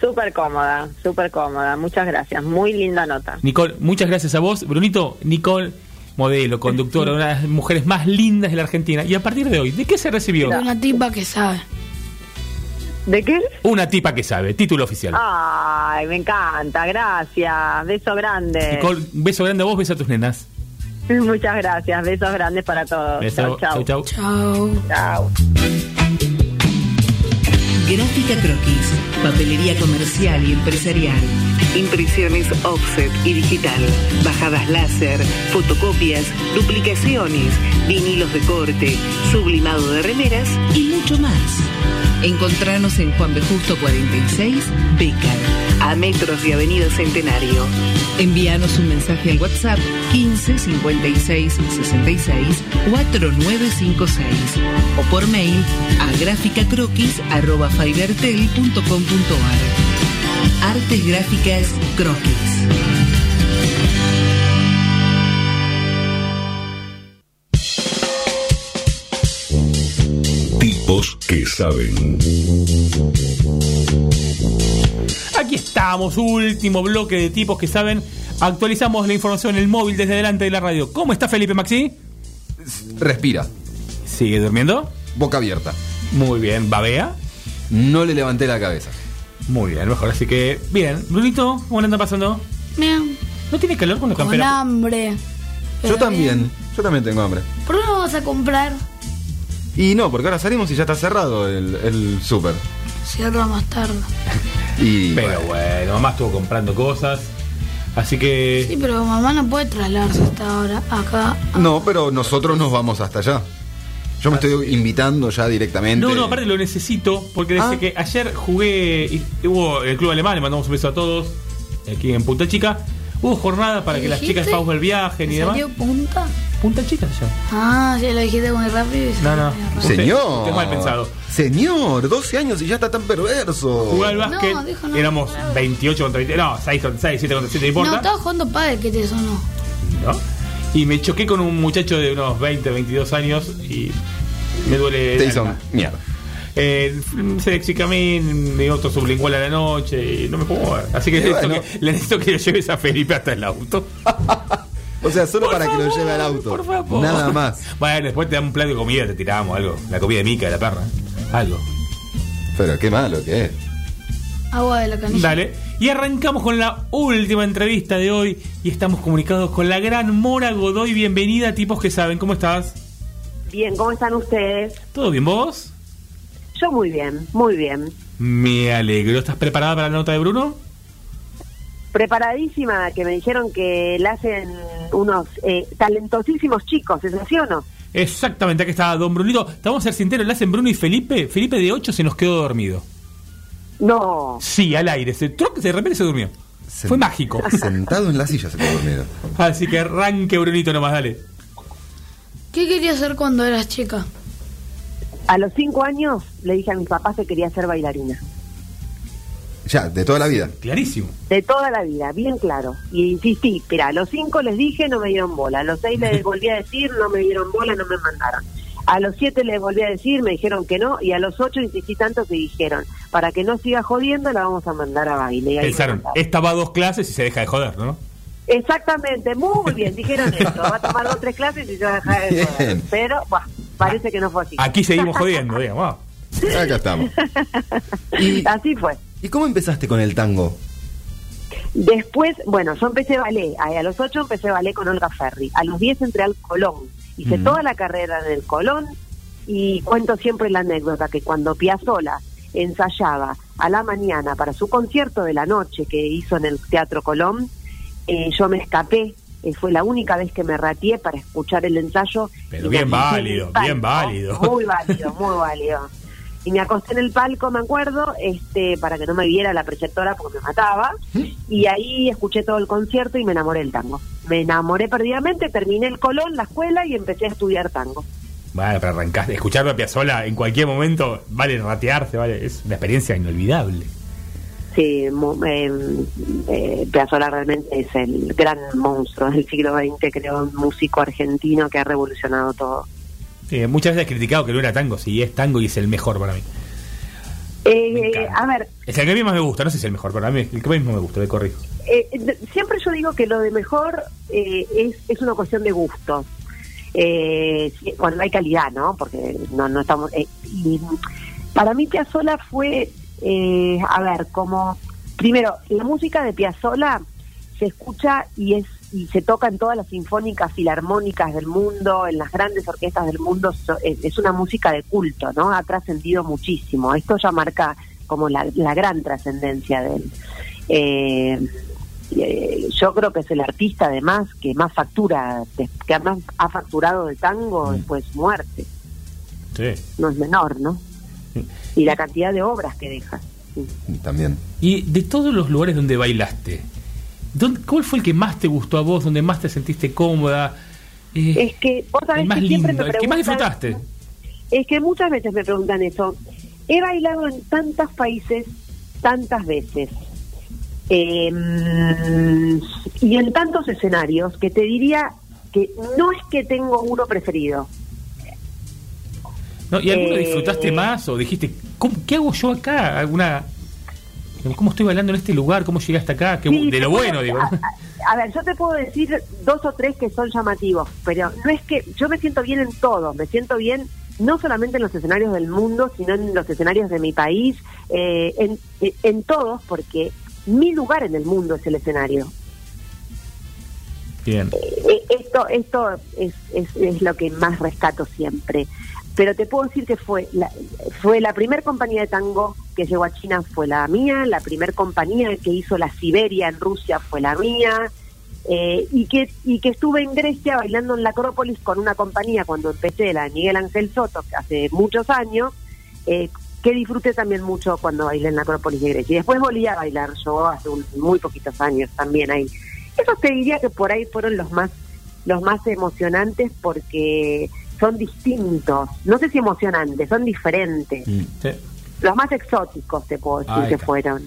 Súper cómoda, súper cómoda. Muchas gracias. Muy linda nota. Nicole, muchas gracias a vos. Brunito, Nicole, modelo, conductora, una de las mujeres más lindas de la Argentina. Y a partir de hoy, ¿de qué se recibió? De una tipa que sabe. ¿De qué? Una tipa que sabe, título oficial. Ay, me encanta. Gracias. Beso grande. Nicole, un beso grande a vos, beso a tus nenas. Muchas gracias. Besos grandes para todos. Beso. Chau, chau. Chau, chau. Chao. Chau. Gráfica Croquis, papelería comercial y empresarial. Impresiones offset y digital, bajadas láser, fotocopias, duplicaciones, vinilos de corte, sublimado de remeras y mucho más. Encontranos en Juan B. Justo 46, Becar, a metros de Avenida Centenario. Envíanos un mensaje al WhatsApp 15 56 66 4956 o por mail a graficacroquis.fibertel.com.ar. Artes Gráficas Croquis. Tipos que saben. Aquí estamos, último bloque de tipos que saben. Actualizamos la información en el móvil desde delante de la radio. ¿Cómo está Felipe Maxi? Respira. ¿Sigue durmiendo? Boca abierta. Muy bien. ¿Babea? No le levanté la cabeza. Muy bien, mejor. Así que, bien. Brunito, ¿cómo le anda pasando? Bien. ¿No tiene calor con los Con campeones? hambre. Yo también. Yo también tengo hambre. ¿Por qué no vas a comprar? Y no, porque ahora salimos y ya está cerrado el, el súper. Cierra más tarde. Y Pero bueno, mamá estuvo comprando cosas. Así que. Sí, pero mamá no puede trasladarse hasta ahora acá. No, pero nosotros nos vamos hasta allá. Yo me estoy invitando ya directamente. No, no, aparte lo necesito porque desde Ah. que ayer jugué, y hubo el club alemán, le mandamos un beso a todos, aquí en Punta Chica. Hubo jornada para ¿Qué que las dijiste? chicas pausen el viaje y ¿Te demás. punta? Punta Chica ya. Ah, sí, lo dijiste muy rápido y No, no. Señor. usted mal pensado. Señor, 12 años y ya está tan perverso. Jugué al básquet, No, dijo no. éramos 28 contra 20, no, 6 contra 6, 7 contra 7, no No, importa. estaba jugando padre, ¿qué te sonó? ¿no? Y me choqué con un muchacho de unos 20, 22 años y me duele. el Te hizo mierda. Eh, se lexicamín y otro sublingual a la noche y no me puedo mover. Así que, necesito bueno. que le necesito que lo lleves a Felipe hasta el auto. O sea, solo para que lo lleve al auto. Nada más. Bueno, después te dan un plato de comida, te tiramos algo. La comida de Mica, de la perra. Algo. Pero qué malo que es. Agua de la canilla. Dale. Y arrancamos con la última entrevista de hoy. Y estamos comunicados con la gran Mora Godoy. Bienvenida, tipos que saben. ¿Cómo estás? Bien, ¿cómo están ustedes? ¿Todo bien vos? Yo muy bien, muy bien. Me alegro. ¿Estás preparada para la nota de Bruno? Preparadísima, que me dijeron que la hacen unos eh, talentosísimos chicos, ¿es así o no? Exactamente, aquí está Don Brunito. Te vamos a ser sinceros, le hacen Bruno y Felipe. Felipe de 8 se nos quedó dormido. No. Sí, al aire. Se, troc, de repente se durmió. Fue mágico. Sentado en la silla se quedó dormido. Así que arranque Brunito nomás, dale. ¿Qué querías hacer cuando eras chica? A los cinco años le dije a mis papás que quería ser bailarina. Ya, de toda la vida. Clarísimo. De toda la vida, bien claro. Y insistí, pero a los cinco les dije, no me dieron bola. A los seis les volví a decir, no me dieron bola, no me mandaron. A los siete les volví a decir, me dijeron que no. Y a los ocho insistí tanto que dijeron, para que no siga jodiendo, la vamos a mandar a baile. Y ahí Pensaron, esta va a dos clases y se deja de joder, ¿no? Exactamente, muy bien, dijeron eso. Va a tomar dos tres clases y se va a dejar de joder. Bien. Pero, buah, parece que no fue así. Aquí seguimos jodiendo, digamos. Acá estamos. Así fue. ¿Y cómo empezaste con el tango? Después, bueno, yo empecé ballet. A, a los ocho empecé ballet con Olga Ferri. A los diez entré al Colón. Hice toda la carrera en el Colón y cuento siempre la anécdota que cuando Piazzolla ensayaba a la mañana para su concierto de la noche que hizo en el Teatro Colón, eh, yo me escapé. eh, fue la única vez que me ratié para escuchar el ensayo. Pero bien válido, bien válido. Muy válido, muy válido. Y me acosté en el palco, me acuerdo, este, para que no me viera la preceptora porque me mataba. Y ahí escuché todo el concierto y me enamoré del tango. Me enamoré perdidamente, terminé el Colón, la escuela y empecé a estudiar tango. Bueno, pero arrancaste. Escucharlo a Piazzolla en cualquier momento vale ratearse, vale. Es una experiencia inolvidable. Sí, mu- eh, eh, Piazzolla realmente es el gran monstruo del siglo XX, creo, un músico argentino que ha revolucionado todo. Eh, muchas veces he criticado que no era tango, sí, es tango y es el mejor para mí. Eh, a ver, Es el que a mí más me gusta, no sé si es el mejor, pero a mí el que más me gusta, le corrijo. eh, siempre yo digo que lo de mejor eh, es, es una cuestión de gustos. Eh, cuando hay calidad, ¿no? Porque no, no estamos... eh, y para mí Piazzolla fue, eh, a ver, como... Primero, la música de Piazzolla se escucha y es y se toca en todas las sinfónicas filarmónicas del mundo, en las grandes orquestas del mundo, so- es, una música de culto, ¿no? Ha trascendido muchísimo. Esto ya marca como la, la gran trascendencia de él. Eh, eh, yo creo que es el artista además que más factura, que más ha facturado de tango después de su muerte. Sí. No es menor, ¿no? Y la cantidad de obras que deja. También. Y de todos los lugares donde bailaste, ¿dónde- ¿cuál fue el que más te gustó a vos, donde más te sentiste cómoda? Eh, Es que vos sabés el más que siempre lindo, me el que más disfrutaste. Es que muchas veces me preguntan eso. He bailado en tantos países, tantas veces. Eh, y en tantos escenarios que te diría que no es que tengo uno preferido. ¿No? ¿Y alguno Eh, disfrutaste más o dijiste, ¿cómo- ¿qué hago yo acá? ¿Alguna, ¿Cómo estoy bailando en este lugar? ¿Cómo llegué hasta acá? Sí, de lo puedo- bueno, digo. A, a ver, yo te puedo decir dos o tres que son llamativos, pero no es que yo me siento bien en todos, me siento bien no solamente en los escenarios del mundo, sino en los escenarios de mi país, eh, en, en- todos, porque mi lugar en el mundo es el escenario. Bien. Eh, esto esto es, es, es lo que más rescato siempre. Pero te puedo decir que fue la, fue la primer compañía de tango que llegó a China fue la mía, la primer compañía que hizo la Siberia en Rusia fue la mía, eh, y que y que estuve en Grecia bailando en la Acrópolis con una compañía cuando empecé, la de Miguel Ángel Soto, hace muchos años, eh, que disfruté también mucho cuando bailé en la Acrópolis de Grecia. Y después volví a bailar yo hace un- muy poquitos años también ahí. Esos te diría que por ahí fueron los más los más emocionantes porque son distintos. No sé si emocionantes, son diferentes. Los más exóticos, te puedo decir, que fueron.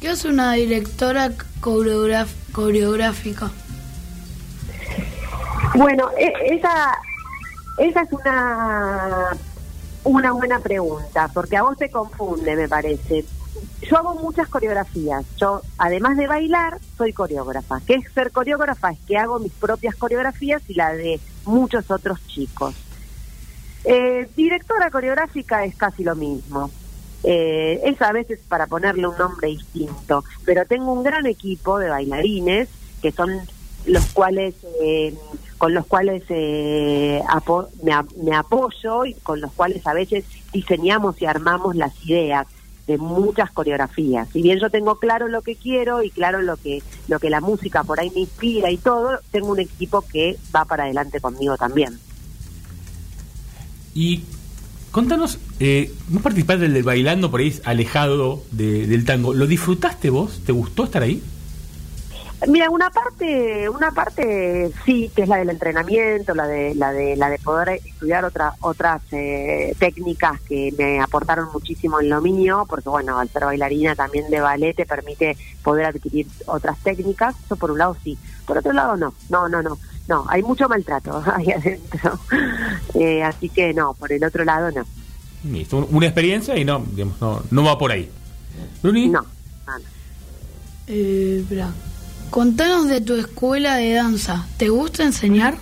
¿Qué hace una directora coreográfica? Bueno, e- esa, esa es una, una buena pregunta, porque a vos te confunde, me parece. Yo hago muchas coreografías. Yo, además de bailar, soy coreógrafa. ¿Qué es ser coreógrafa? Es que hago mis propias coreografías y la de muchos otros chicos. Eh, directora coreográfica es casi lo mismo. Eh, es a veces para ponerle un nombre distinto, pero tengo un gran equipo de bailarines que son los cuales eh, con los cuales eh, me apoyo y con los cuales a veces diseñamos y armamos las ideas de muchas coreografías. Si bien yo tengo claro lo que quiero y claro lo que lo que la música por ahí me inspira y todo, tengo un equipo que va para adelante conmigo también. Y contanos, eh, vos participaste del, bailando por ahí alejado de- del tango. ¿Lo disfrutaste vos? ¿Te gustó estar ahí? Mira, una parte, una parte sí, que es la del entrenamiento, la de la de la de poder estudiar otra, otras eh, técnicas que me aportaron muchísimo en lo mío, porque bueno, al ser bailarina también de ballet te permite poder adquirir otras técnicas. Eso por un lado sí, por otro lado no, no, no, no, no. Hay mucho maltrato ahí adentro, Eh, así que no, por el otro lado no. Listo, un- Una experiencia y no, digamos, no, no va por ahí. ¿Bruni? No. Eh, espera. Contanos de tu escuela de danza. ¿Te gusta enseñar?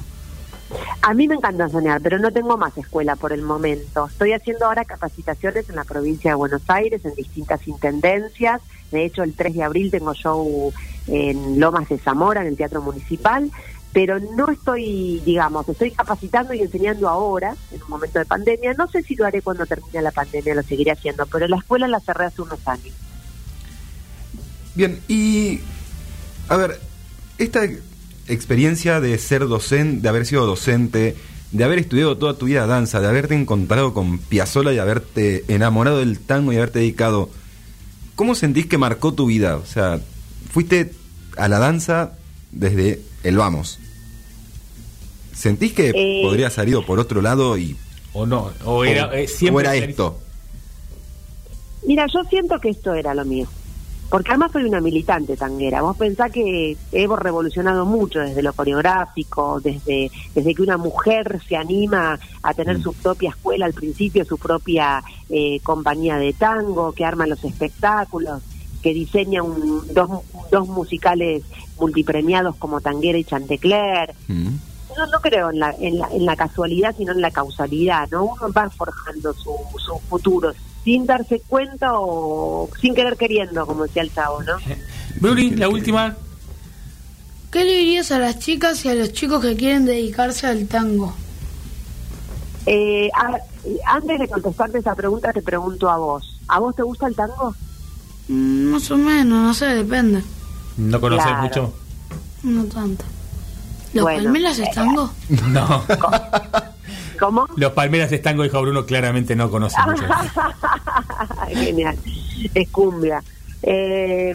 A mí me encanta enseñar, pero no tengo más escuela por el momento. Estoy haciendo ahora capacitaciones en la provincia de Buenos Aires, en distintas intendencias. De hecho, el 3 de abril tengo show en Lomas de Zamora, en el Teatro Municipal. Pero no estoy, digamos, estoy capacitando y enseñando ahora, en un momento de pandemia. No sé si lo haré cuando termine la pandemia, lo seguiré haciendo, pero la escuela la cerré hace unos años. Bien, y a ver, esta experiencia de ser docente, de haber sido docente, de haber estudiado toda tu vida danza, de haberte encontrado con Piazzolla y haberte enamorado del tango y haberte dedicado, ¿cómo sentís que marcó tu vida? O sea, fuiste a la danza desde el vamos. ¿Sentís que Eh. podrías haber ido por otro lado y ¿O no? ¿O era, O- eh, siempre o era se- esto. Mira, yo siento que esto era lo mío. Porque además soy una militante tanguera. Vos pensás que hemos revolucionado mucho desde lo coreográfico, desde, desde que una mujer se anima a tener su propia escuela al principio, su propia eh, compañía de tango, que arma los espectáculos, que diseña un- dos, dos musicales multipremiados como Tanguera y Chantecler. No, no creo en la, en, la, en la casualidad, sino en la causalidad, ¿no? Uno va forjando su, su futuro sin darse cuenta o sin querer queriendo, como decía el chavo, ¿no? Bruni, la última. ¿Qué le dirías a las chicas y a los chicos que quieren dedicarse al tango? Eh, a- antes de contestarte esa pregunta, te pregunto a vos. ¿A vos te gusta el tango? Mm, Más o menos, no sé, depende. ¿No conoces Claro. mucho? No tanto. ¿Los Bueno, palmeras es tango? No. ¿Cómo? Los Palmeras de Tango, dijo Bruno, claramente no conoce mucho. Genial. Es cumbia. Eh,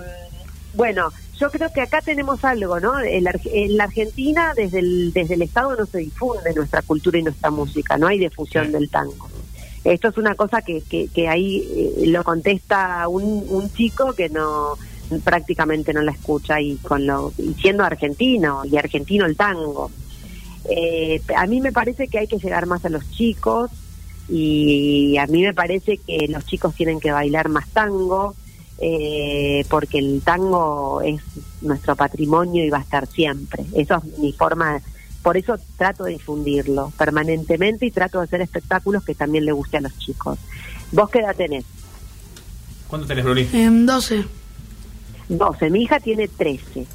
bueno, yo creo que acá tenemos algo, ¿no? En la, Arge- en la Argentina, desde el, desde el Estado no se difunde nuestra cultura y nuestra música, no hay difusión del tango. Esto es una cosa que, que, que ahí eh, lo contesta un, un chico que no prácticamente no la escucha y con lo y siendo argentino y argentino el tango. Eh, a mí me parece que hay que llegar más a los chicos y a mí me parece que los chicos tienen que bailar más tango eh, porque el tango es nuestro patrimonio y va a estar siempre. Eso es mi forma, por eso trato de difundirlo permanentemente y trato de hacer espectáculos que también le guste a los chicos. ¿Vos qué edad tenés? ¿Cuánto tenés, Bruni? En 12. 12, mi hija tiene 13.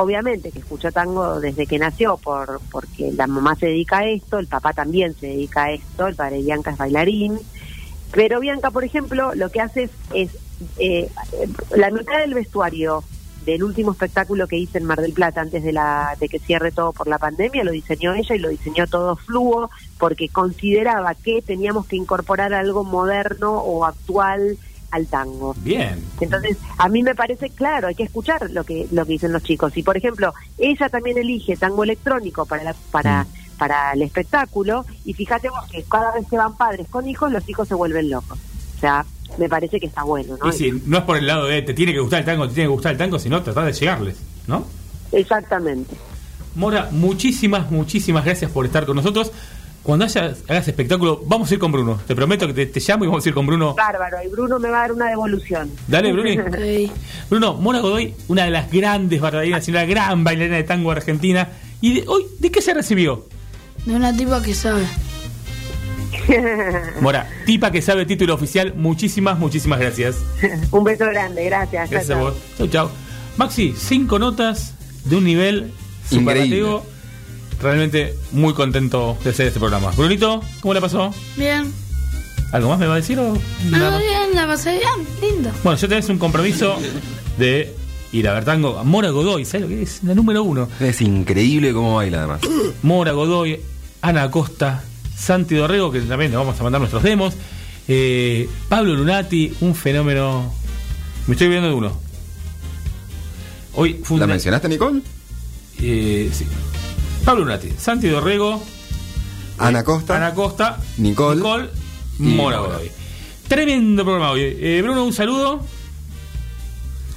Obviamente que escuchó tango desde que nació por porque la mamá se dedica a esto, el papá también se dedica a esto, el padre de Bianca es bailarín. Pero Bianca, por ejemplo, lo que hace es, es, eh, la mitad del vestuario del último espectáculo que hice en Mar del Plata antes de la de que cierre todo por la pandemia lo diseñó ella y lo diseñó todo fluo porque consideraba que teníamos que incorporar algo moderno o actual al tango. Bien. Entonces, a mí me parece claro, hay que escuchar lo que lo que dicen los chicos. Y por ejemplo, ella también elige tango electrónico para la- para para el espectáculo y fíjate vos que cada vez que van padres con hijos, los hijos se vuelven locos. O sea, me parece que está bueno, ¿no? Y si no es por el lado de te tiene que gustar el tango, te tiene que gustar el tango, sino tratar de llegarles, ¿no? Exactamente. Mora, muchísimas, muchísimas gracias por estar con nosotros. Cuando haya, hagas espectáculo, vamos a ir con Bruno. Te prometo que te, te llamo y vamos a ir con Bruno. Bárbaro, y Bruno me va a dar una devolución. Dale, Bruni. Bruno, Mora Godoy, una de las grandes bailarinas y una gran bailarina de tango argentina. ¿Y de, hoy de qué se recibió? De una tipa que sabe. Mora, tipa que sabe título oficial, muchísimas, muchísimas gracias. Un beso grande, gracias. Gracias a chao, vos. Chau, chau. Maxi, cinco notas de un nivel superlativo. Realmente muy contento de hacer este programa. Brunito, ¿cómo le pasó? Bien. ¿Algo más me va a decir o nada No, bien, la pasé bien. Lindo. Bueno, ya tenés un compromiso de ir a ver tango a Mora Godoy, ¿sabes lo que es? La número uno. Es increíble cómo baila además. Mora Godoy, Ana Acosta, Santi Dorrego, que también le vamos a mandar nuestros demos. eh, Pablo Lunati, un fenómeno. Me estoy viendo de uno. Hoy fue ¿La mencionaste, Nicole? Eh, sí. Pablo Lunati, Santi Dorrego, Ana Costa. Ana Costa, Nicole. y Mora. Godoy. Tremendo programa hoy. Eh, Bruno, un saludo.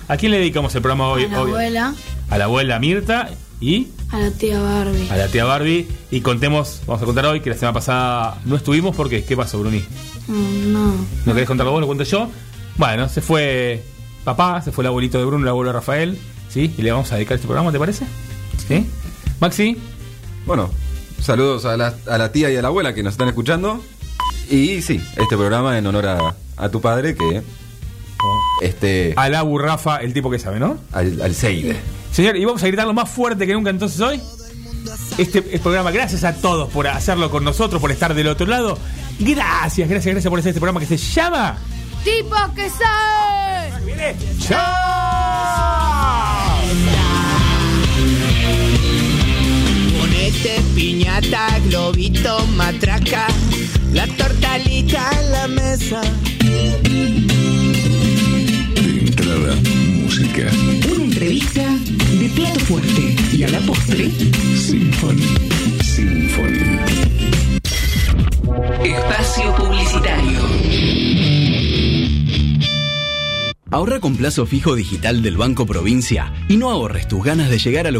¿A quién le dedicamos el programa hoy? A la Hoy- abuela, A la abuela Mirta y a la tía Barbie. a la tía Barbie. Y contemos, vamos a contar hoy que la semana pasada no estuvimos porque, ¿qué pasó, Bruni? Mm, No. ¿No querés contarlo vos? ¿Lo cuento yo? Bueno, se fue papá, se fue el abuelito de Bruno, el abuelo de Rafael, ¿sí? Y le vamos a dedicar este programa, ¿te parece? ¿Sí? Maxi. Bueno, saludos a la, a la tía y a la abuela que nos están escuchando. Y sí, este programa en honor a, a tu padre que. Este. Al Abu Rafa, el tipo que sabe, ¿no? Al, al Seide. Señor, y vamos a gritarlo más fuerte que nunca entonces hoy. Este es programa, gracias a todos por hacerlo con nosotros, por estar del otro lado. Gracias, gracias, gracias por hacer este programa que se llama. ¡Tipo que sabe! Ponete piñata, globito, matraca, la torta lista en la mesa. De entrada, música. Una entrevista de plato fuerte y a la postre, Symphony. Symphony. Rosario. Ahorra con plazo fijo digital del Banco Provincia y no ahorres tus ganas de llegar a lo